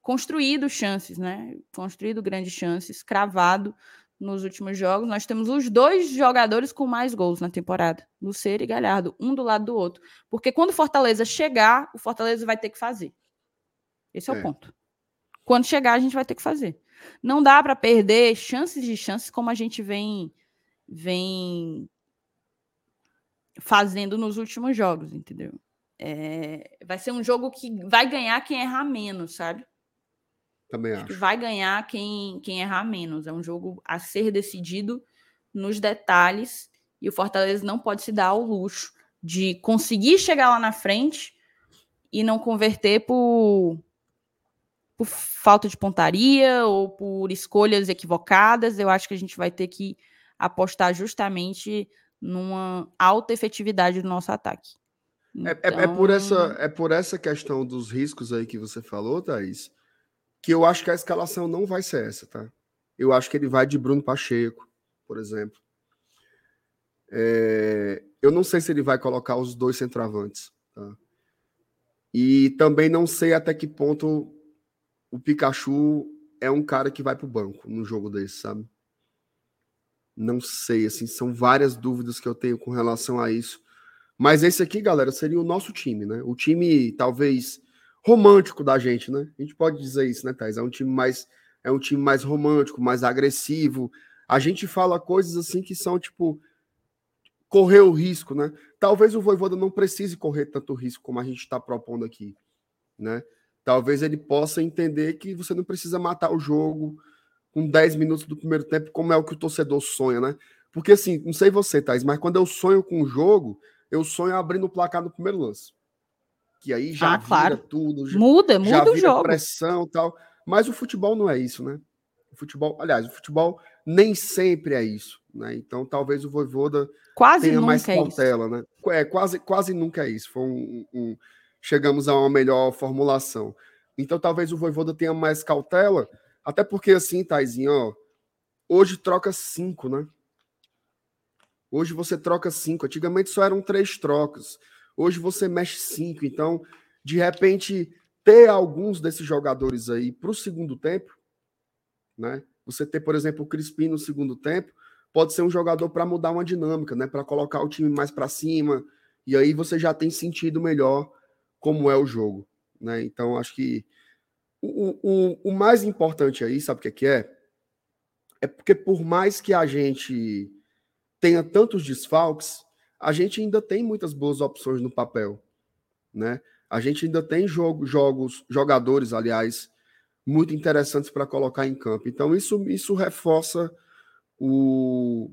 construído chances, né? Construído grandes chances, cravado nos últimos jogos. Nós temos os dois jogadores com mais gols na temporada, Luceiro e Galhardo, um do lado do outro. Porque quando o Fortaleza chegar, o Fortaleza vai ter que fazer. Esse é, é o ponto. Quando chegar, a gente vai ter que fazer. Não dá para perder chances de chances como a gente vem vem fazendo nos últimos jogos, entendeu? É, vai ser um jogo que vai ganhar quem errar menos, sabe? Também acho. acho. vai ganhar quem, quem errar menos. É um jogo a ser decidido nos detalhes e o Fortaleza não pode se dar ao luxo de conseguir chegar lá na frente e não converter por, por falta de pontaria ou por escolhas equivocadas. Eu acho que a gente vai ter que apostar justamente numa alta efetividade do nosso ataque. Então... É, é, é, por essa, então é por essa questão dos riscos aí que você falou, Thaís, que eu acho que a escalação não vai ser essa, tá? Eu acho que ele vai de Bruno Pacheco, por exemplo. É, eu não sei se ele vai colocar os dois centroavantes, tá? E também não sei até que ponto o Pikachu é um cara que vai para o banco num jogo desse, sabe? Não sei, assim, são várias dúvidas que eu tenho com relação a isso. Mas esse aqui, galera, seria o nosso time, né? O time talvez romântico da gente, né? A gente pode dizer isso, né, Thais? É um time mais é um time mais romântico, mais agressivo. A gente fala coisas assim que são tipo correr o risco, né? Talvez o Voivoda não precise correr tanto risco como a gente está propondo aqui, né? Talvez ele possa entender que você não precisa matar o jogo com 10 minutos do primeiro tempo, como é o que o torcedor sonha, né? Porque assim, não sei você, Thais, mas quando eu sonho com o jogo, eu sonho abrindo o placar no primeiro lance que aí já ah, claro. tudo, já, muda, muda já o jogo. pressão tal. Mas o futebol não é isso, né? O futebol, aliás, o futebol nem sempre é isso, né? Então talvez o Voivoda quase tenha mais é cautela, é né? É, quase, quase nunca é isso. Foi um, um, chegamos a uma melhor formulação. Então talvez o Voivoda tenha mais cautela, até porque assim, Taizinho, ó, hoje troca cinco, né? Hoje você troca cinco. Antigamente só eram três trocas. Hoje você mexe cinco. Então, de repente, ter alguns desses jogadores aí para o segundo tempo, né? Você ter, por exemplo, o Crispim no segundo tempo, pode ser um jogador para mudar uma dinâmica, né? Para colocar o time mais para cima. E aí você já tem sentido melhor como é o jogo, né? Então, acho que o, o, o mais importante aí, sabe o que é, é? É porque por mais que a gente tenha tantos desfalques, a gente ainda tem muitas boas opções no papel, né? A gente ainda tem jogo, jogos, jogadores, aliás, muito interessantes para colocar em campo. Então isso, isso reforça o,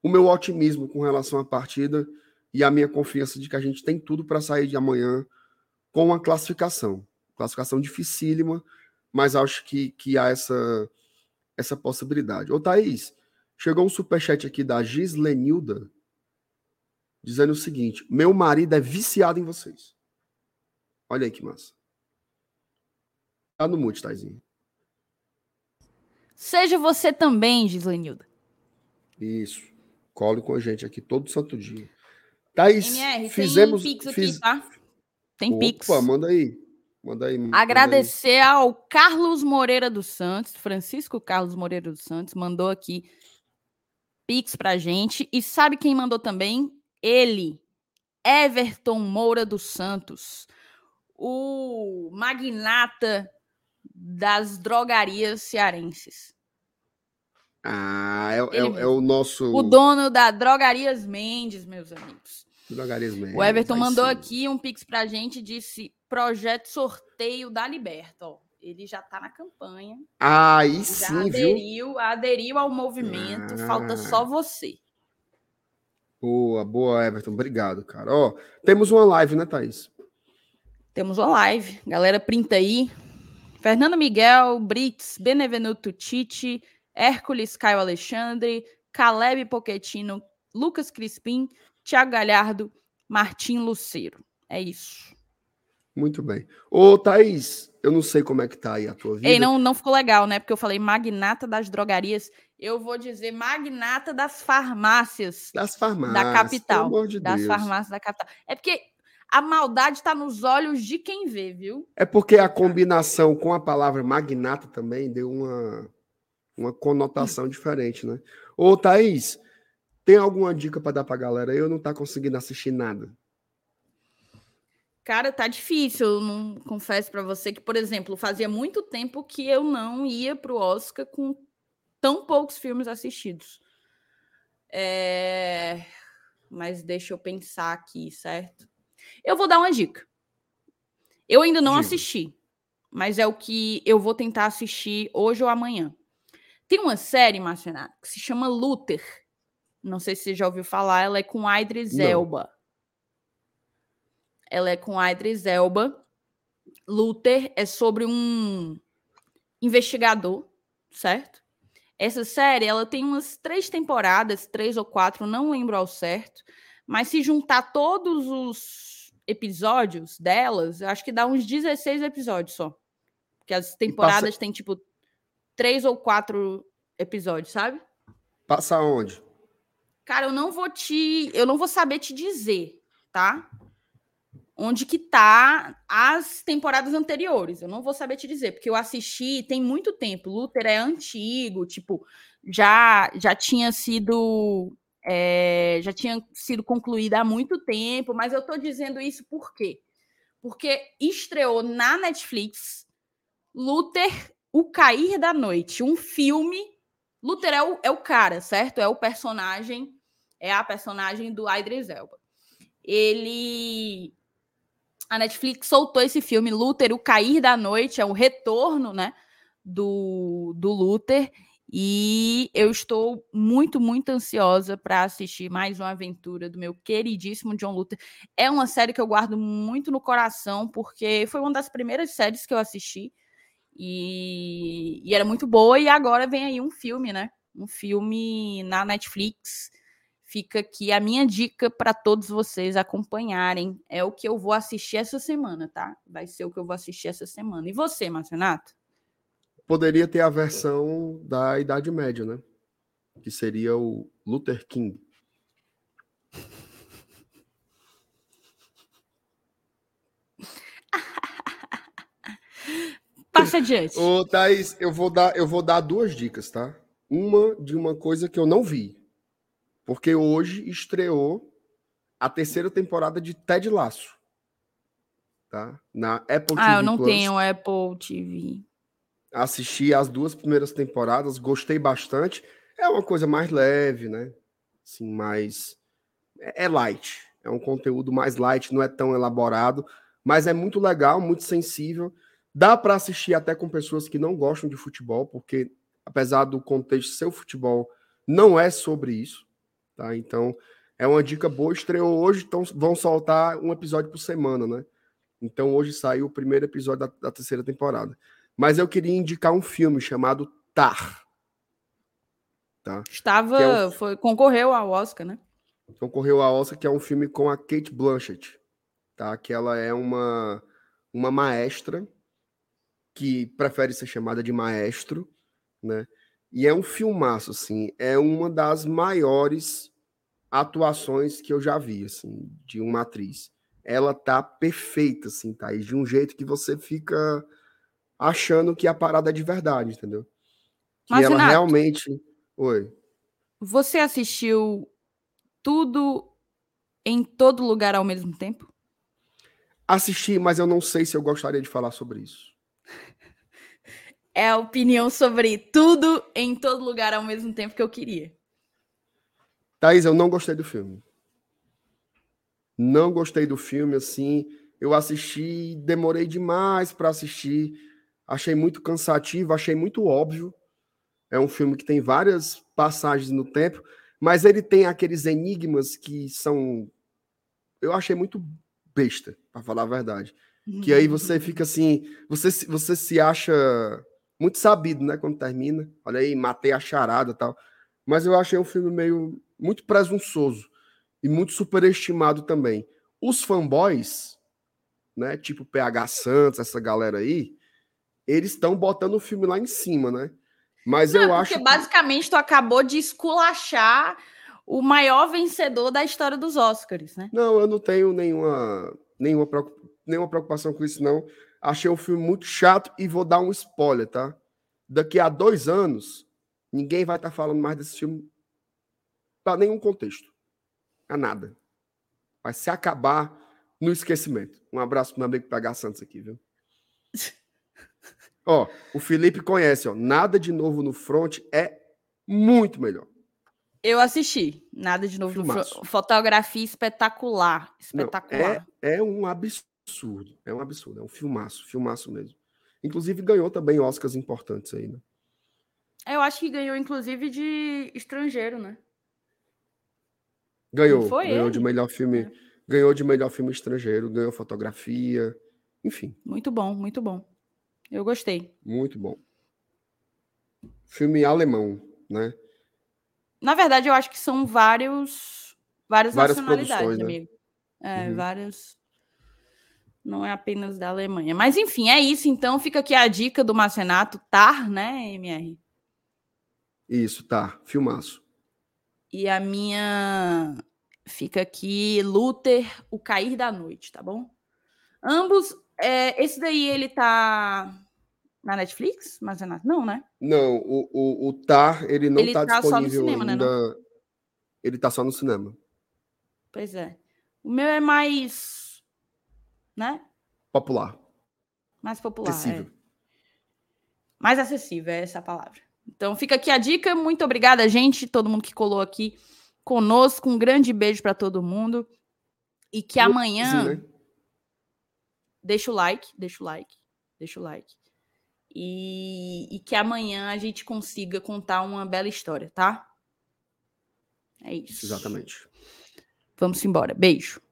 o meu otimismo com relação à partida e a minha confiança de que a gente tem tudo para sair de amanhã com uma classificação. Classificação dificílima, mas acho que, que há essa, essa possibilidade. Ô, Thaís, chegou um superchat aqui da Gislenilda dizendo o seguinte: meu marido é viciado em vocês. Olha aí que massa. Tá no mute, Taizinho. Seja você também, Gislenilda. Isso. Cole com a gente aqui todo santo dia. Thaís, MR, fizemos... Pix aqui, tá? Tem Opa, Pix. manda aí. Manda aí. Manda Agradecer aí. ao Carlos Moreira dos Santos, Francisco Carlos Moreira dos Santos, mandou aqui Pix pra gente. E sabe quem mandou também? ele, Everton Moura dos Santos, o magnata das drogarias cearenses. Ah, é, é, é, o nosso. O dono da Drogarias Mendes, meus amigos. O Everton mandou sim. aqui um pix pra gente disse: projeto sorteio da Liberta. Ó, ele já tá na campanha. Ah, aí já sim, aderiu, viu? aderiu ao movimento. Ah. Falta só você. Boa, boa, Everton. Obrigado, cara. Ó, temos uma live, né, Thaís? Temos uma live. Galera, printa aí. Fernando Miguel, Brits, Benevenuto Tite, Hércules Caio Alexandre, Caleb Poquetino, Lucas Crispim, Thiago Galhardo, Martim Luceiro. É isso. Muito bem. Ô, Thaís, eu não sei como é que tá aí a tua vida. Ei, não, não ficou legal, né? Porque eu falei magnata das drogarias. Eu vou dizer magnata das farmácias. Das farmácias. Da capital. Pelo amor de das Deus. farmácias da capital. É porque a maldade está nos olhos de quem vê, viu? É porque a combinação com a palavra magnata também deu uma, uma conotação diferente, né? Ô, Thaís, tem alguma dica para dar para a galera? Eu não tá conseguindo assistir nada. Cara, tá difícil. Eu não confesso para você que, por exemplo, fazia muito tempo que eu não ia pro Oscar com tão poucos filmes assistidos. É... Mas deixa eu pensar aqui, certo? Eu vou dar uma dica. Eu ainda não assisti, mas é o que eu vou tentar assistir hoje ou amanhã. Tem uma série, Marcenato, que se chama Luther. Não sei se você já ouviu falar, ela é com Idris Elba. Ela é com Idris Elba. Luther é sobre um investigador, certo? Essa série, ela tem umas três temporadas, três ou quatro, não lembro ao certo. Mas se juntar todos os episódios delas, eu acho que dá uns 16 episódios só. Porque as temporadas passa... têm, tipo, três ou quatro episódios, sabe? Passa onde? Cara, eu não vou te. Eu não vou saber te dizer, tá? onde que tá as temporadas anteriores. Eu não vou saber te dizer, porque eu assisti tem muito tempo. Luther é antigo, tipo, já já tinha sido é, já tinha sido concluída há muito tempo, mas eu tô dizendo isso por quê? Porque estreou na Netflix Luther, O Cair da Noite, um filme. Luther é o, é o cara, certo? É o personagem, é a personagem do Idris Elba. Ele a Netflix soltou esse filme, Luther, O Cair da Noite, é o retorno, né, do, do Luther, e eu estou muito, muito ansiosa para assistir mais uma aventura do meu queridíssimo John Luther. É uma série que eu guardo muito no coração, porque foi uma das primeiras séries que eu assisti, e, e era muito boa, e agora vem aí um filme, né, um filme na Netflix, fica aqui a minha dica para todos vocês acompanharem. É o que eu vou assistir essa semana, tá? Vai ser o que eu vou assistir essa semana. E você, Marcenato? Poderia ter a versão da Idade Média, né? Que seria o Luther King. Passa adiante. Ô, Thaís, eu vou dar, eu vou dar duas dicas, tá? Uma de uma coisa que eu não vi, porque hoje estreou a terceira temporada de Ted Laço. Tá? Na Apple TV. Ah, eu não Plus. tenho Apple TV. Assisti as duas primeiras temporadas, gostei bastante. É uma coisa mais leve, né? Assim, mais. É, é light. É um conteúdo mais light, não é tão elaborado, mas é muito legal, muito sensível. Dá para assistir até com pessoas que não gostam de futebol, porque apesar do contexto ser o futebol, não é sobre isso. Tá? Então, é uma dica boa. Estreou hoje, então vão soltar um episódio por semana, né? Então, hoje saiu o primeiro episódio da, da terceira temporada. Mas eu queria indicar um filme chamado Tar. Tá? Estava. É um... foi, concorreu ao Oscar, né? Concorreu ao Oscar, que é um filme com a Kate Blanchett. Tá? Que ela é uma, uma maestra que prefere ser chamada de maestro, né? E é um filmaço, assim. É uma das maiores atuações que eu já vi, assim, de uma atriz. Ela tá perfeita, assim, tá? E de um jeito que você fica achando que a parada é de verdade, entendeu? Que Mas, ela Renato, realmente. Oi. Você assistiu tudo em todo lugar ao mesmo tempo? Assisti, mas eu não sei se eu gostaria de falar sobre isso. É a opinião sobre tudo em todo lugar ao mesmo tempo que eu queria. Thaís, eu não gostei do filme. Não gostei do filme, assim. Eu assisti, demorei demais para assistir. Achei muito cansativo, achei muito óbvio. É um filme que tem várias passagens no tempo, mas ele tem aqueles enigmas que são. Eu achei muito besta, para falar a verdade. Que aí você fica assim, você, você se acha muito sabido, né, quando termina. Olha aí, matei a charada e tal. Mas eu achei um filme meio muito presunçoso e muito superestimado também. Os fanboys, né, tipo PH Santos, essa galera aí, eles estão botando o filme lá em cima, né? Mas Não, eu porque acho porque basicamente tu acabou de esculachar o maior vencedor da história dos Oscars, né? Não, eu não tenho nenhuma nenhuma nenhuma preocupação com isso não. Achei o filme muito chato e vou dar um spoiler, tá? Daqui a dois anos, ninguém vai estar tá falando mais desse filme para nenhum contexto. A nada. Vai se acabar no esquecimento. Um abraço pro meu amigo PH Santos aqui, viu? (laughs) ó, o Felipe conhece, ó. Nada de novo no front é muito melhor. Eu assisti. Nada de novo Filmaço. no front. Fotografia espetacular. Espetacular. Não, é, é um absurdo. É um absurdo. É um filmaço. Filmaço mesmo. Inclusive ganhou também Oscars importantes aí, né? Eu acho que ganhou, inclusive, de estrangeiro, né? Ganhou. ganhou ele? de melhor filme. É. Ganhou de melhor filme estrangeiro, ganhou fotografia, enfim. Muito bom, muito bom. Eu gostei. Muito bom. Filme alemão, né? Na verdade, eu acho que são vários várias, várias nacionalidades, né? amigo. É, uhum. várias. Não é apenas da Alemanha. Mas enfim, é isso. Então fica aqui a dica do Macenato, Tar, né, MR? Isso, tá. Filmaço. E a minha fica aqui, Luther, O Cair da Noite, tá bom? Ambos, é, esse daí ele tá na Netflix, mas é não, né? Não, o, o, o Tar, ele não ele tá, tá disponível cinema, né, ainda. Né, ele tá só no cinema. Pois é. O meu é mais, né? Popular. Mais popular, acessível. É. Mais acessível, é essa palavra. Então fica aqui a dica. Muito obrigada, gente, todo mundo que colou aqui conosco. Um grande beijo para todo mundo. E que amanhã. Sim, né? Deixa o like, deixa o like, deixa o like. E, e que amanhã a gente consiga contar uma bela história, tá? É isso. Exatamente. Vamos embora. Beijo.